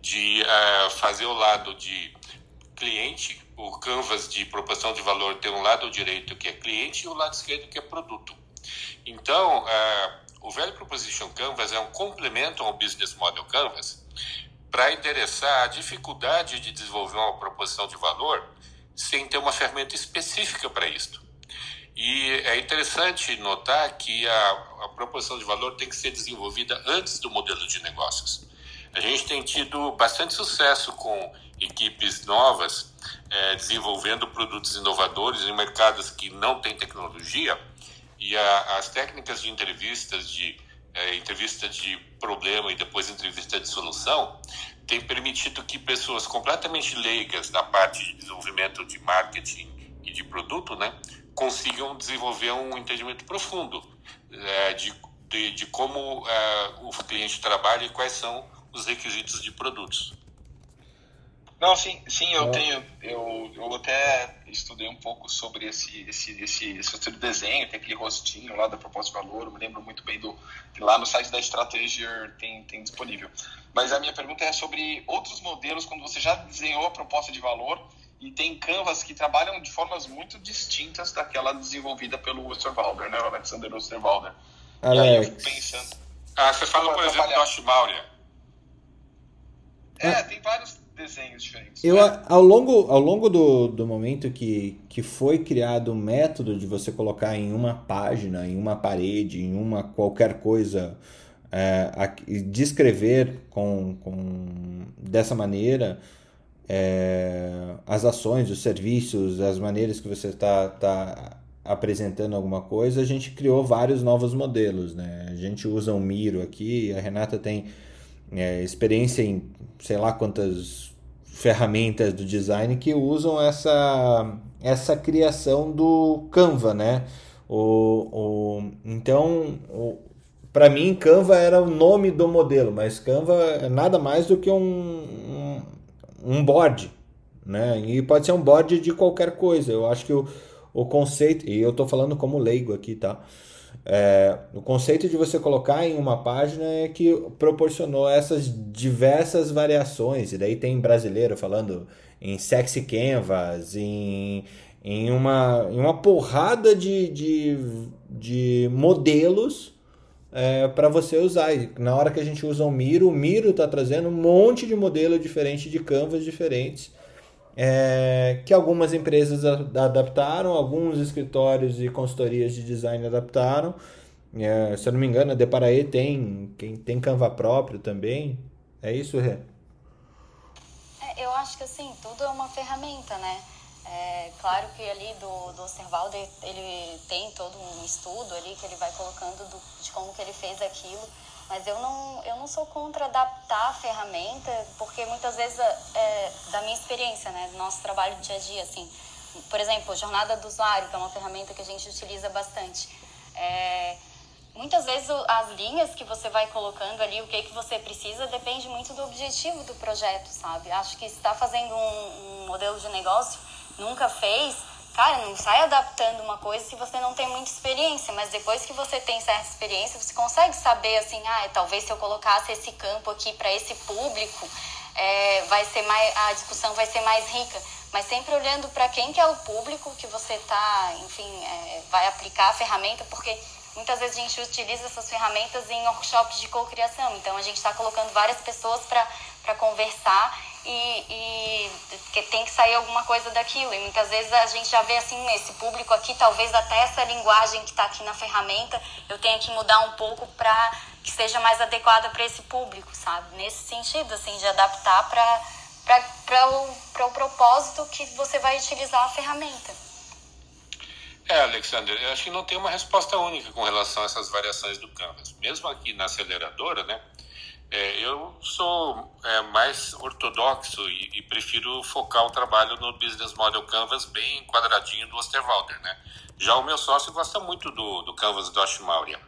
Speaker 9: de uh, fazer o lado de cliente, o canvas de proposição de valor tem um lado direito que é cliente e o lado esquerdo que é produto. Então, uh, o Value Proposition Canvas é um complemento ao Business Model Canvas para endereçar a dificuldade de desenvolver uma proposição de valor sem ter uma ferramenta específica para isso. E é interessante notar que a, a, proposição de valor tem que ser desenvolvida antes do modelo de negócios. A gente tem tido bastante sucesso com equipes novas é, desenvolvendo produtos inovadores em mercados que não têm tecnologia e a, as técnicas de entrevistas, de é, entrevista de problema e depois entrevista de solução, têm permitido que pessoas completamente leigas na parte de desenvolvimento de marketing e de produto, né, consigam desenvolver um entendimento profundo é, de, de, de, como é, o cliente trabalha e quais são os requisitos de produtos.
Speaker 6: Não, sim, sim, eu tenho, eu, eu até estudei um pouco sobre esse, esse, esse, esse outro desenho, tem aquele rostinho lá da proposta de valor, eu me lembro muito bem do, lá no site da Strategier tem, tem disponível. Mas a minha pergunta é sobre outros modelos, quando você já desenhou a proposta de valor e tem canvas que trabalham de formas muito distintas daquela desenvolvida pelo Osterwalder, né, o Alexander Osterwalder.
Speaker 1: Alex. E aí eu fico pensando...
Speaker 9: Ah, você fala, por exemplo, do Ashmauria.
Speaker 6: É, tem vários desenhos diferentes.
Speaker 1: Eu, né? ao longo, ao longo do, do momento que, que foi criado o método de você colocar em uma página, em uma parede, em uma qualquer coisa, é, descrever com, com, dessa maneira, é, as ações, os serviços, as maneiras que você está tá apresentando alguma coisa, a gente criou vários novos modelos. Né? A gente usa o Miro aqui, a Renata tem é, experiência em sei lá quantas ferramentas do design que usam essa, essa criação do Canva, né? O, o, então, para mim, Canva era o nome do modelo, mas Canva é nada mais do que um, um, um board, né? E pode ser um board de qualquer coisa. Eu acho que o, o conceito, e eu estou falando como leigo aqui, tá? É, o conceito de você colocar em uma página é que proporcionou essas diversas variações. E daí tem brasileiro falando em sexy canvas, em, em, uma, em uma porrada de, de, de modelos é, para você usar. E na hora que a gente usa o Miro, o Miro está trazendo um monte de modelo diferente de canvas diferentes é, que algumas empresas adaptaram, alguns escritórios e consultorias de design adaptaram. É, se eu não me engano, a Deparae tem, tem Canva próprio também. É isso, Rê?
Speaker 4: É, eu acho que assim, tudo é uma ferramenta, né? É, claro que ali do, do Osterwalder ele tem todo um estudo ali que ele vai colocando do, de como que ele fez aquilo mas eu não, eu não sou contra adaptar a ferramenta, porque muitas vezes, é, da minha experiência, né, do nosso trabalho dia a dia, assim, por exemplo, jornada do usuário, que é uma ferramenta que a gente utiliza bastante. É, muitas vezes as linhas que você vai colocando ali, o que, que você precisa, depende muito do objetivo do projeto, sabe? Acho que está fazendo um, um modelo de negócio, nunca fez, Cara, não sai adaptando uma coisa se você não tem muita experiência, mas depois que você tem certa experiência, você consegue saber assim, ah, talvez se eu colocasse esse campo aqui para esse público, é, vai ser mais, a discussão vai ser mais rica. Mas sempre olhando para quem que é o público que você tá, enfim, é, vai aplicar a ferramenta, porque muitas vezes a gente utiliza essas ferramentas em workshops de cocriação. Então a gente está colocando várias pessoas para conversar e, e que tem que sair alguma coisa daquilo. E muitas vezes a gente já vê assim, esse público aqui, talvez até essa linguagem que está aqui na ferramenta, eu tenha que mudar um pouco para que seja mais adequada para esse público, sabe? Nesse sentido, assim, de adaptar para o, o propósito que você vai utilizar a ferramenta.
Speaker 9: É, Alexander, eu acho que não tem uma resposta única com relação a essas variações do Canvas. Mesmo aqui na aceleradora, né? É, eu sou é, mais ortodoxo e, e, prefiro focar o trabalho no Business Model Canvas bem quadradinho do Osterwalder, né? Já o meu sócio gosta muito do, do Canvas do Ashmauria.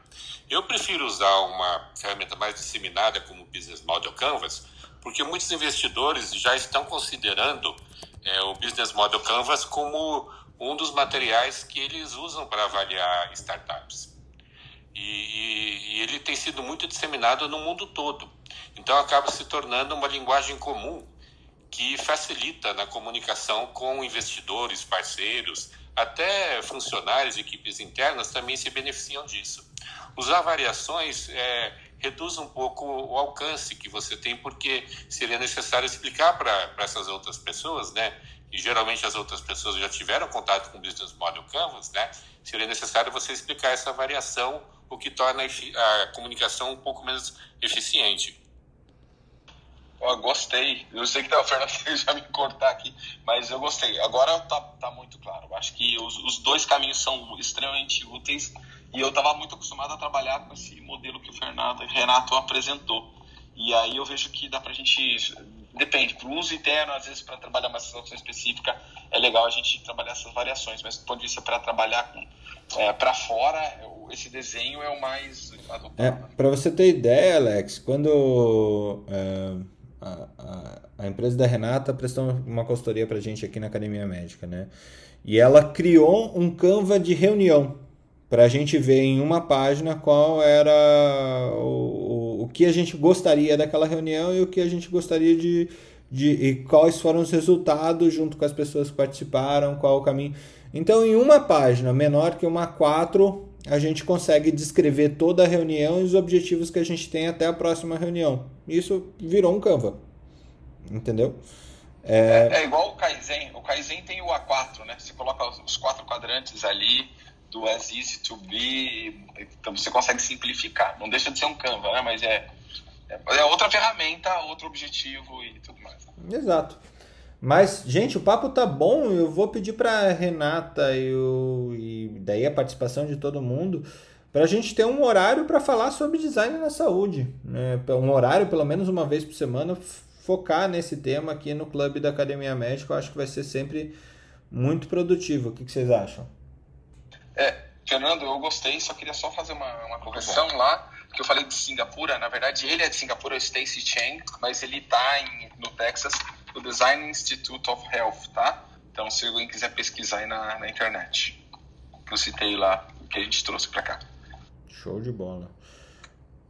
Speaker 9: Eu prefiro usar uma ferramenta mais disseminada como o Business Model Canvas, porque muitos investidores já estão considerando é, o Business Model Canvas como um dos materiais que eles usam para avaliar startups. E, e, e, ele tem sido muito disseminado no mundo todo. Então acaba se tornando uma linguagem comum que facilita na comunicação com investidores, parceiros, até funcionários, equipes internas também se beneficiam disso. Usar variações é, reduz um pouco o alcance que você tem, porque seria necessário explicar para essas outras pessoas, né? E geralmente as outras pessoas já tiveram contato com o Business Model Canvas, né? Seria necessário você explicar essa variação o que torna a comunicação um pouco menos eficiente.
Speaker 6: Oh, gostei. Eu sei que tá, o Fernando já me cortar aqui, mas eu gostei. Agora tá, tá muito claro. Eu acho que os, os, dois caminhos são extremamente úteis e eu estava muito acostumado a trabalhar com esse modelo que o Fernando, Renato apresentou. E aí eu vejo que dá para a gente depende, para o uso interno, às vezes para trabalhar uma situação específica, é legal a gente trabalhar essas variações, mas do ponto de vista para trabalhar é, para fora, esse desenho é o mais
Speaker 1: adequado. É, para você ter ideia, Alex, quando é, a, a, a, empresa da Renata prestou uma consultoria para gente aqui na Academia Médica, né? E ela criou um Canva de reunião para a gente ver em uma página qual era o, o, o que a gente gostaria daquela reunião e o que a gente gostaria de, de e quais foram os resultados junto com as pessoas que participaram, qual o caminho. Então, em uma página menor que uma 4, a gente consegue descrever toda a reunião e os objetivos que a gente tem até a próxima reunião. Isso virou um Canva. Entendeu?
Speaker 6: É, é, é igual o Kaizen. O Kaizen tem o A4, né? Você coloca os quatro quadrantes ali do as easy to be, então você consegue simplificar. Não deixa de ser um Canva, né? Mas é, é, é outra ferramenta, outro objetivo e tudo mais.
Speaker 1: Exato. Mas, gente, o papo tá bom. Eu vou pedir para Renata e, o, e daí a participação de todo mundo para a gente ter um horário para falar sobre design na saúde. Né? Um horário, pelo menos uma vez por semana, focar nesse tema aqui no Clube da Academia Médica. Eu acho que vai ser sempre muito produtivo. O que, que vocês acham?
Speaker 6: É, Fernando, eu gostei, só queria só fazer uma, uma correção lá, que eu falei de Singapura, na verdade ele é de Singapura, o Stacy Chang, mas ele está no Texas, no Design Institute of Health, tá? Então se alguém quiser pesquisar aí na, na internet, que eu citei lá, que a gente trouxe para cá.
Speaker 1: Show de bola.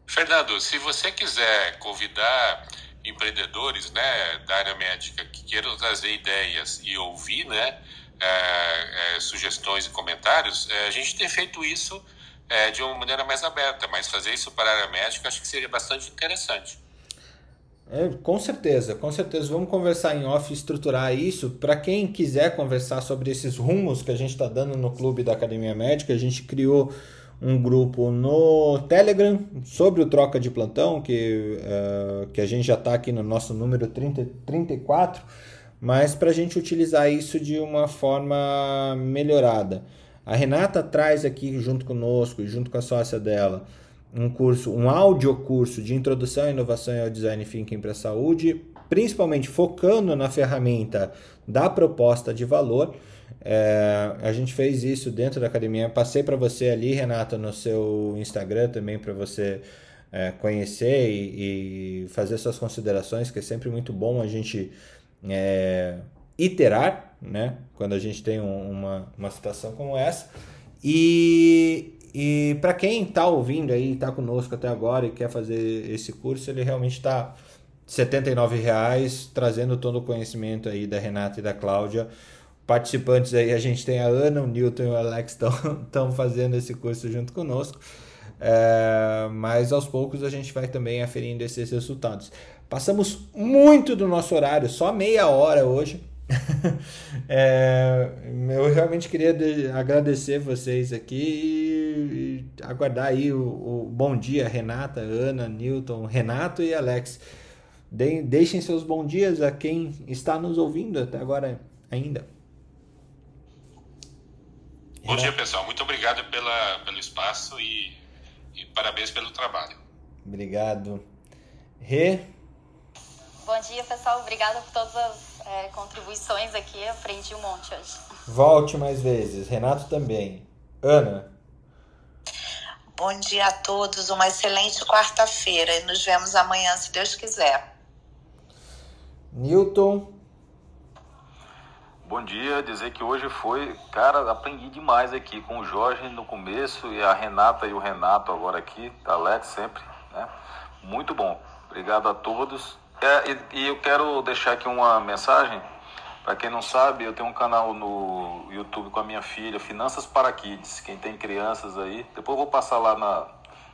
Speaker 9: Fernando, se você quiser convidar empreendedores né, da área médica que queiram trazer ideias e ouvir né, é, é, sugestões e comentários, é, a gente tem feito isso é, de uma maneira mais aberta, mas fazer isso para a área médica acho que seria bastante interessante.
Speaker 1: É, com certeza, com certeza. Vamos conversar em off, estruturar isso. Para quem quiser conversar sobre esses rumos que a gente está dando no clube da Academia Médica, a gente criou um grupo no Telegram sobre o troca de plantão, que, uh, que a gente já está aqui no nosso número 30, 34, mas para a gente utilizar isso de uma forma melhorada. A Renata traz aqui junto conosco, junto com a sócia dela, um curso, um áudio curso de introdução à inovação e ao design thinking para a saúde, principalmente focando na ferramenta da proposta de valor. É, a gente fez isso dentro da academia. Passei para você ali, Renata, no seu Instagram também para você é, conhecer e, e, fazer suas considerações, que é sempre muito bom a gente é, iterar, né? Quando a gente tem um, uma, uma situação como essa. E, e para quem está ouvindo aí, está conosco até agora e quer fazer esse curso, ele realmente está R$ reais trazendo todo o conhecimento aí da Renata e da Cláudia participantes aí, a gente tem a Ana, o Newton e o Alex estão fazendo esse curso junto conosco. É, mas aos poucos a gente vai também aferindo esses resultados. Passamos muito do nosso horário, só meia hora hoje. é, eu realmente queria agradecer vocês aqui e aguardar aí o, o bom dia, Renata, Ana, Newton, Renato e Alex. De, deixem seus bons dias a quem está nos ouvindo até agora ainda.
Speaker 9: Bom dia, pessoal. Muito obrigado pela, pelo espaço e, e parabéns pelo trabalho.
Speaker 1: Obrigado. Rê?
Speaker 4: Bom dia, pessoal. Obrigada por todas as é, contribuições aqui. Aprendi um monte hoje.
Speaker 1: Volte mais vezes. Renato também. Ana?
Speaker 5: Bom dia a todos. Uma excelente quarta-feira. E nos vemos amanhã, se Deus quiser.
Speaker 1: Newton?
Speaker 2: Bom dia, dizer que hoje foi, cara, aprendi demais aqui com o Jorge no começo e a Renata e o Renato agora aqui, Alex sempre, né? Muito bom. Obrigado a todos. É, e, e, eu quero deixar aqui uma mensagem. Para quem não sabe, eu tenho um canal no YouTube com a minha filha, Finanças para Kids. Quem tem crianças aí, depois eu vou passar lá na,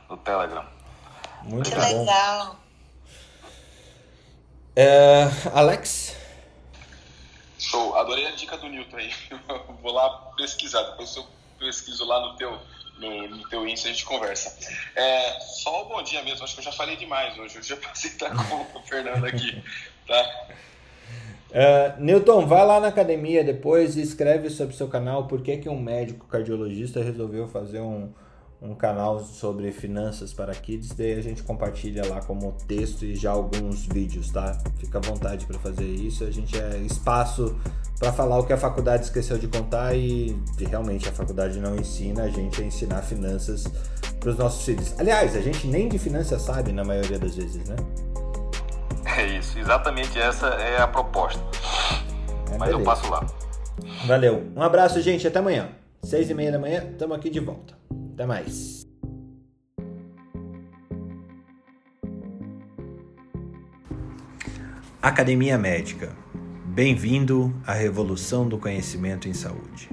Speaker 2: no Telegram.
Speaker 5: Muito que legal.
Speaker 1: É, Alex?
Speaker 6: Show, adorei a dica do Newton aí. Vou lá pesquisar, depois eu pesquiso lá no teu, no, no teu Insta a gente conversa. É, só o bom dia mesmo, acho que eu já falei demais hoje, eu já passei estar com o Fernando aqui, tá?
Speaker 1: Uh, Newton, vai lá na academia depois e escreve sobre seu canal por que, que um médico cardiologista resolveu fazer um, um canal sobre finanças para kids, daí a gente compartilha lá como texto e já alguns vídeos, tá? Fica à vontade para fazer isso. A gente é espaço para falar o que a faculdade esqueceu de contar e, realmente a faculdade não ensina a gente a ensinar finanças para os nossos filhos. Aliás, a gente nem de finanças sabe na maioria das vezes, né?
Speaker 2: É isso, exatamente essa é a proposta. É, Mas beleza. eu passo lá.
Speaker 1: Valeu. Um abraço, gente. Até amanhã. Seis e meia da manhã, estamos aqui de volta. Até mais. Academia Médica. Bem-vindo à revolução do conhecimento em saúde.